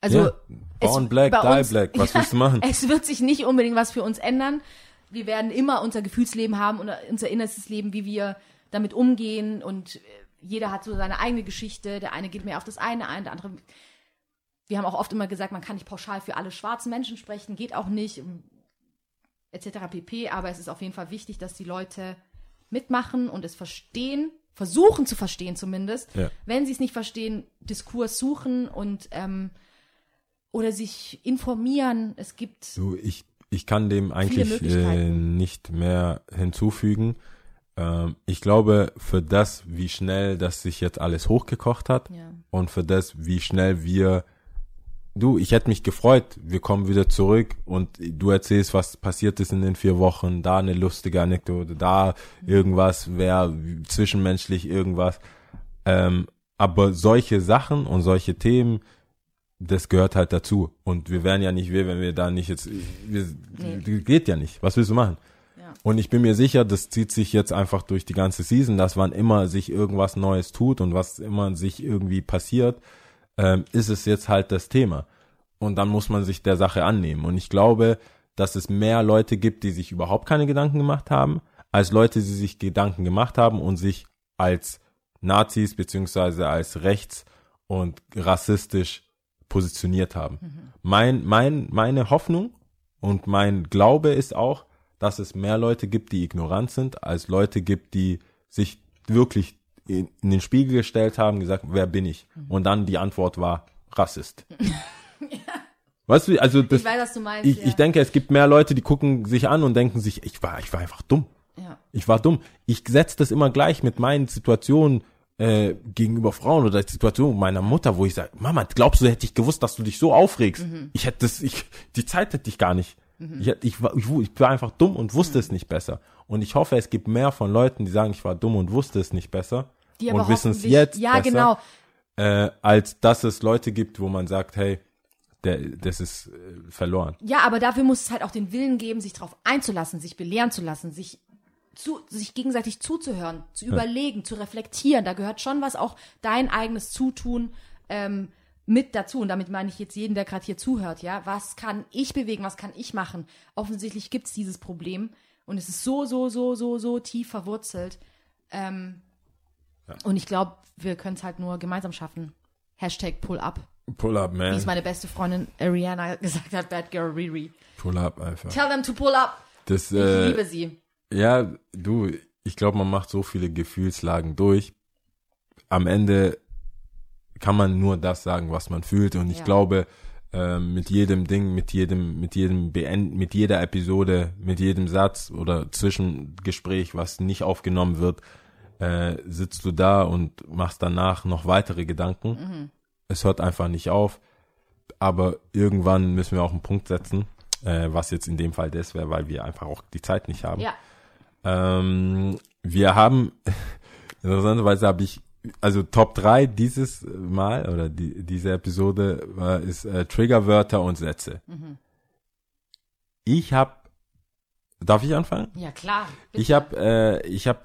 Also ja. Born black, bei die uns- black. Was [laughs] willst du machen? es wird sich nicht unbedingt was für uns ändern. Wir werden immer unser Gefühlsleben haben und unser innerstes Leben, wie wir damit umgehen und äh, jeder hat so seine eigene Geschichte. Der eine geht mehr auf das eine ein, der andere. Wir haben auch oft immer gesagt, man kann nicht pauschal für alle schwarzen Menschen sprechen, geht auch nicht, etc. pp. Aber es ist auf jeden Fall wichtig, dass die Leute mitmachen und es verstehen, versuchen zu verstehen zumindest. Ja. Wenn sie es nicht verstehen, Diskurs suchen und ähm, oder sich informieren. Es gibt Du, ich, ich kann dem eigentlich äh, nicht mehr hinzufügen. Ähm, ich glaube, für das, wie schnell das sich jetzt alles hochgekocht hat Ja. und für das, wie schnell wir Du, ich hätte mich gefreut, wir kommen wieder zurück und du erzählst, was passiert ist in den vier Wochen, da eine lustige Anekdote, da irgendwas, wer zwischenmenschlich irgendwas. Ähm, aber solche Sachen und solche Themen, das gehört halt dazu. Und wir wären ja nicht wir, wenn wir da nicht jetzt, wir, Nee. geht ja nicht. Was willst du machen? Ja. Und ich bin mir sicher, das zieht sich jetzt einfach durch die ganze Season, dass wann immer sich irgendwas Neues tut und was immer sich irgendwie passiert, ähm, ist es jetzt halt das Thema. Und dann muss man sich der Sache annehmen. Und ich glaube, dass es mehr Leute gibt, die sich überhaupt keine Gedanken gemacht haben, als Leute, die sich Gedanken gemacht haben und sich als Nazis beziehungsweise als rechts und rassistisch positioniert haben. Mein, mein, meine Hoffnung und mein Glaube ist auch, dass es mehr Leute gibt, die ignorant sind, als Leute gibt, die sich wirklich in, den Spiegel gestellt haben, gesagt, wer bin ich? Und dann die Antwort war Rassist. [laughs] Weißt du, also das, ich weiß, was du meinst. ich, ja. ich denke, es gibt mehr Leute, die gucken sich an und denken sich, ich war, ich war einfach dumm. ja. Ich war dumm. Ich setze das immer gleich mit meinen Situationen äh, gegenüber Frauen oder die Situation meiner Mutter, wo ich sage, Mama, glaubst du, hätte ich gewusst, dass du dich so aufregst? Ich hätte das, ich, die Zeit hätte ich gar nicht. Ich, hätte- ich, war, ich, ich war einfach dumm und wusste es nicht besser. Und ich hoffe, es gibt mehr von Leuten, die sagen, ich war dumm und wusste es nicht besser Die aber und wissen es jetzt Ja, besser, genau. äh, als dass es Leute gibt, wo man sagt, hey, der, das ist äh, verloren. Ja, aber dafür muss es halt auch den Willen geben, sich darauf einzulassen, sich belehren zu lassen, sich zu, sich gegenseitig zuzuhören, zu überlegen, zu reflektieren. Da gehört schon was auch dein eigenes Zutun ähm, mit dazu. Und damit meine ich jetzt jeden, der gerade hier zuhört, ja. Was kann ich bewegen, was kann ich machen? Offensichtlich gibt's dieses Problem. Und es ist so, so, so, so, so tief verwurzelt. Ähm, Und ich glaube, wir können es halt nur gemeinsam schaffen. Hashtag Pull Up. Pull up, Wie man. es meine beste Freundin Ariana gesagt hat, Bad Girl Riri. Pull up einfach. Tell them to pull up. Das, Ich äh, liebe sie. Ja, du, ich glaube, man macht so viele Gefühlslagen durch. Am Ende kann man nur das sagen, was man fühlt. Und ich Ja. glaube, ähm, mit jedem Ding, mit jedem, mit jedem Beend, mit jeder Episode, mit jedem Satz oder Zwischengespräch, was nicht aufgenommen wird, äh, sitzt du da und machst danach noch weitere Gedanken. Mhm. Es hört einfach nicht auf. Aber irgendwann müssen wir auch einen Punkt setzen, äh, was jetzt in dem Fall das wäre, weil wir einfach auch die Zeit nicht haben. Ja. Ähm, wir haben, [laughs] interessanterweise habe ich, also Top 3 dieses Mal oder die, diese Episode war, ist äh, Triggerwörter und Sätze. Mhm. Ich habe, darf ich anfangen? Ja, klar. Ich habe, äh, ich habe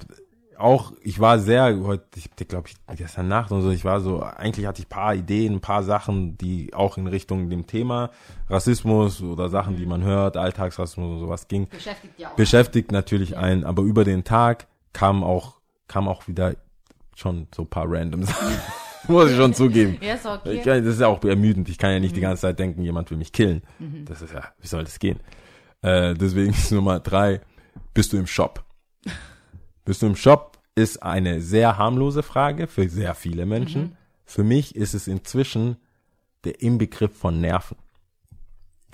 auch, ich war sehr heute, ich glaube ich gestern Nacht und so, ich war so, eigentlich hatte ich paar Ideen, ein paar Sachen, die auch in Richtung dem Thema Rassismus oder Sachen, die man hört, Alltagsrassismus und sowas ging Beschäftigt ja auch. beschäftigt natürlich einen, aber über den Tag kam auch, kam auch wieder schon so ein paar random [laughs] Sachen. Muss ich schon zugeben. ja, ist okay. Ich, das ist ja auch ermüdend. Ich kann ja nicht die ganze Zeit denken, jemand will mich killen. Das ist ja, wie soll das gehen? Äh, deswegen ist [laughs] Nummer drei, bist du im Shop? [laughs] bist du im Shop ist eine sehr harmlose Frage für sehr viele Menschen. Für mich ist es inzwischen der Inbegriff von Nerven.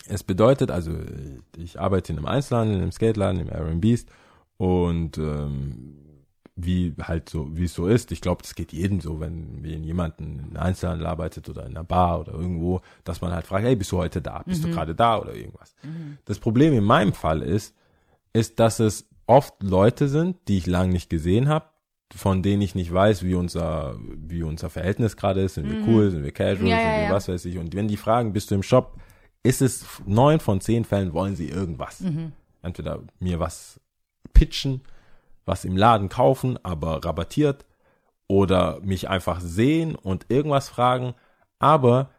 Es bedeutet, also äh, ich arbeite in einem Einzelhandel, in einem Skateladen, im Beast und ähm, wie halt so, wie es so ist, ich glaube, das geht jedem so, wenn, wenn jemand in einem Einzelhandel arbeitet oder in einer Bar oder irgendwo, dass man halt fragt, hey, bist du heute da? Bist du gerade da oder irgendwas? Das Problem in meinem Fall ist, ist, dass es oft Leute sind, die ich lange nicht gesehen habe, von denen ich nicht weiß, wie unser, wie unser Verhältnis gerade ist. Sind wir cool, sind wir casual, Ja, sind wir ja. was weiß ich. Und wenn die fragen, bist du im Shop, ist es neun von zehn Fällen wollen sie irgendwas. Entweder mir was pitchen, was im Laden kaufen, aber rabattiert, oder mich einfach sehen und irgendwas fragen. Aber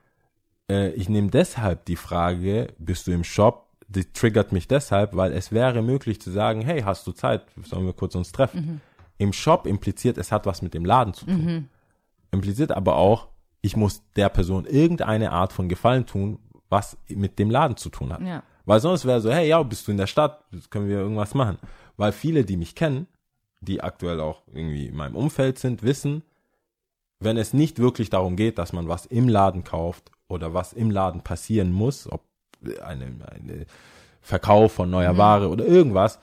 äh, ich nehme deshalb die Frage, bist du im Shop, die triggert mich deshalb, weil es wäre möglich zu sagen, hey, hast du Zeit, sollen wir kurz uns treffen? Im Shop impliziert, es hat was mit dem Laden zu tun. Impliziert aber auch, ich muss der Person irgendeine Art von Gefallen tun, was mit dem Laden zu tun hat. Ja. Weil sonst wäre so, hey, ja, bist du in der Stadt, können wir irgendwas machen. Weil viele, die mich kennen, die aktuell auch irgendwie in meinem Umfeld sind, wissen, wenn es nicht wirklich darum geht, dass man was im Laden kauft oder was im Laden passieren muss, ob eine, eine Verkauf von neuer Ware oder irgendwas,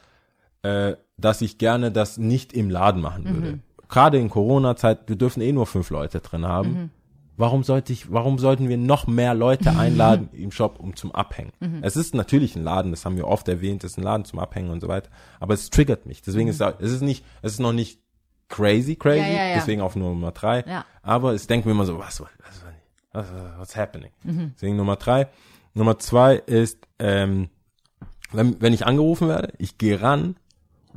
äh, dass ich gerne das nicht im Laden machen würde. Gerade in Corona-Zeit, wir dürfen eh nur fünf Leute drin haben. Warum sollte ich, warum sollten wir noch mehr Leute [laughs] einladen im Shop, um zum Abhängen? Es ist natürlich ein Laden, das haben wir oft erwähnt, es ist ein Laden zum Abhängen und so weiter. Aber es triggert mich. Deswegen ist es ist nicht, es ist noch nicht crazy, crazy. Ja, ja, ja. Deswegen auf Nummer drei. Ja. Aber es denken wir immer so, was, was, was, was what's happening? Deswegen Nummer drei. Nummer zwei ist, ähm, wenn, wenn ich angerufen werde, ich gehe ran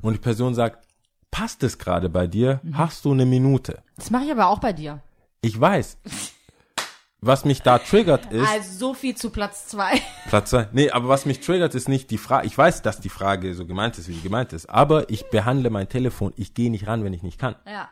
und die Person sagt, passt es gerade bei dir? Hast du eine Minute? Das mache ich aber auch bei dir. Ich weiß. Was mich da triggert ist, Also so viel zu Platz zwei. [laughs] Platz zwei. Nee, aber was mich triggert ist nicht die Frage. Ich weiß, dass die Frage so gemeint ist, wie sie gemeint ist. Aber ich behandle mein Telefon. Ich gehe nicht ran, wenn ich nicht kann. Ja.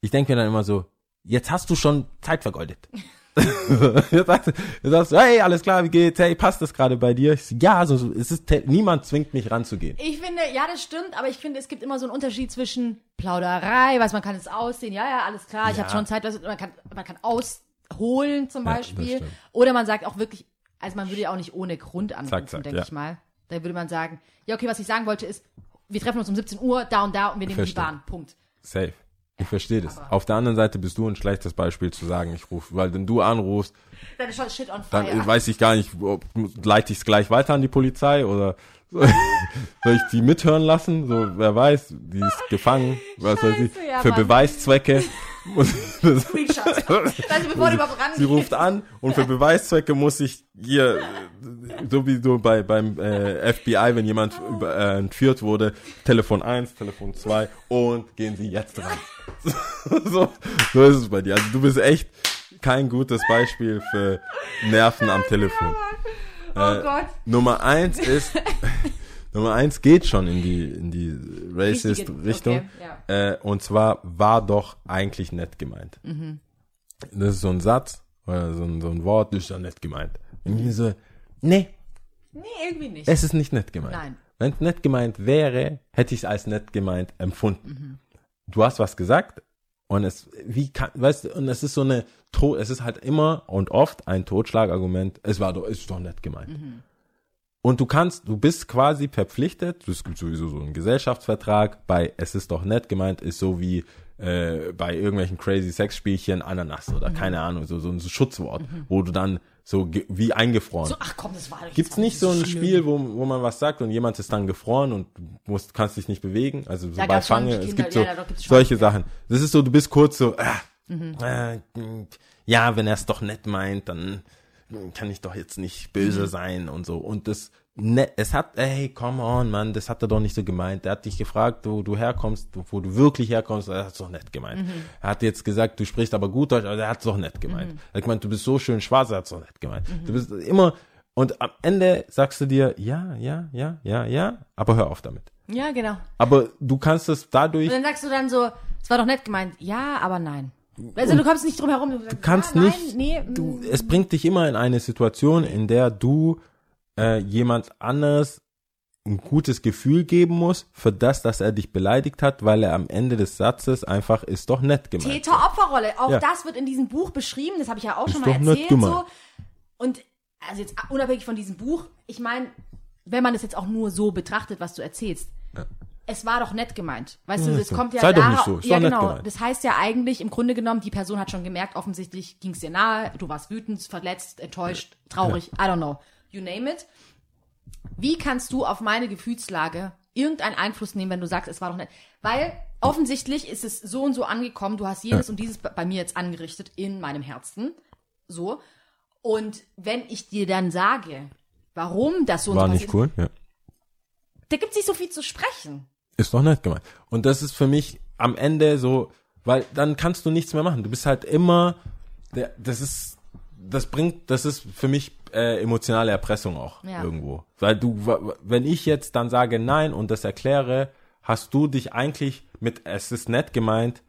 Ich denke mir dann immer so, jetzt hast du schon Zeit vergeudet. [laughs] [laughs] jetzt, sagst, du- jetzt sagst du, hey, alles klar, wie geht's? Hey, passt das gerade bei dir? Ich ja, so, so, es ist, niemand zwingt mich ranzugehen. Ich finde, ja, das stimmt, aber ich finde, es gibt immer so einen Unterschied zwischen Plauderei, was man kann es aussehen, ja, ja, alles klar, ich Ja. habe schon Zeit, was- man kann, man kann ausholen zum Ja, Beispiel. stimmt. Oder man sagt auch wirklich, also man würde ja auch nicht ohne Grund anrufen, denke ja. ich mal. Da würde man sagen, ja, okay, was ich sagen wollte ist, wir treffen uns um 17 Uhr, da und da und wir nehmen die Verstehe. Bahn, Punkt. Safe. Ich verstehe das. Auf der anderen Seite bist du ein schlechtes Beispiel zu sagen, ich rufe, weil wenn du anrufst, Dann ist schon shit on dann fire. äh, weiß ich gar nicht, ob, leite ich es gleich weiter an die Polizei oder [laughs] soll ich die mithören lassen? So, wer weiß, die ist gefangen, was weiß ich, Scheiße, ja, für Mann. Beweiszwecke. [laughs] Screenshot. Also bevor du überhaupt rangehst. Sie ruft an und für Beweiszwecke muss ich hier, äh, so wie so bei, beim äh, FBI, wenn jemand über, äh, entführt wurde, Telefon 1, Telefon 2 und gehen Sie jetzt ran. [laughs] so, so ist es bei dir. Also du bist echt kein gutes Beispiel für Nerven am Telefon. Oh Äh, Gott. Nummer eins ist, [laughs] Nummer eins geht schon in die, in die racist Richtige- Richtung. okay, ja. äh, und zwar war doch eigentlich nett gemeint. Mhm. Das ist so ein Satz oder so ein, so ein Wort, das ist doch nett gemeint. Und ich so, nee, Nee, irgendwie nicht. es ist nicht nett gemeint. Nein. Wenn es nett gemeint wäre, hätte ich es als nett gemeint empfunden. Du hast was gesagt und es, wie kann, weißt du, und es ist so eine, es ist halt immer und oft ein Totschlagargument, es war doch, ist doch nett gemeint. Und du kannst, du bist quasi verpflichtet, es gibt sowieso so einen Gesellschaftsvertrag, bei es ist doch nett gemeint, ist so wie äh, bei irgendwelchen crazy Sexspielchen Ananas oder keine Ahnung, so, so ein Schutzwort, wo du dann so wie eingefroren. so, ach komm, das war Gibt's nicht so ein schlimm. Spiel, wo, wo man was sagt und jemand ist dann gefroren und du musst, kannst dich nicht bewegen? Also so Da bei Fange, es gibt so ja, solche ja. Sachen. Das ist so, du bist kurz so, äh, Mhm. äh, ja, wenn er es doch nett meint, dann kann ich doch jetzt nicht Mhm. böse sein und so. Und das, ne, es hat, ey, come on, Mann, das hat er doch nicht so gemeint. Der hat dich gefragt, wo du herkommst, wo du wirklich herkommst, er hat es doch nett gemeint. Mhm. Er hat jetzt gesagt, du sprichst aber gut Deutsch, aber er hat es doch nett gemeint. Er hat gemeint, du bist so schön schwarz, er hat es doch nett gemeint. Mhm. Du bist immer, und am Ende sagst du dir, ja, ja, ja, ja, ja, aber hör auf damit. Ja, genau. Aber du kannst es dadurch, Und dann sagst du dann so, es war doch nett gemeint. Ja, aber nein. Also du kommst nicht drum herum. Du, sagst, du kannst ja, nein, nicht, Nee, du, mm. es bringt dich immer in eine Situation, in der du äh, jemand anderes ein gutes Gefühl geben musst für das, dass er dich beleidigt hat, weil er am Ende des Satzes einfach ist doch nett gemeint. Täter-Opferrolle. Auch Ja. das wird in diesem Buch beschrieben. Das habe ich ja auch Ist schon mal erzählt. So. Und also jetzt unabhängig von diesem Buch, ich meine, wenn man es jetzt auch nur so betrachtet, was du erzählst, es war doch nett gemeint. Weißt du, Ja, das so. kommt ja Sei doch darauf- nicht so, ist ja doch genau. Das heißt ja eigentlich im Grunde genommen, die Person hat schon gemerkt, offensichtlich ging es dir nahe, du warst wütend, verletzt, enttäuscht, traurig, I don't know, you name it. Wie kannst du auf meine Gefühlslage irgendeinen Einfluss nehmen, wenn du sagst, es war doch nett? Weil offensichtlich ist es so und so angekommen, du hast jenes und dieses bei- mir jetzt angerichtet in meinem Herzen. So. Und wenn ich dir dann sage, warum das so und War so nicht passiert cool, ja. ist, da gibt es nicht so viel zu sprechen. Ist doch nett gemeint. Und das ist für mich am Ende so, weil dann kannst du nichts mehr machen. Du bist halt immer, das ist, das bringt, das ist für mich äh, emotionale Erpressung auch Ja. irgendwo. Weil du, wenn ich jetzt dann sage nein und das erkläre, hast du dich eigentlich mit, es ist nett gemeint,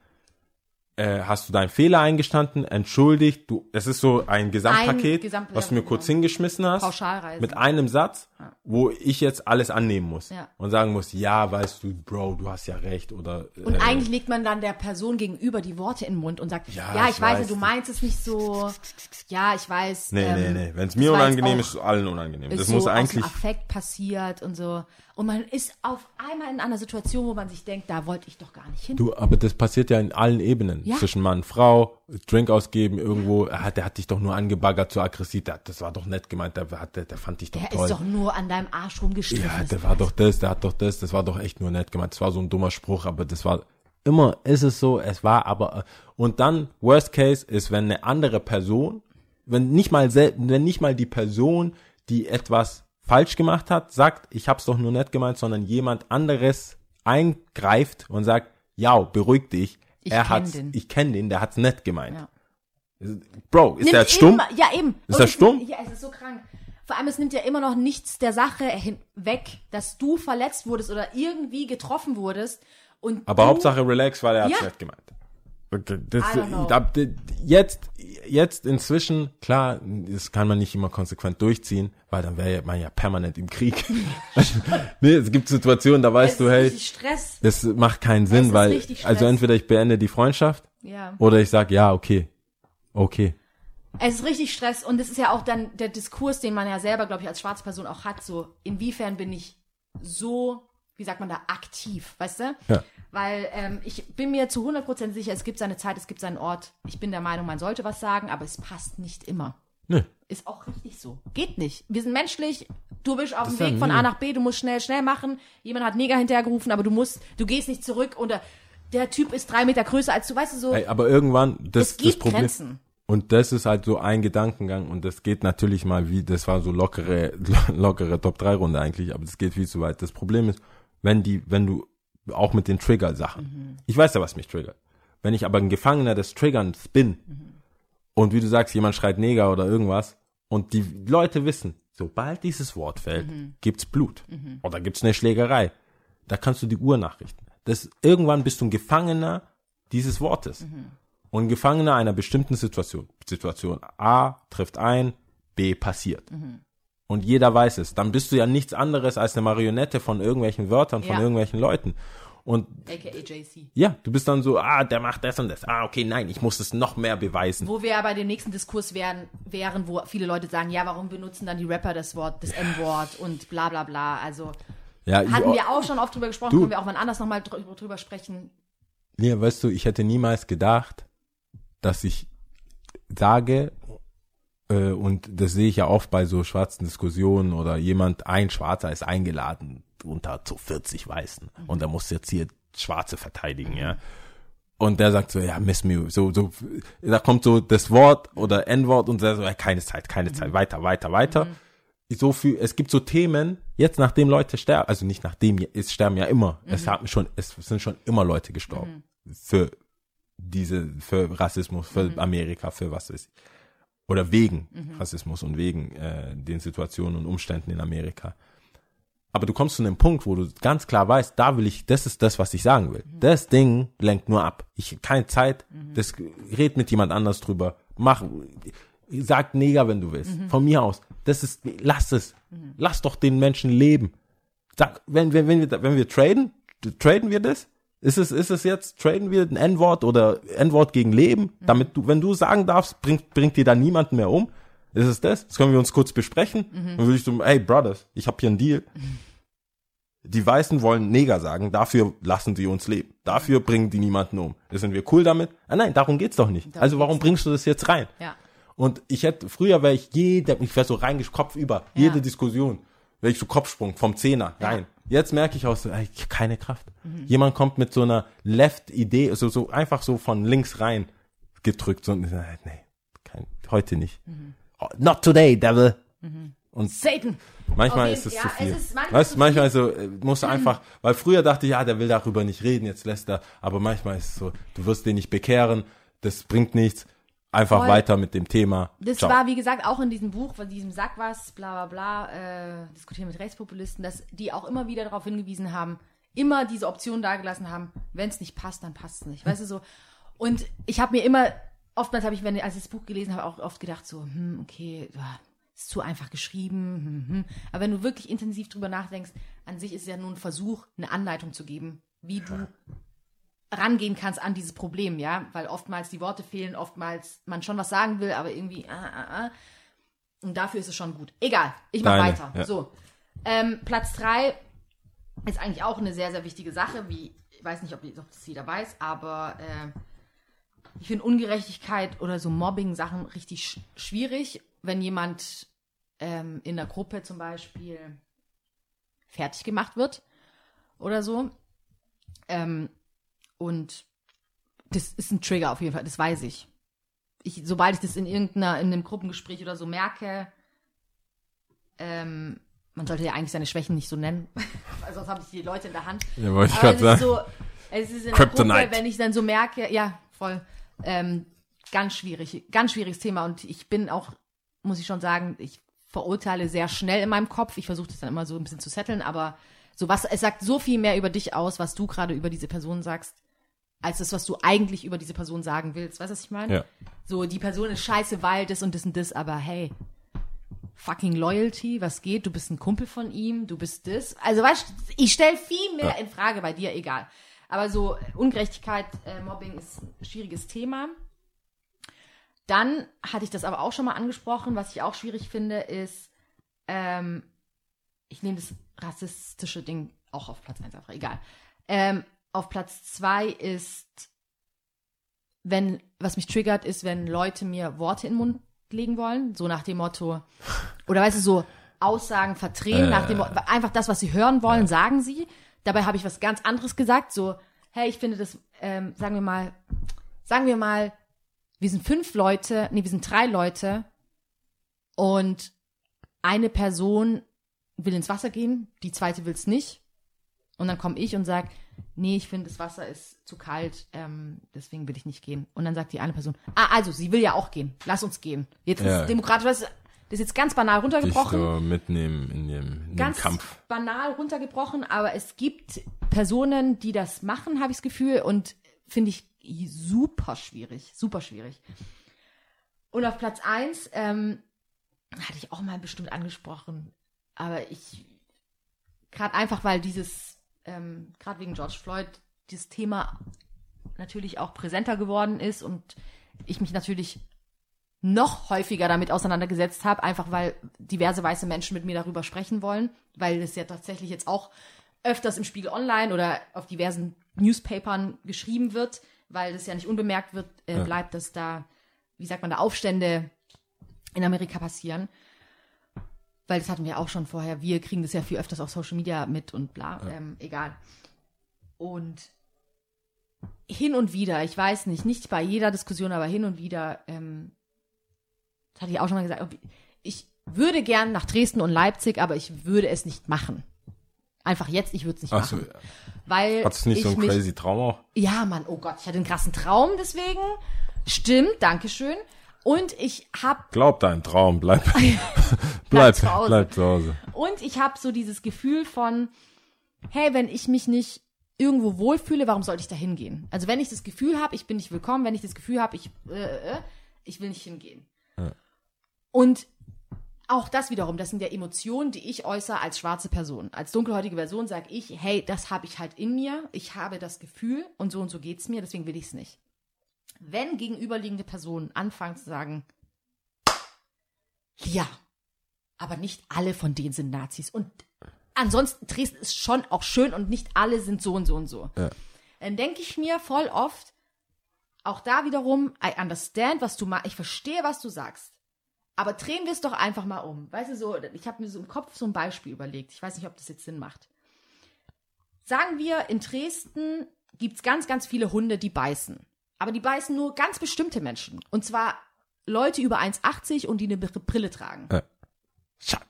äh, hast du deinen Fehler eingestanden, entschuldigt, du, es ist so ein Gesamtpaket, Gesamt- was du mir kurz genau. hingeschmissen hast. Pauschalreise. Mit einem Satz, wo ich jetzt alles annehmen muss. Ja. Und sagen muss, ja, weißt du, Bro, du hast ja recht. Oder Und äh, eigentlich legt man dann der Person gegenüber die Worte in den Mund und sagt, ja, Ja, ich, ich weiß, weiß. du meinst es nicht so. Ja, ich weiß. Nee, nee, ähm, nee. Wenn es mir unangenehm ist, ist es allen unangenehm. ist Das so muss aus eigentlich. dem Affekt passiert und so. Und man ist auf einmal in einer Situation, wo man sich denkt, da wollte ich doch gar nicht hin. Du, aber das passiert ja in allen Ebenen. Ja. Zwischen Mann, Frau, Drink ausgeben, irgendwo, er hat, der hat dich doch nur angebaggert, so aggressiv, der, das war doch nett gemeint, der, hat, der, der fand dich doch Der toll. ist doch nur an deinem Arsch rumgestriffen. ja, der war doch das, der hat doch das, das war doch echt nur nett gemeint. Das war so ein dummer Spruch, aber das war, immer ist es so, es war aber, und dann, worst case ist, wenn eine andere Person, wenn nicht mal selten, wenn nicht mal die Person, die etwas falsch gemacht hat, sagt, ich hab's doch nur nett gemeint, sondern jemand anderes eingreift und sagt, ja, beruhig dich, Ich er kenn hat's, den. ich kenne den, der hat's nett gemeint. Ja. Bro, ist Nimmt der stumm? Immer, ja, eben. Ist Und er es- stumm? Ja, es ist so krank. Vor allem, es nimmt ja immer noch nichts der Sache hinweg, dass du verletzt wurdest oder irgendwie getroffen wurdest. Und Aber du, Hauptsache relax, weil er hat's Ja. nett gemeint. Das, d- jetzt, jetzt inzwischen, klar, das kann man nicht immer konsequent durchziehen, weil dann wäre man ja permanent im Krieg. [laughs] nee, es gibt Situationen, da weißt es du, hey, Stress. das macht keinen Sinn, weil, also entweder ich beende die Freundschaft Ja. oder ich sag ja, okay, okay. Es ist richtig Stress und es ist ja auch dann der Diskurs, den man ja selber, glaube ich, als schwarze Person auch hat, so inwiefern bin ich so, wie sagt man da, aktiv, weißt du? Ja. Weil ähm, ich bin mir zu 100% sicher, es gibt seine Zeit, es gibt seinen Ort. Ich bin der Meinung, man sollte was sagen, aber es passt nicht immer. Nö. Ist auch richtig so. Geht nicht. Wir sind menschlich. Du bist auf dem Weg von. A nach B, du musst schnell, schnell machen. Jemand hat Neger hinterhergerufen, aber du musst, du gehst nicht zurück und der, Typ ist drei Meter größer als du, weißt du so. Ey, aber irgendwann, das, es gibt das Problem. Grenzen. Und das ist halt so ein Gedankengang und das geht natürlich mal wie, das war so lockere, [laughs] lockere Top 3 Runde eigentlich, aber das geht viel zu weit. Das Problem ist, wenn die, wenn du auch mit den Trigger-Sachen. Ich weiß ja, was mich triggert. Wenn ich aber ein Gefangener des Triggerns bin und wie du sagst, jemand schreit Neger oder irgendwas und die Leute wissen, sobald dieses Wort fällt, gibt's Blut. Oder gibt's eine Schlägerei. Da kannst du die Uhr nachrichten. Das, irgendwann bist du ein Gefangener dieses Wortes. Und ein Gefangener einer bestimmten Situation. Situation A trifft ein, B passiert. Und jeder weiß es. Dann bist du ja nichts anderes als eine Marionette von irgendwelchen Wörtern, von Ja. irgendwelchen Leuten. Und AKA JC. ja, du bist dann so, ah, der macht das und das. Ah, okay, nein, ich muss es noch mehr beweisen. Wo wir ja bei dem nächsten Diskurs wären, wären, wo viele Leute sagen, ja, warum benutzen dann die Rapper das Wort, das N-Wort und bla bla bla. Also Ja, ich, hatten wir auch schon oft drüber gesprochen, Du- können wir auch mal anders nochmal drüber, drüber sprechen. Nee, weißt du, ich hätte niemals gedacht, dass ich sage, äh, und das sehe ich ja oft bei so schwarzen Diskussionen oder jemand, ein Schwarzer ist eingeladen unter so 40 Weißen und er muss jetzt hier Schwarze verteidigen, ja. Und der sagt so, ja, miss me, so, so, da kommt so das Wort oder N-Wort und der so, ja, keine Zeit, keine Zeit, weiter, weiter, weiter. So viel, es gibt so Themen, jetzt nachdem Leute sterben, also nicht nachdem, es sterben ja immer, es haben schon, es sind schon immer Leute gestorben. Für diese, für Rassismus, für Amerika, für was weiß ich. Oder wegen Rassismus und wegen äh, den Situationen und Umständen in Amerika. Aber du kommst zu einem Punkt, wo du ganz klar weißt, da will ich, das ist das, was ich sagen will. Das Ding lenkt nur ab. Ich habe keine Zeit, das red mit jemand anders drüber. Mach, sag Neger, wenn du willst. Von mir aus. Das ist, lass es. Lass doch den Menschen leben. Sag, wenn, wenn, wenn wir, wenn wir traden, traden wir das? Ist es, ist es jetzt, traden wir ein N-Wort oder N-Wort gegen Leben? Damit du, wenn du sagen darfst, bringt, bringt dir da niemanden mehr um? Ist es das? Das können wir uns kurz besprechen. Dann würde ich so, hey Brothers, ich habe hier einen Deal. Die Weißen wollen Neger sagen, dafür lassen sie uns leben. Dafür bringen die niemanden um. Sind wir cool damit? Ah nein, darum geht's doch nicht. Also warum bringst du das jetzt rein? Ja. Und ich hätte, früher wäre ich jeder, ich wäre so reingesch, Kopf über, Ja. jede Diskussion, wäre ich so Kopfsprung vom Zehner rein. Jetzt merke ich auch so, ey, ich hab keine Kraft. Mhm. Jemand kommt mit so einer Left-Idee, so, so einfach so von links rein gedrückt, so, und ich sag, nee, kein, heute nicht. Mhm. Oh, not today, devil. Und Satan! manchmal Auf ist es ja, zu es viel. ist manchmal weißt, zu du, manchmal so, äh, musst du einfach, weil früher dachte ich, ja, der will darüber nicht reden, jetzt lässt er, aber manchmal ist es so, du wirst den nicht bekehren, das bringt nichts, einfach Voll. weiter mit dem Thema. Das Ciao. war, wie gesagt, auch in diesem Buch, von diesem Sack was, bla bla bla, äh, diskutieren mit Rechtspopulisten, dass die auch immer wieder darauf hingewiesen haben, immer diese Option dargelassen haben, wenn es nicht passt, dann passt es nicht. Weißt du so? Und ich habe mir immer, oftmals habe ich, wenn, als ich das Buch gelesen habe, auch oft gedacht, so, hm, okay, ist zu einfach geschrieben. Hm, hm. Aber wenn du wirklich intensiv drüber nachdenkst, an sich ist es ja nur ein Versuch, eine Anleitung zu geben, wie du rangehen kannst an dieses Problem, ja, weil oftmals die Worte fehlen, oftmals man schon was sagen will, aber irgendwie ah, ah, ah. und dafür ist es schon gut. Egal, ich mach Deine, weiter. ja. So, ähm, Platz drei ist eigentlich auch eine sehr sehr wichtige Sache, wie ich weiß nicht, ob, ob das jeder weiß, aber äh, ich finde Ungerechtigkeit oder so Mobbing-Sachen richtig sch schwierig, wenn jemand ähm, in der Gruppe zum Beispiel fertig gemacht wird oder so. Ähm, und das ist ein Trigger auf jeden Fall, das weiß ich. ich sobald ich das in irgendeiner, in einem Gruppengespräch oder so merke, ähm, man sollte ja eigentlich seine Schwächen nicht so nennen, [laughs] weil sonst habe ich die Leute in der Hand. Ja, wollte ich gerade es ist sagen. so, es ist in der Kryptonite. Gruppe, wenn ich dann so merke, ja, voll, ähm, ganz schwierig, ganz schwieriges Thema und ich bin auch, muss ich schon sagen, ich verurteile sehr schnell in meinem Kopf. Ich versuche das dann immer so ein bisschen zu setteln, aber so was, es sagt so viel mehr über dich aus, was du gerade über diese Person sagst, als das, was du eigentlich über diese Person sagen willst. Weißt du, was ich meine? Ja. So, die Person ist scheiße, weil das und das und das, aber hey, fucking Loyalty, was geht? Du bist ein Kumpel von ihm, du bist das. Also weißt du, ich stelle viel mehr Ja. in Frage bei dir, egal. Aber so Ungerechtigkeit, äh, Mobbing ist ein schwieriges Thema. Dann hatte ich das aber auch schon mal angesprochen, was ich auch schwierig finde, ist, ähm, ich nehme das rassistische Ding auch auf Platz 1 einfach, egal. Ähm, auf Platz 2 ist, wenn, was mich triggert, ist, wenn Leute mir Worte in den Mund legen wollen, so nach dem Motto, oder weißt du, so Aussagen verdrehen, Äh. nach dem Motto, einfach das, was sie hören wollen, sagen sie. Dabei habe ich was ganz anderes gesagt, so, hey, ich finde das, ähm, sagen wir mal, sagen wir mal, wir sind fünf Leute, nee, wir sind drei Leute und eine Person will ins Wasser gehen, die zweite will es nicht. Und dann komme ich und sag, nee, ich finde, das Wasser ist zu kalt, ähm, deswegen will ich nicht gehen. Und dann sagt die eine Person, ah, also, sie will ja auch gehen, lass uns gehen. Jetzt ist Ja. es demokratisch, Das ist jetzt ganz banal Dich runtergebrochen. so mitnehmen in dem, in dem ganz Kampf. banal runtergebrochen, aber es gibt Personen, die das machen, habe ich das Gefühl, und finde ich super schwierig, super schwierig. Und auf Platz eins ähm, hatte ich auch mal bestimmt angesprochen, aber ich, gerade einfach, weil dieses, ähm, gerade wegen George Floyd, dieses Thema natürlich auch präsenter geworden ist und ich mich natürlich noch häufiger damit auseinandergesetzt habe, einfach weil diverse weiße Menschen mit mir darüber sprechen wollen, weil es ja tatsächlich jetzt auch öfters im Spiegel Online oder auf diversen Newspapern geschrieben wird, weil es ja nicht unbemerkt wird, äh, bleibt, dass da, wie sagt man, da Aufstände in Amerika passieren. Weil das hatten wir auch schon vorher. Wir kriegen das ja viel öfters auf Social Media mit und bla. Ähm, egal. Und hin und wieder, ich weiß nicht, nicht bei jeder Diskussion, aber hin und wieder, ähm, das hatte ich auch schon mal gesagt, ich würde gern nach Dresden und Leipzig, aber ich würde es nicht machen. Einfach jetzt, ich würde es nicht Achso, machen. Weil hattest du nicht ich so einen mich, crazy Traum auch? ja, Mann, oh Gott, ich hatte einen krassen Traum deswegen. Stimmt, Dankeschön. Und ich hab Glaub deinen Traum, bleib, [laughs] [laughs] bleib, zu Hause. bleib zu Hause. Und ich habe so dieses Gefühl von, hey, wenn ich mich nicht irgendwo wohlfühle, warum sollte ich da hingehen? Also wenn ich das Gefühl habe, ich bin nicht willkommen, wenn ich das Gefühl habe, ich, äh, äh, ich will nicht hingehen. Und auch das wiederum, das sind ja Emotionen, die ich äußere als schwarze Person. Als dunkelhäutige Person sage ich, hey, das habe ich halt in mir, ich habe das Gefühl und so und so geht's mir, deswegen will ich es nicht. Wenn gegenüberliegende Personen anfangen zu sagen, ja, aber nicht alle von denen sind Nazis. Und ansonsten, Dresden ist schon auch schön und nicht alle sind so und so und so. Ja. Dann denke ich mir voll oft, auch da wiederum, I understand, was du machst, ich verstehe, was du sagst. Aber drehen wir es doch einfach mal um. Weißt du, so, ich habe mir so im Kopf so ein Beispiel überlegt. Ich weiß nicht, ob das jetzt Sinn macht. Sagen wir, in Dresden gibt's ganz, ganz viele Hunde, die beißen. Aber die beißen nur ganz bestimmte Menschen. Und zwar Leute über 1,80 und die eine Brille tragen. Scha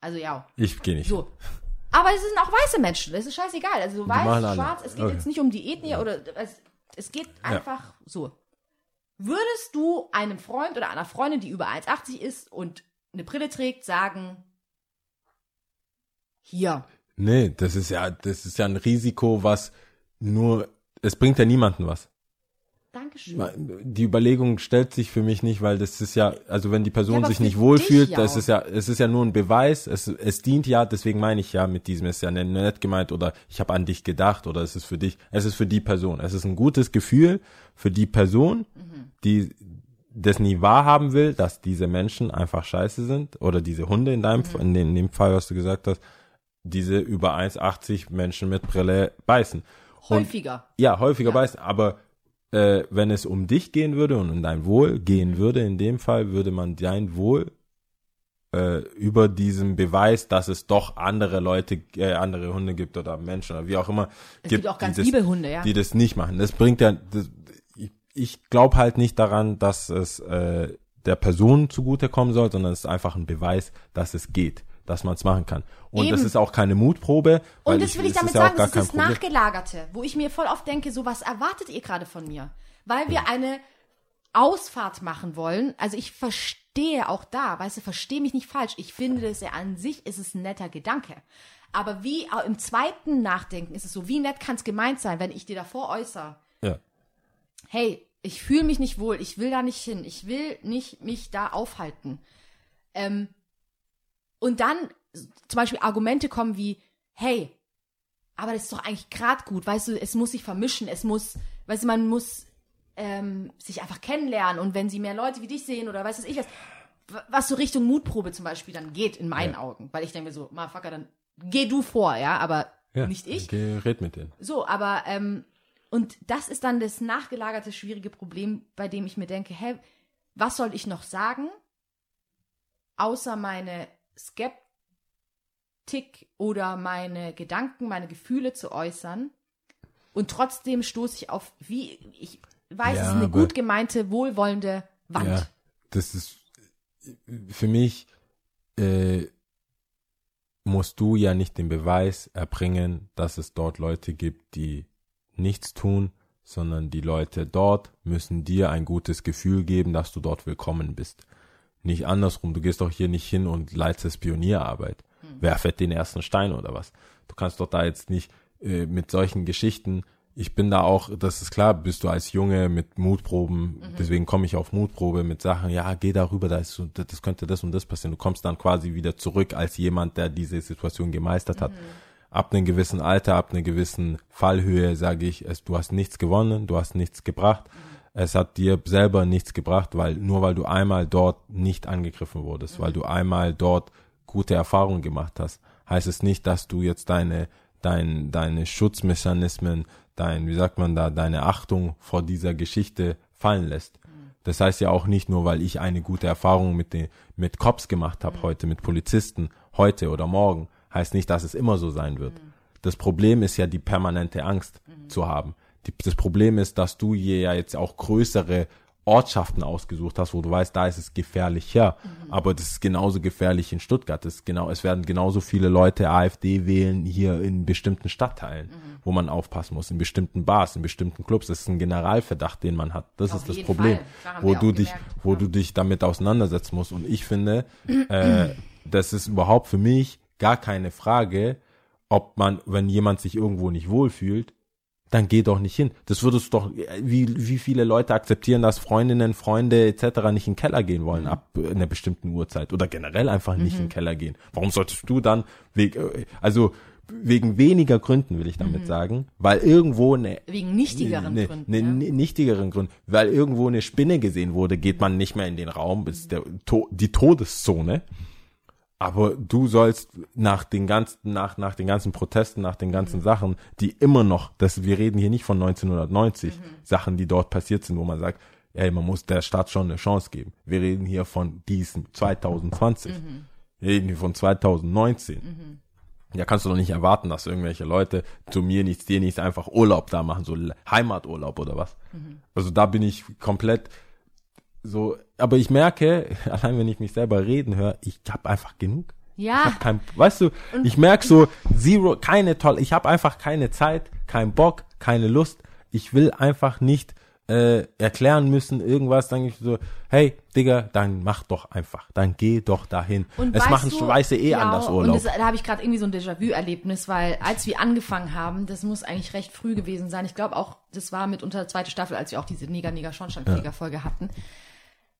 Also ja. ich gehe nicht. So. Aber es sind auch weiße Menschen, das ist scheißegal. Also weiß, schwarz, es geht Okay. jetzt nicht um die Ethnie oder es, es geht einfach so. Würdest du einem Freund oder einer Freundin, die über 1,80 ist und eine Brille trägt, sagen, hier, Nee, das ist ja, das ist ja ein Risiko, was nur, es bringt ja niemanden was. Dankeschön. Die Überlegung stellt sich für mich nicht, weil das ist ja, also wenn die Ja, Person aber sich nicht wohlfühlt, dich, das ja. ist ja, es ist ja nur ein Beweis, es, es dient ja, deswegen meine ich ja mit diesem, es ist ja nicht- nett gemeint oder ich habe an dich gedacht oder es ist für dich, es ist für die Person, es ist ein gutes Gefühl für die Person, Mhm. die das nie wahrhaben will, dass diese Menschen einfach scheiße sind oder diese Hunde in deinem, Mhm. in, dem, in dem Fall, was du gesagt hast, diese über 1,80 Menschen mit Brille beißen. Und- Häufiger. ja, häufiger Ja. beißen, aber äh, wenn es um dich gehen würde und um dein Wohl gehen würde, in dem Fall würde man dein Wohl äh, über diesen Beweis, dass es doch andere Leute, äh, andere Hunde gibt oder Menschen oder wie auch immer, Es gibt auch ganz die das, liebe Hunde, ja. die das nicht machen. Das bringt ja, das, ich, ich glaube halt nicht daran, dass es äh, der Person zugutekommen soll, sondern es ist einfach ein Beweis, dass es geht, dass man es machen kann. Und das Eben. ist auch keine Mutprobe. Und das will ich es damit sagen, das ist das Problem. Nachgelagerte, wo ich mir voll oft denke, so was erwartet ihr gerade von mir? Weil wir eine Ausfahrt machen wollen. Also ich verstehe auch da, weißt du, verstehe mich nicht falsch. Ich finde das ja an sich ist es ein netter Gedanke. Aber wie auch im zweiten Nachdenken ist es so, wie nett kann es gemeint sein, wenn ich dir davor äußere, Ja. hey, ich fühle mich nicht wohl, ich will da nicht hin, ich will nicht mich da aufhalten. Ähm, und dann zum Beispiel Argumente kommen wie, hey, aber das ist doch eigentlich gerade gut, weißt du, es muss sich vermischen, es muss, weißt du, man muss ähm, sich einfach kennenlernen und wenn sie mehr Leute wie dich sehen oder weiß was ich was, was so Richtung Mutprobe zum Beispiel dann geht, in meinen Ja. Augen, weil ich denke mir so, Motherfucker, dann geh du vor, ja, aber Ja, nicht ich. Geh, red mit denen. So, aber ähm, und das ist dann das nachgelagerte schwierige Problem, bei dem ich mir denke, hä, was soll ich noch sagen, außer meine Skeptik oder meine Gedanken, meine Gefühle zu äußern und trotzdem stoße ich auf, wie ich weiß, Ja, es ist eine gut gemeinte, wohlwollende Wand. Ja, das ist für mich äh, musst du ja nicht den Beweis erbringen, dass es dort Leute gibt, die nichts tun, sondern die Leute dort müssen dir ein gutes Gefühl geben, dass du dort willkommen bist. Nicht andersrum. Du gehst doch hier nicht hin und leistest Pionierarbeit. Wer fährt den ersten Stein oder was? Du kannst doch da jetzt nicht äh, mit solchen Geschichten. Ich bin da auch, das ist klar, bist du als Junge mit Mutproben, deswegen komme ich auf Mutprobe mit Sachen, ja, geh darüber, da ist das könnte das und das passieren. Du kommst dann quasi wieder zurück als jemand, der diese Situation gemeistert hat. Ab einem gewissen Alter, ab einer gewissen Fallhöhe sage ich, es, du hast nichts gewonnen, du hast nichts gebracht. Es hat dir selber nichts gebracht, weil nur weil du einmal dort nicht angegriffen wurdest, weil du einmal dort gute Erfahrungen gemacht hast, heißt es nicht, dass du jetzt deine dein, deine Schutzmechanismen, dein, wie sagt man da, deine Achtung vor dieser Geschichte fallen lässt. Das heißt ja auch nicht nur, weil ich eine gute Erfahrung mit den mit Cops gemacht habe heute, mit Polizisten heute oder morgen, heißt nicht, dass es immer so sein wird. Das Problem ist ja die permanente Angst zu haben. Die, das Problem ist, dass du hier ja jetzt auch größere Ortschaften ausgesucht hast, wo du weißt, da ist es gefährlicher, aber das ist genauso gefährlich in Stuttgart. Das ist genau, es werden genauso viele Leute AfD wählen hier in bestimmten Stadtteilen, wo man aufpassen muss, in bestimmten Bars, in bestimmten Clubs. Das ist ein Generalverdacht, den man hat. Das Auf ist das Problem, haben wo du dich, gemerkt, wo ja. du dich damit auseinandersetzen musst. Und ich finde, [clears throat] äh, das ist überhaupt für mich gar keine Frage, ob man, wenn jemand sich irgendwo nicht wohlfühlt, dann geh doch nicht hin. Das würdest doch, wie, wie viele Leute akzeptieren, dass Freundinnen, Freunde etc. nicht in den Keller gehen wollen ab einer bestimmten Uhrzeit oder generell einfach nicht in den Keller gehen. Warum solltest du dann, wegen, also wegen weniger Gründen will ich damit sagen, weil irgendwo eine Wegen nichtigeren ne, Gründen. Ne, ja. ne, nichtigeren Gründen, weil irgendwo eine Spinne gesehen wurde, geht man nicht mehr in den Raum, bis der die Todeszone. Aber du sollst nach den ganzen, nach, nach den ganzen Protesten, nach den Mhm. ganzen Sachen, die immer noch, das, wir reden hier nicht von 1990, Mhm. Sachen, die dort passiert sind, wo man sagt, ey, man muss der Stadt schon eine Chance geben. Wir reden hier von diesem 2020. Mhm. Wir reden hier von 2019. Ja, kannst du doch nicht erwarten, dass irgendwelche Leute zu mir nichts, dir nichts einfach Urlaub da machen, so Heimaturlaub oder was. Also da bin ich komplett so, aber ich merke, [laughs] allein wenn ich mich selber reden höre, ich habe einfach genug. Ich Ja, hab kein, weißt du, ich merke so, zero, keine toll, ich habe einfach keine Zeit, keinen Bock, keine Lust. Ich will einfach nicht äh, erklären müssen, irgendwas, dann ich so, hey, Digga, dann mach doch einfach, dann geh doch dahin. Und es machen du, Schweiße eh ja, anders Und Urlaub. das, da habe ich gerade irgendwie so ein Déjà-vu-Erlebnis, weil als wir angefangen haben, das muss eigentlich recht früh gewesen sein. Ich glaube auch, das war mitunter zweite Staffel, als wir auch diese Neger Neger Schornsteinfeger Folge hatten,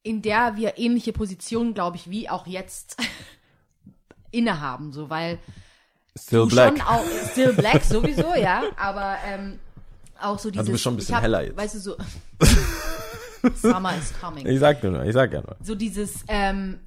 in der wir ähnliche Positionen, glaube ich, wie auch jetzt [laughs] innehaben, so weil Still black. schon auch still black sowieso, ja, aber ähm, auch so dieses Also du bist schon ein bisschen hab, heller jetzt. Weißt du so [laughs] Summer is coming Ich sag dir nur, ich sag ja nur. so dieses ähm,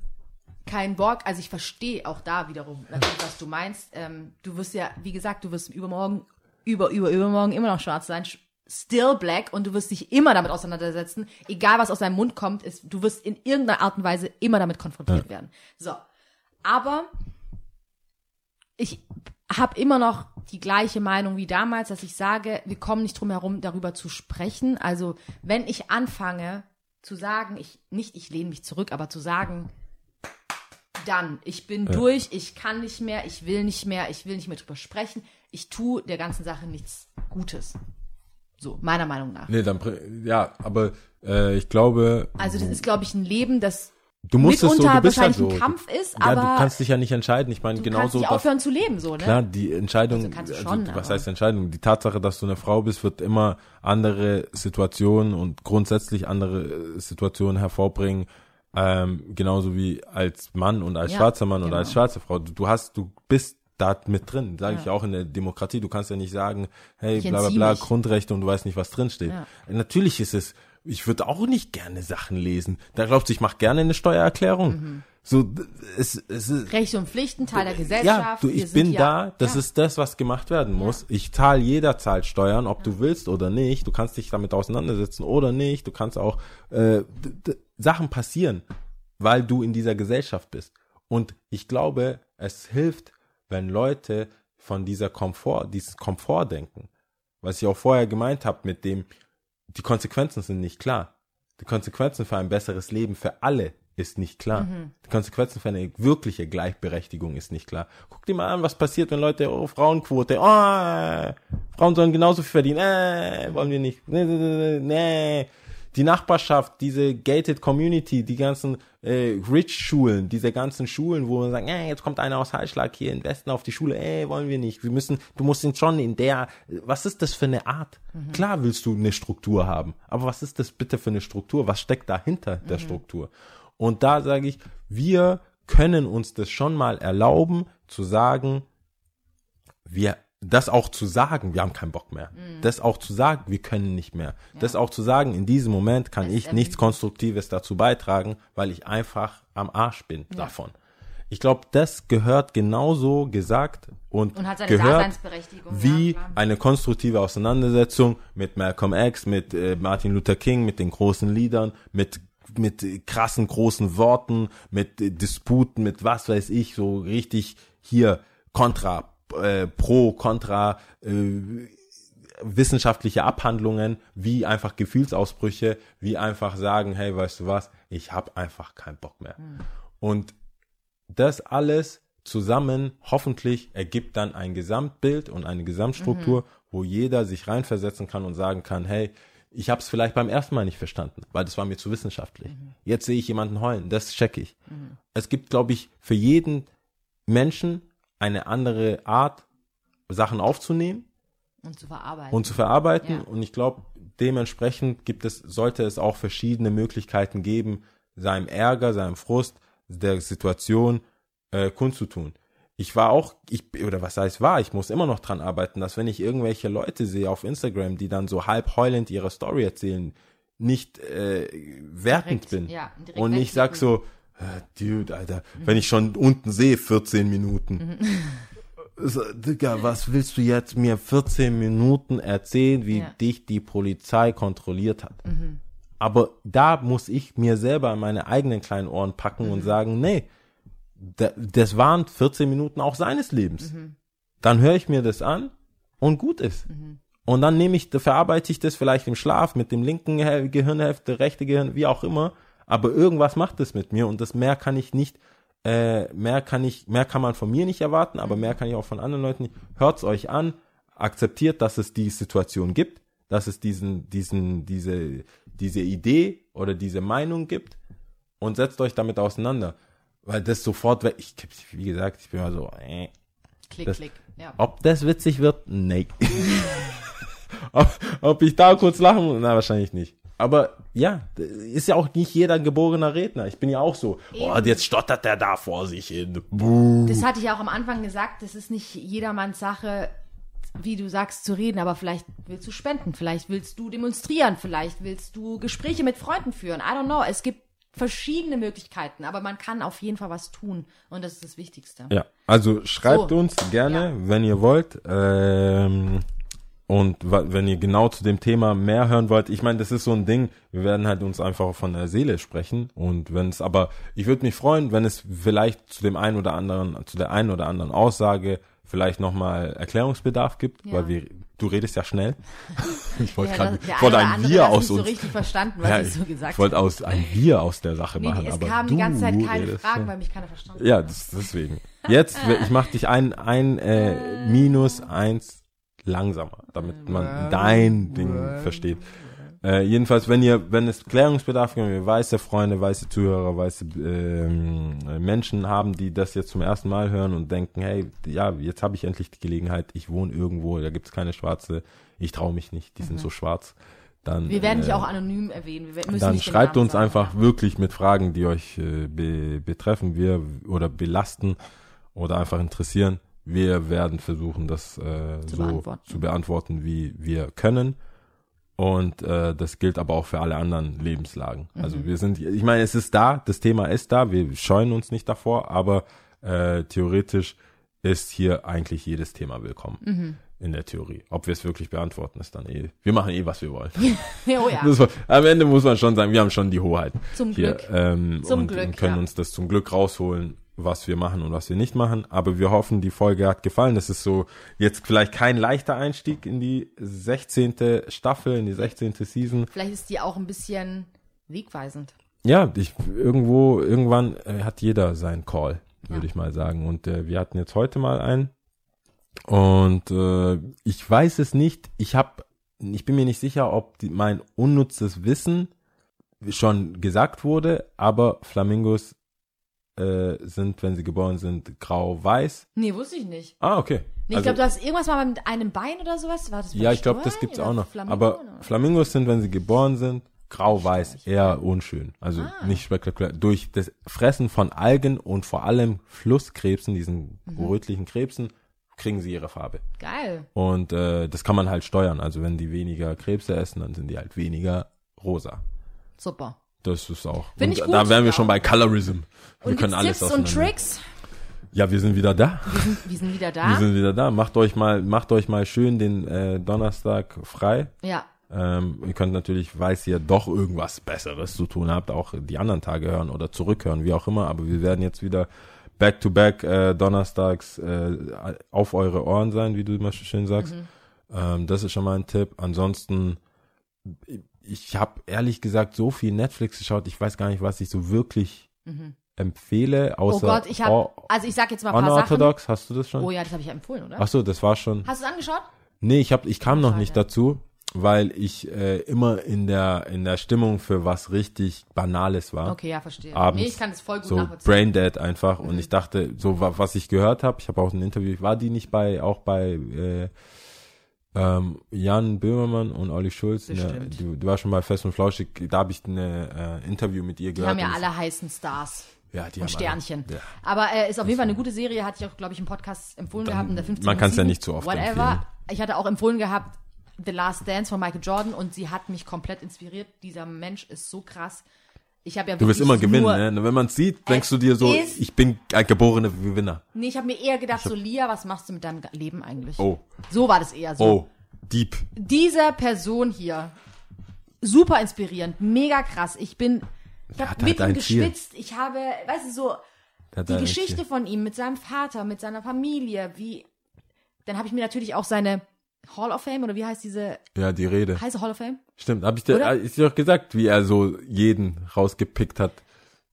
kein Bock, also ich verstehe auch da wiederum natürlich, was du meinst. Ähm, du wirst ja, wie gesagt, du wirst übermorgen, über, über, übermorgen immer noch schwarz sein, still black und du wirst dich immer damit auseinandersetzen, egal was aus deinem Mund kommt, ist, du wirst in irgendeiner Art und Weise immer damit konfrontiert werden. So. Aber ich habe immer noch die gleiche Meinung wie damals, dass ich sage, wir kommen nicht drum herum, darüber zu sprechen. Also wenn ich anfange zu sagen, ich nicht, ich lehne mich zurück, aber zu sagen, dann, ich bin durch, ich kann nicht mehr, ich will nicht mehr, ich will nicht mehr drüber sprechen, ich tue der ganzen Sache nichts Gutes. So, meiner Meinung nach. Nee, dann, ja, aber äh, ich glaube, Also das ist, glaube ich, ein Leben, das du musst es so, mitunter du bist halt wahrscheinlich so. ein Kampf ist, ja, aber du kannst dich ja nicht entscheiden. Ich meine, du genauso kannst nicht aufhören zu leben, so, ne? Klar, die Entscheidung, Also kannst du also schon, was aber- heißt Entscheidung? Die Tatsache, dass du eine Frau bist, wird immer andere Situationen und grundsätzlich andere äh, Situationen hervorbringen, ähm, genauso wie als Mann und als Ja, schwarzer Mann oder genau. als schwarze Frau. Du, du hast, du bist da mit drin, sage Ja. ich auch in der Demokratie. Du kannst ja nicht sagen, hey, Ich bla bla bla, mich. Grundrechte und du weißt nicht, was drin steht. Ja. Natürlich ist es, ich würde auch nicht gerne Sachen lesen. Da glaubst du, ich mache gerne eine Steuererklärung. Mhm. So, es, es ist, Rechte und Pflichten, Teil der ja, Gesellschaft. du, wir ich bin ja, da, das ja. ist das, was gemacht werden muss. Ich zahle, jeder zahlt Steuern, ob du willst oder nicht. Du kannst dich damit auseinandersetzen oder nicht. Du kannst auch, äh, Sachen passieren, weil du in dieser Gesellschaft bist. Und ich glaube, es hilft, wenn Leute von dieser Komfort, dieses Komfort denken. Was ich auch vorher gemeint habe mit dem, die Konsequenzen sind nicht klar. Die Konsequenzen für ein besseres Leben für alle ist nicht klar. Mhm. Die Konsequenzen für eine wirkliche Gleichberechtigung ist nicht klar. Guck dir mal an, was passiert, wenn Leute, oh, Frauenquote, oh, Frauen sollen genauso viel verdienen, äh, wollen wir nicht, nee, nee, nee, nee. Die Nachbarschaft, diese gated Community, die ganzen äh, Rich-Schulen, diese ganzen Schulen, wo man sagt, äh, jetzt kommt einer aus Heilschlag hier im Westen auf die Schule, äh, wollen wir nicht. Wir müssen, du musst ihn schon in der, was ist das für eine Art? Klar willst du eine Struktur haben, aber was ist das bitte für eine Struktur? Was steckt dahinter der Struktur? Und da sage ich, wir können uns das schon mal erlauben, zu sagen, wir das auch zu sagen, wir haben keinen Bock mehr. Das auch zu sagen, wir können nicht mehr. Das auch zu sagen, in diesem Moment kann ich nichts Konstruktives dazu beitragen, weil ich einfach am Arsch bin davon. Ich glaube, das gehört genauso gesagt und, Und hat seine gehört wie ja, eine konstruktive Auseinandersetzung mit Malcolm X, mit äh, Martin Luther King, mit den großen Liedern, mit mit krassen großen Worten, mit äh, Disputen, mit was weiß ich, so richtig hier kontra, äh, pro, kontra, äh, wissenschaftliche Abhandlungen, wie einfach Gefühlsausbrüche, wie einfach sagen, hey, weißt du was, ich habe einfach keinen Bock mehr. Und das alles zusammen hoffentlich ergibt dann ein Gesamtbild und eine Gesamtstruktur, wo jeder sich reinversetzen kann und sagen kann, hey, ich habe es vielleicht beim ersten Mal nicht verstanden, weil das war mir zu wissenschaftlich. Jetzt sehe ich jemanden heulen, das checke ich. Es gibt, glaube ich, für jeden Menschen eine andere Art, Sachen aufzunehmen Und zu verarbeiten. und zu verarbeiten. Ja. Und ich glaube, dementsprechend gibt es, sollte es auch verschiedene Möglichkeiten geben, seinem Ärger, seinem Frust, der Situation äh, kundzutun. Ich war auch, ich, oder was heißt war, ich muss immer noch dran arbeiten, dass wenn ich irgendwelche Leute sehe auf Instagram, die dann so halb heulend ihre Story erzählen, nicht äh, wertend Direkt, bin. ja, und nicht sag so, Dude, Alter, wenn ich schon unten sehe, 14 Minuten. So, Digga, was willst du jetzt mir 14 Minuten erzählen, wie Ja. dich die Polizei kontrolliert hat? Aber da muss ich mir selber meine eigenen kleinen Ohren packen und sagen, nee, da, das waren 14 Minuten auch seines Lebens. Dann höre ich mir das an und gut ist. Und dann nehme ich, verarbeite ich das vielleicht im Schlaf mit dem linken Gehirnhälfte, rechte Gehirn, wie auch immer. Aber irgendwas macht es mit mir und das mehr kann ich nicht, äh, mehr kann ich, mehr kann man von mir nicht erwarten, aber mehr kann ich auch von anderen Leuten nicht. Hört's euch an, akzeptiert, dass es die Situation gibt, dass es diesen, diesen, diese, diese Idee oder diese Meinung gibt und setzt euch damit auseinander. Weil das sofort, ich, wie gesagt, ich bin mal so, äh, Klick, das- klick. Ja. ob das witzig wird? Nee. [laughs] ob, ob ich da kurz lachen muss? Na, wahrscheinlich nicht. Aber ja, ist ja auch nicht jeder ein geborener Redner. Ich bin ja auch so, oh, jetzt stottert der da vor sich hin. Buh. Das hatte ich auch am Anfang gesagt, das ist nicht jedermanns Sache, wie du sagst, zu reden, aber vielleicht willst du spenden, vielleicht willst du demonstrieren, vielleicht willst du Gespräche mit Freunden führen. I don't know. Es gibt verschiedene Möglichkeiten, aber man kann auf jeden Fall was tun und das ist das Wichtigste. Ja, also schreibt So. uns gerne, wenn ihr wollt. Ähm, und wenn ihr genau zu dem Thema mehr hören wollt, ich meine, das ist so ein Ding, wir werden halt uns einfach von der Seele sprechen. Und wenn es aber, ich würde mich freuen, wenn es vielleicht zu dem einen oder anderen, zu der einen oder anderen Aussage vielleicht nochmal Erklärungsbedarf gibt, Ja. weil wir, du redest ja schnell. [laughs] ich wollte Ja, gerade, ich wollte ein Wir aus nicht so uns. richtig verstanden, was Ja, ich so gesagt ich wollte aus ein Wir aus der Sache Nee, machen, es aber kamen die ganze Zeit keine redest Fragen, so. weil mich keiner verstanden Ja, hat. das, deswegen. Jetzt, ich mach dich ein, ein äh, minus eins langsamer, damit man dein Ding versteht. Äh, jedenfalls, wenn ihr, wenn es Klärungsbedarf gibt, wir weiße Freunde, weiße Zuhörer, weiße äh, Menschen haben, die das jetzt zum ersten Mal hören und denken, hey, ja, jetzt habe ich endlich die Gelegenheit, ich wohne irgendwo, da gibt's keine Schwarze, ich traue mich nicht, die sind so schwarz. Dann, Wir werden dich äh, auch anonym erwähnen. Dann schreibt uns sagen. einfach wirklich mit Fragen, die euch äh, be betreffen, wir oder belasten oder einfach interessieren. Wir werden versuchen, das äh, Zu so beantworten. zu beantworten, wie wir können. Und äh, das gilt aber auch für alle anderen Lebenslagen. Mhm. Also wir sind, ich meine, es ist da, das Thema ist da, wir scheuen uns nicht davor, aber äh, theoretisch ist hier eigentlich jedes Thema willkommen. Mhm. In der Theorie. Ob wir es wirklich beantworten, ist dann eh. Wir machen eh, was wir wollen. [laughs] oh ja, war, am Ende muss man schon sagen, wir haben schon die Hoheit zum hier Glück. ähm, Zum und, Glück, und können ja. uns das zum Glück rausholen, was wir machen und was wir nicht machen. Aber wir hoffen, die Folge hat gefallen. Das ist so jetzt vielleicht kein leichter Einstieg in die 16. Staffel, in die 16. Season. Vielleicht ist die auch ein bisschen wegweisend. Ja, ich, irgendwo, irgendwann äh, hat jeder seinen Call, würde Ja. ich mal sagen. Und äh, wir hatten jetzt heute mal einen. Und äh, ich weiß es nicht. Ich habe, ich bin mir nicht sicher, ob die, mein unnutzes Wissen schon gesagt wurde, aber Flamingos äh, sind, wenn sie geboren sind, grau-weiß. Nee, wusste ich nicht. Ah, okay. Nee, ich Also- glaube, du hast irgendwas mal mit einem Bein oder sowas. War das Ja, ich glaube, das gibt's oder auch noch. Flamingo Aber oder? Flamingos sind, wenn sie geboren sind, grau-weiß, eher unschön. Also Ah. nicht spektakulär. Durch das Fressen von Algen und vor allem Flusskrebsen, diesen Mhm. rötlichen Krebsen, kriegen sie ihre Farbe. Geil. Und äh, das kann man halt steuern. Also wenn die weniger Krebse essen, dann sind die halt weniger rosa. Super. Das ist auch. Find ich gut, da wären wir schon bei Colorism. Wir Und können alles Tipps und Tricks? Ja, wir sind wieder da. Wir sind wieder da. Wir sind wieder da. Macht euch mal, macht euch mal schön den äh, Donnerstag frei. ja. Ähm, ihr könnt natürlich, falls ihr doch irgendwas Besseres zu tun habt, auch die anderen Tage hören oder zurückhören, wie auch immer. Aber wir werden jetzt wieder back to back äh, donnerstags äh, auf eure Ohren sein, wie du immer schön sagst. Mhm. Ähm, das ist schon mal ein Tipp. Ansonsten, ich habe ehrlich gesagt so viel Netflix geschaut, ich weiß gar nicht, was ich so wirklich empfehle, Mhm. Oh außer Gott, ich habe, also ich sag jetzt mal ein paar Sachen. Unorthodox. Hast du das schon? Oh ja, das habe ich ja empfohlen, oder? Ach so, das war schon. Hast du es angeschaut? Nee, ich hab, ich kam noch Schade. nicht dazu, weil ich äh, immer in der in der Stimmung für was richtig Banales war. Okay, ja, verstehe. Abends nee, ich kann das voll gut so nachvollziehen. Brain Dead einfach Mhm. und ich dachte, so wa- was ich gehört habe, ich habe auch ein Interview, war die nicht bei auch bei äh, ähm, Jan Böhmermann und Olli Schulz, ne, Bestimmt. die, die war schon bei Fest und Flauschig, da habe ich ein äh, Interview mit ihr Die gehört. haben ja alle heißen Stars. ja, die und haben Sternchen. Alle, ja. Aber äh, ist auf jeden Fall eine gute Serie, hatte ich auch, glaube ich, im Podcast empfohlen Dann- gehabt. In der 15. man kann's ja Season, nicht so oft Whatever. empfehlen. Ich hatte auch empfohlen gehabt The Last Dance von Michael Jordan und sie hat mich komplett inspiriert. Dieser Mensch ist so krass. Ich habe ja Du wirst immer gewinnen, ne? Wenn man sieht, denkst du dir so, ich bin ein geborener Gewinner. Nee, ich habe mir eher gedacht, so Lia, was machst du mit deinem Leben eigentlich? Oh, So war das eher so. oh, deep. Diese Person hier, super inspirierend, mega krass. Ich bin, ich habe halt mit ihm geschwitzt. Ich habe, weißt du, so die ein Geschichte von ihm mit seinem Vater, mit seiner Familie, wie. Dann habe ich mir natürlich auch seine Hall of Fame oder wie heißt diese Ja, die Rede. heiße Hall of Fame? Stimmt, hab ich dir, Oder? ist dir doch gesagt, wie er so jeden rausgepickt hat.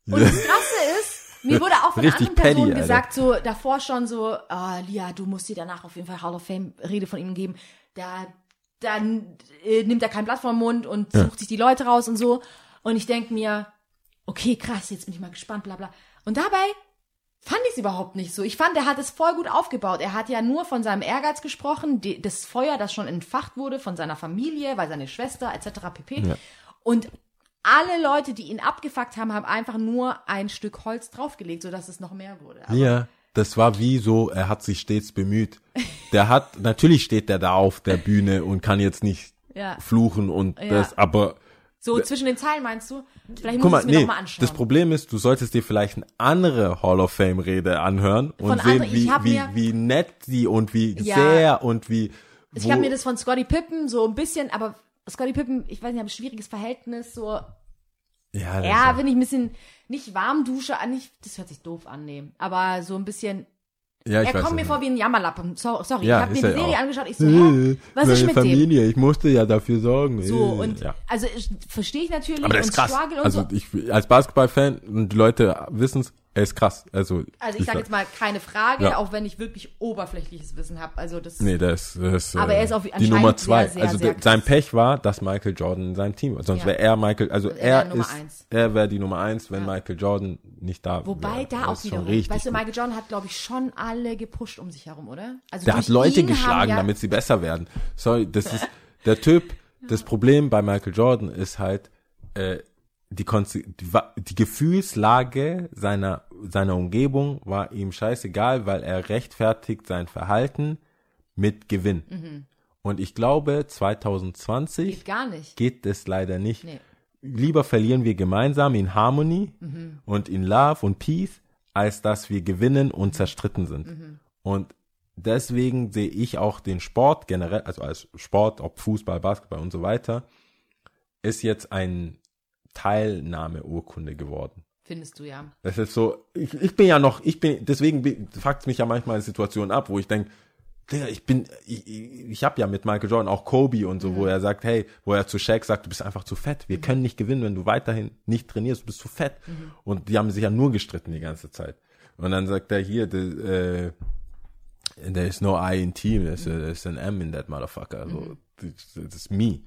Und das Krasse ist, mir wurde auch von Richtig anderen Personen petty, Alter. gesagt, so davor schon so, ah, Lia, du musst dir danach auf jeden Fall Hall of Fame Rede von ihm geben. Da, dann äh, nimmt er kein Blatt vom Mund und sucht sich die Leute raus und so. Und ich denk mir, okay, krass, jetzt bin ich mal gespannt, bla bla. Und dabei fand ich es überhaupt nicht so. Ich fand, er hat es voll gut aufgebaut. Er hat ja nur von seinem Ehrgeiz gesprochen, die, das Feuer, das schon entfacht wurde von seiner Familie, weil seine Schwester etc. pp. Ja. Und alle Leute, die ihn abgefuckt haben, haben einfach nur ein Stück Holz draufgelegt, sodass es noch mehr wurde. Aber Ja, das war wie so, er hat sich stets bemüht. [laughs] Der hat, natürlich steht der da auf der Bühne und kann jetzt nicht Ja. fluchen und Ja. das, aber So zwischen den Zeilen meinst du? Vielleicht guck muss ich es mir nee, nochmal anschauen. das Problem ist, du solltest dir vielleicht eine andere Hall of Fame Rede anhören und Von sehen, ich wie, wie, wie nett die und wie Ja. sehr und wie, ich habe mir das von Scotty Pippen so ein bisschen, aber Scotty Pippen, ich weiß nicht, habe ein schwieriges Verhältnis, so, ja, ja, wenn ich ein bisschen, nicht Warmdusche, an, nicht, das hört sich doof an, nee, aber so ein bisschen, ja, ich er weiß kommt mir nicht. vor wie ein Jammerlappen, so, sorry, Ja, ich habe mir die er Serie auch. angeschaut, ich so, hä, was ist mit dem? Familie, ich musste ja dafür sorgen. So, Äh, und, ja. also, ich- verstehe ich natürlich Aber das und ist krass. struggle und Also so. ich als Basketballfan und die Leute wissen's, er ist krass. Also Also ich sage jetzt mal keine Frage, Ja. auch wenn ich wirklich oberflächliches Wissen habe. Also das Nee, der ist Aber äh, er ist auf- die anscheinend Nummer zwei. sehr, sehr, also sehr sein. Pech war, dass Michael Jordan in seinem Team war. Sonst Ja. wäre er Michael, also Er er, ist, eins. er wäre die Nummer eins, wenn Michael Jordan nicht da Wobei wäre. da Er auch wieder, richtig weißt du. Michael Jordan hat, glaube ich, schon alle gepusht um sich herum, oder? Also Der hat Leute geschlagen, ja, damit sie besser werden. Sorry, das ist der Typ. [laughs] Das Problem bei Michael Jordan ist halt äh, die, Konse die, die Gefühlslage seiner seiner Umgebung war ihm scheißegal, weil er rechtfertigt sein Verhalten mit Gewinn. Mhm. Und ich glaube, 2020 geht geht es leider nicht. Nee. Lieber verlieren wir gemeinsam in Harmony Mhm. und in Love und Peace, als dass wir gewinnen und zerstritten sind. Mhm. Und deswegen sehe ich auch den Sport generell, also als Sport, ob Fußball, Basketball und so weiter, ist jetzt ein Teilnahmeurkunde geworden. Findest du ja. Das ist so, ich, ich bin ja noch, ich bin, deswegen fuckt mich ja manchmal Situationen ab, wo ich denke, Digga, ich bin, ich, ich, habe ja mit Michael Jordan auch Kobe und so, wo er sagt, hey, wo er zu Shaq sagt, du bist einfach zu fett. Wir können nicht gewinnen, wenn du weiterhin nicht trainierst, du bist zu fett. Und die haben sich ja nur gestritten die ganze Zeit. Und dann sagt er hier, the, äh, there is no I in team, there's, a, there's an M in that motherfucker. So, das, das ist me.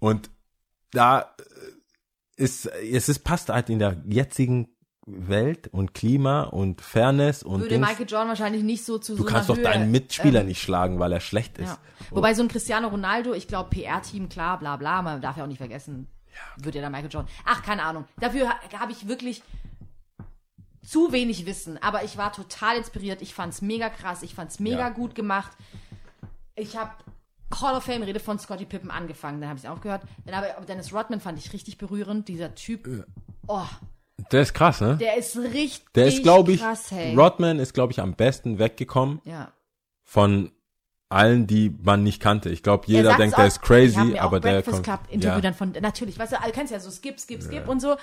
Und da ist, es ist, passt halt in der jetzigen Welt und Klima und Fairness und Würde Dings. Michael Jordan wahrscheinlich nicht so zu Du so kannst doch Höhe, deinen Mitspieler ähm, nicht schlagen, weil er schlecht ist. Ja. Wobei so ein Cristiano Ronaldo, ich glaube PR-Team, klar, bla bla, man darf ja auch nicht vergessen, wird ja dann Michael Jordan. Ach, keine Ahnung. Dafür ha- habe ich wirklich zu wenig Wissen, aber ich war total inspiriert. Ich fand's mega krass, ich fand's mega Ja. gut gemacht. Ich habe Hall of Fame Rede von Scottie Pippen angefangen, dann habe ich aufgehört. Dann aber Dennis Rodman fand ich richtig berührend. Dieser Typ, oh, Der ist krass, ne? der ist richtig Der ist, glaube ich, krass, hey. Rodman ist, glaube ich, am besten weggekommen ja. von allen, die man nicht kannte. Ich glaube, Er jeder denkt, auch- der ist crazy, aber auch der Breakfast kommt. Club Interview ja. dann von natürlich, weißt du, du kennst ja so Skip, Skip, Skip und so.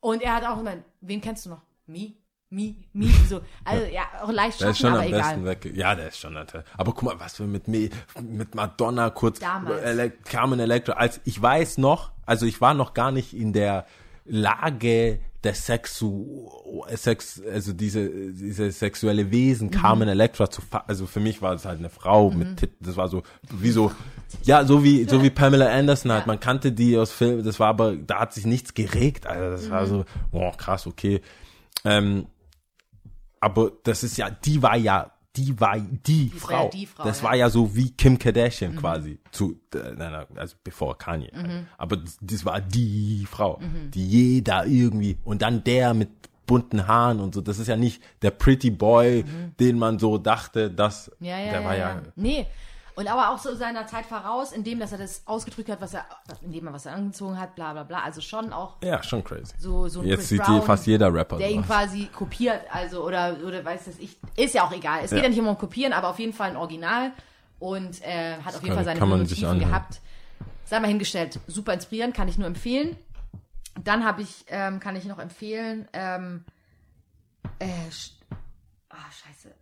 Und er hat auch immer, wen kennst du noch? Me, me, me, [laughs] so. Also ja, auch leicht Der ist schon aber am egal. besten weg. Ja, der ist schon nett. Aber guck mal, was wir mit Me, mit Madonna kurz Damals. Ele Carmen Electra. Als ich weiß noch, also ich war noch gar nicht in der Lage der Sexu, Sex, also diese diese sexuelle Mhm. Wesen Carmen Electra zu, also für mich war es halt eine Frau Mhm. mit Titten. Das war so wie so, ja so wie so wie Pamela Anderson halt. Man kannte die aus Filmen. Das war aber da hat sich nichts geregt. Also das Mhm. war so, boah krass, okay. Ähm, aber das ist ja, die war ja, die war die, war Frau. ja die Frau, das ja. war ja so wie Kim Kardashian quasi zu, äh, nein, also bevor Kanye. Aber das, das war die Frau, die jeder irgendwie und dann der mit bunten Haaren und so. Das ist ja nicht der Pretty Boy, den man so dachte, dass Ja, der war ja. ja, Nee. Und aber auch so seiner Zeit voraus, indem dass er das ausgedrückt hat, was er, indem er was er angezogen hat, bla bla bla. Also schon auch ja schon crazy. so, so ein Jetzt Chris sieht Brown, fast jeder Rapper der ihn quasi kopiert, also oder oder weiß das ich, ist ja auch egal. Es geht Ja. nicht immer um kopieren, aber auf jeden Fall ein Original und äh, hat auf jeden kann- Fall seine anhören. gehabt. Sei mal hingestellt, super inspirierend, kann ich nur empfehlen. Dann habe ich, ähm, kann ich noch empfehlen, ähm, äh, ah scheiße,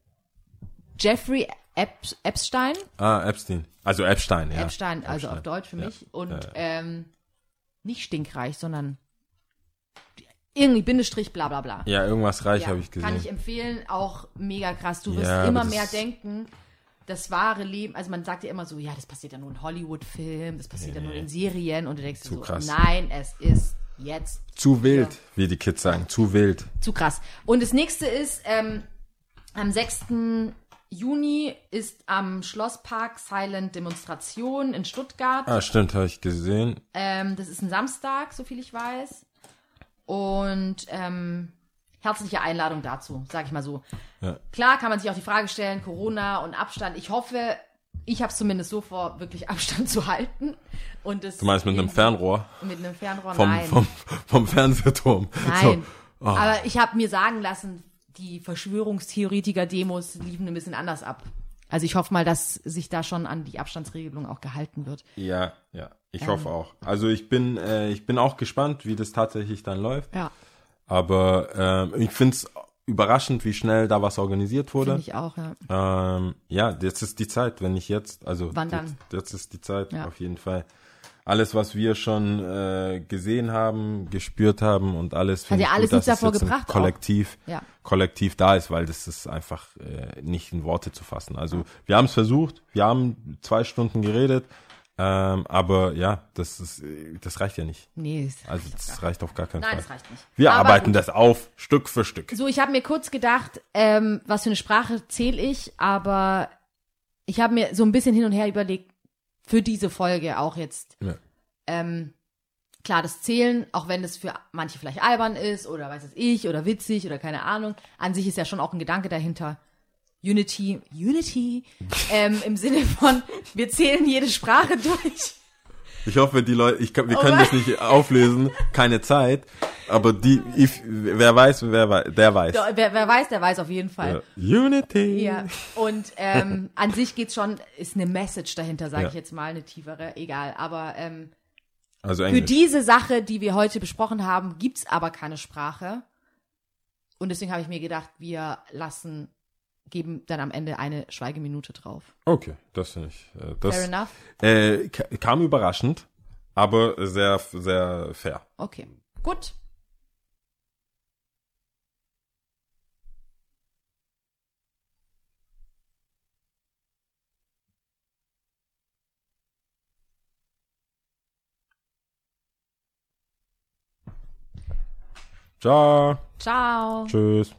Jeffrey Epstein, Ah, Epstein. Also Epstein, ja. Epstein, also auf Epstein. Deutsch für Ja. mich. Und Ja. ähm, nicht stinkreich, sondern irgendwie Bindestrich, bla bla bla. Ja, irgendwas reich Ja, habe ich gesehen. Kann ich empfehlen, auch mega krass. Du wirst Ja, immer mehr denken, das wahre Leben, also man sagt ja immer so, ja, das passiert ja nur in Hollywood-Filmen, das passiert ja nur in Serien und du denkst dir so, krass. nein, es ist jetzt zu wild, wie die Kids sagen, zu wild. zu krass. Und das nächste ist, ähm, am 6. Juni ist am Schlosspark Silent Demonstration in Stuttgart. Ah, stimmt, habe ich gesehen. Ähm, das ist ein Samstag, so viel ich weiß. Und ähm, herzliche Einladung dazu, sag ich mal so. Ja. Klar kann man sich auch die Frage stellen, Corona und Abstand. Ich hoffe, ich habe es zumindest so vor, wirklich Abstand [laughs] zu halten. Und das Du meinst mit einem Fernrohr Mit einem Fernrohr? vom, Nein. vom, vom Fernsehturm. Nein. So. Oh. Aber ich habe mir sagen lassen, die Verschwörungstheoretiker-Demos liefen ein bisschen anders ab. Also ich hoffe mal, dass sich da schon an die Abstandsregelung auch gehalten wird. Ja, ja, ich Ähm. hoffe auch. Also ich bin, äh, ich bin auch gespannt, wie das tatsächlich dann läuft. Ja, Aber ähm, ich find's überraschend, wie schnell da was organisiert wurde. finde ich auch, ja. Ähm, ja, jetzt ist die Zeit, wenn nicht jetzt, also Wann dann? Jetzt, jetzt ist die Zeit, Ja. auf jeden Fall. Alles, was wir schon äh, gesehen haben, gespürt haben und alles, Hat ja alles gut, dass davor gebracht. Kollektiv, Ja. Kollektiv da ist, weil das ist einfach äh, nicht in Worte zu fassen. Also wir haben es versucht, wir haben zwei Stunden geredet, ähm, aber ja, das ist, äh, das reicht ja nicht. Nee, es Also das reicht auf gar keinen Nein, Fall. das reicht nicht. Wir Aber arbeiten gut. das auf, Stück für Stück. So, ich habe mir kurz gedacht, ähm, was für eine Sprache zähle ich, aber ich habe mir so ein bisschen hin und her überlegt, für diese Folge auch jetzt. Ja. Ähm, klar, das Zählen, auch wenn es für manche vielleicht albern ist oder weiß es ich oder witzig oder keine Ahnung, an sich ist ja schon auch ein Gedanke dahinter. Unity, Unity, ähm, im Sinne von, wir zählen jede Sprache [laughs] durch. Ich hoffe, die Leute, ich kann, wir Oh können Mann. das nicht auflösen, keine Zeit, aber die, if, wer weiß, wer weiß, der weiß. Doch, Wer, wer weiß, der weiß auf jeden Fall. Ja. Unity. Ja, und ähm, an sich geht's schon, ist eine Message dahinter, sage Ja. ich jetzt mal, eine tiefere, egal. Aber ähm, Also für diese Sache, die wir heute besprochen haben, gibt's aber keine Sprache. Und deswegen habe ich mir gedacht, wir lassen, geben dann am Ende eine Schweigeminute drauf. Okay, das finde ich. Äh, Fair das enough? äh, ka- kam überraschend, aber sehr, sehr fair. Okay. Gut. Ciao. Ciao. Tschüss.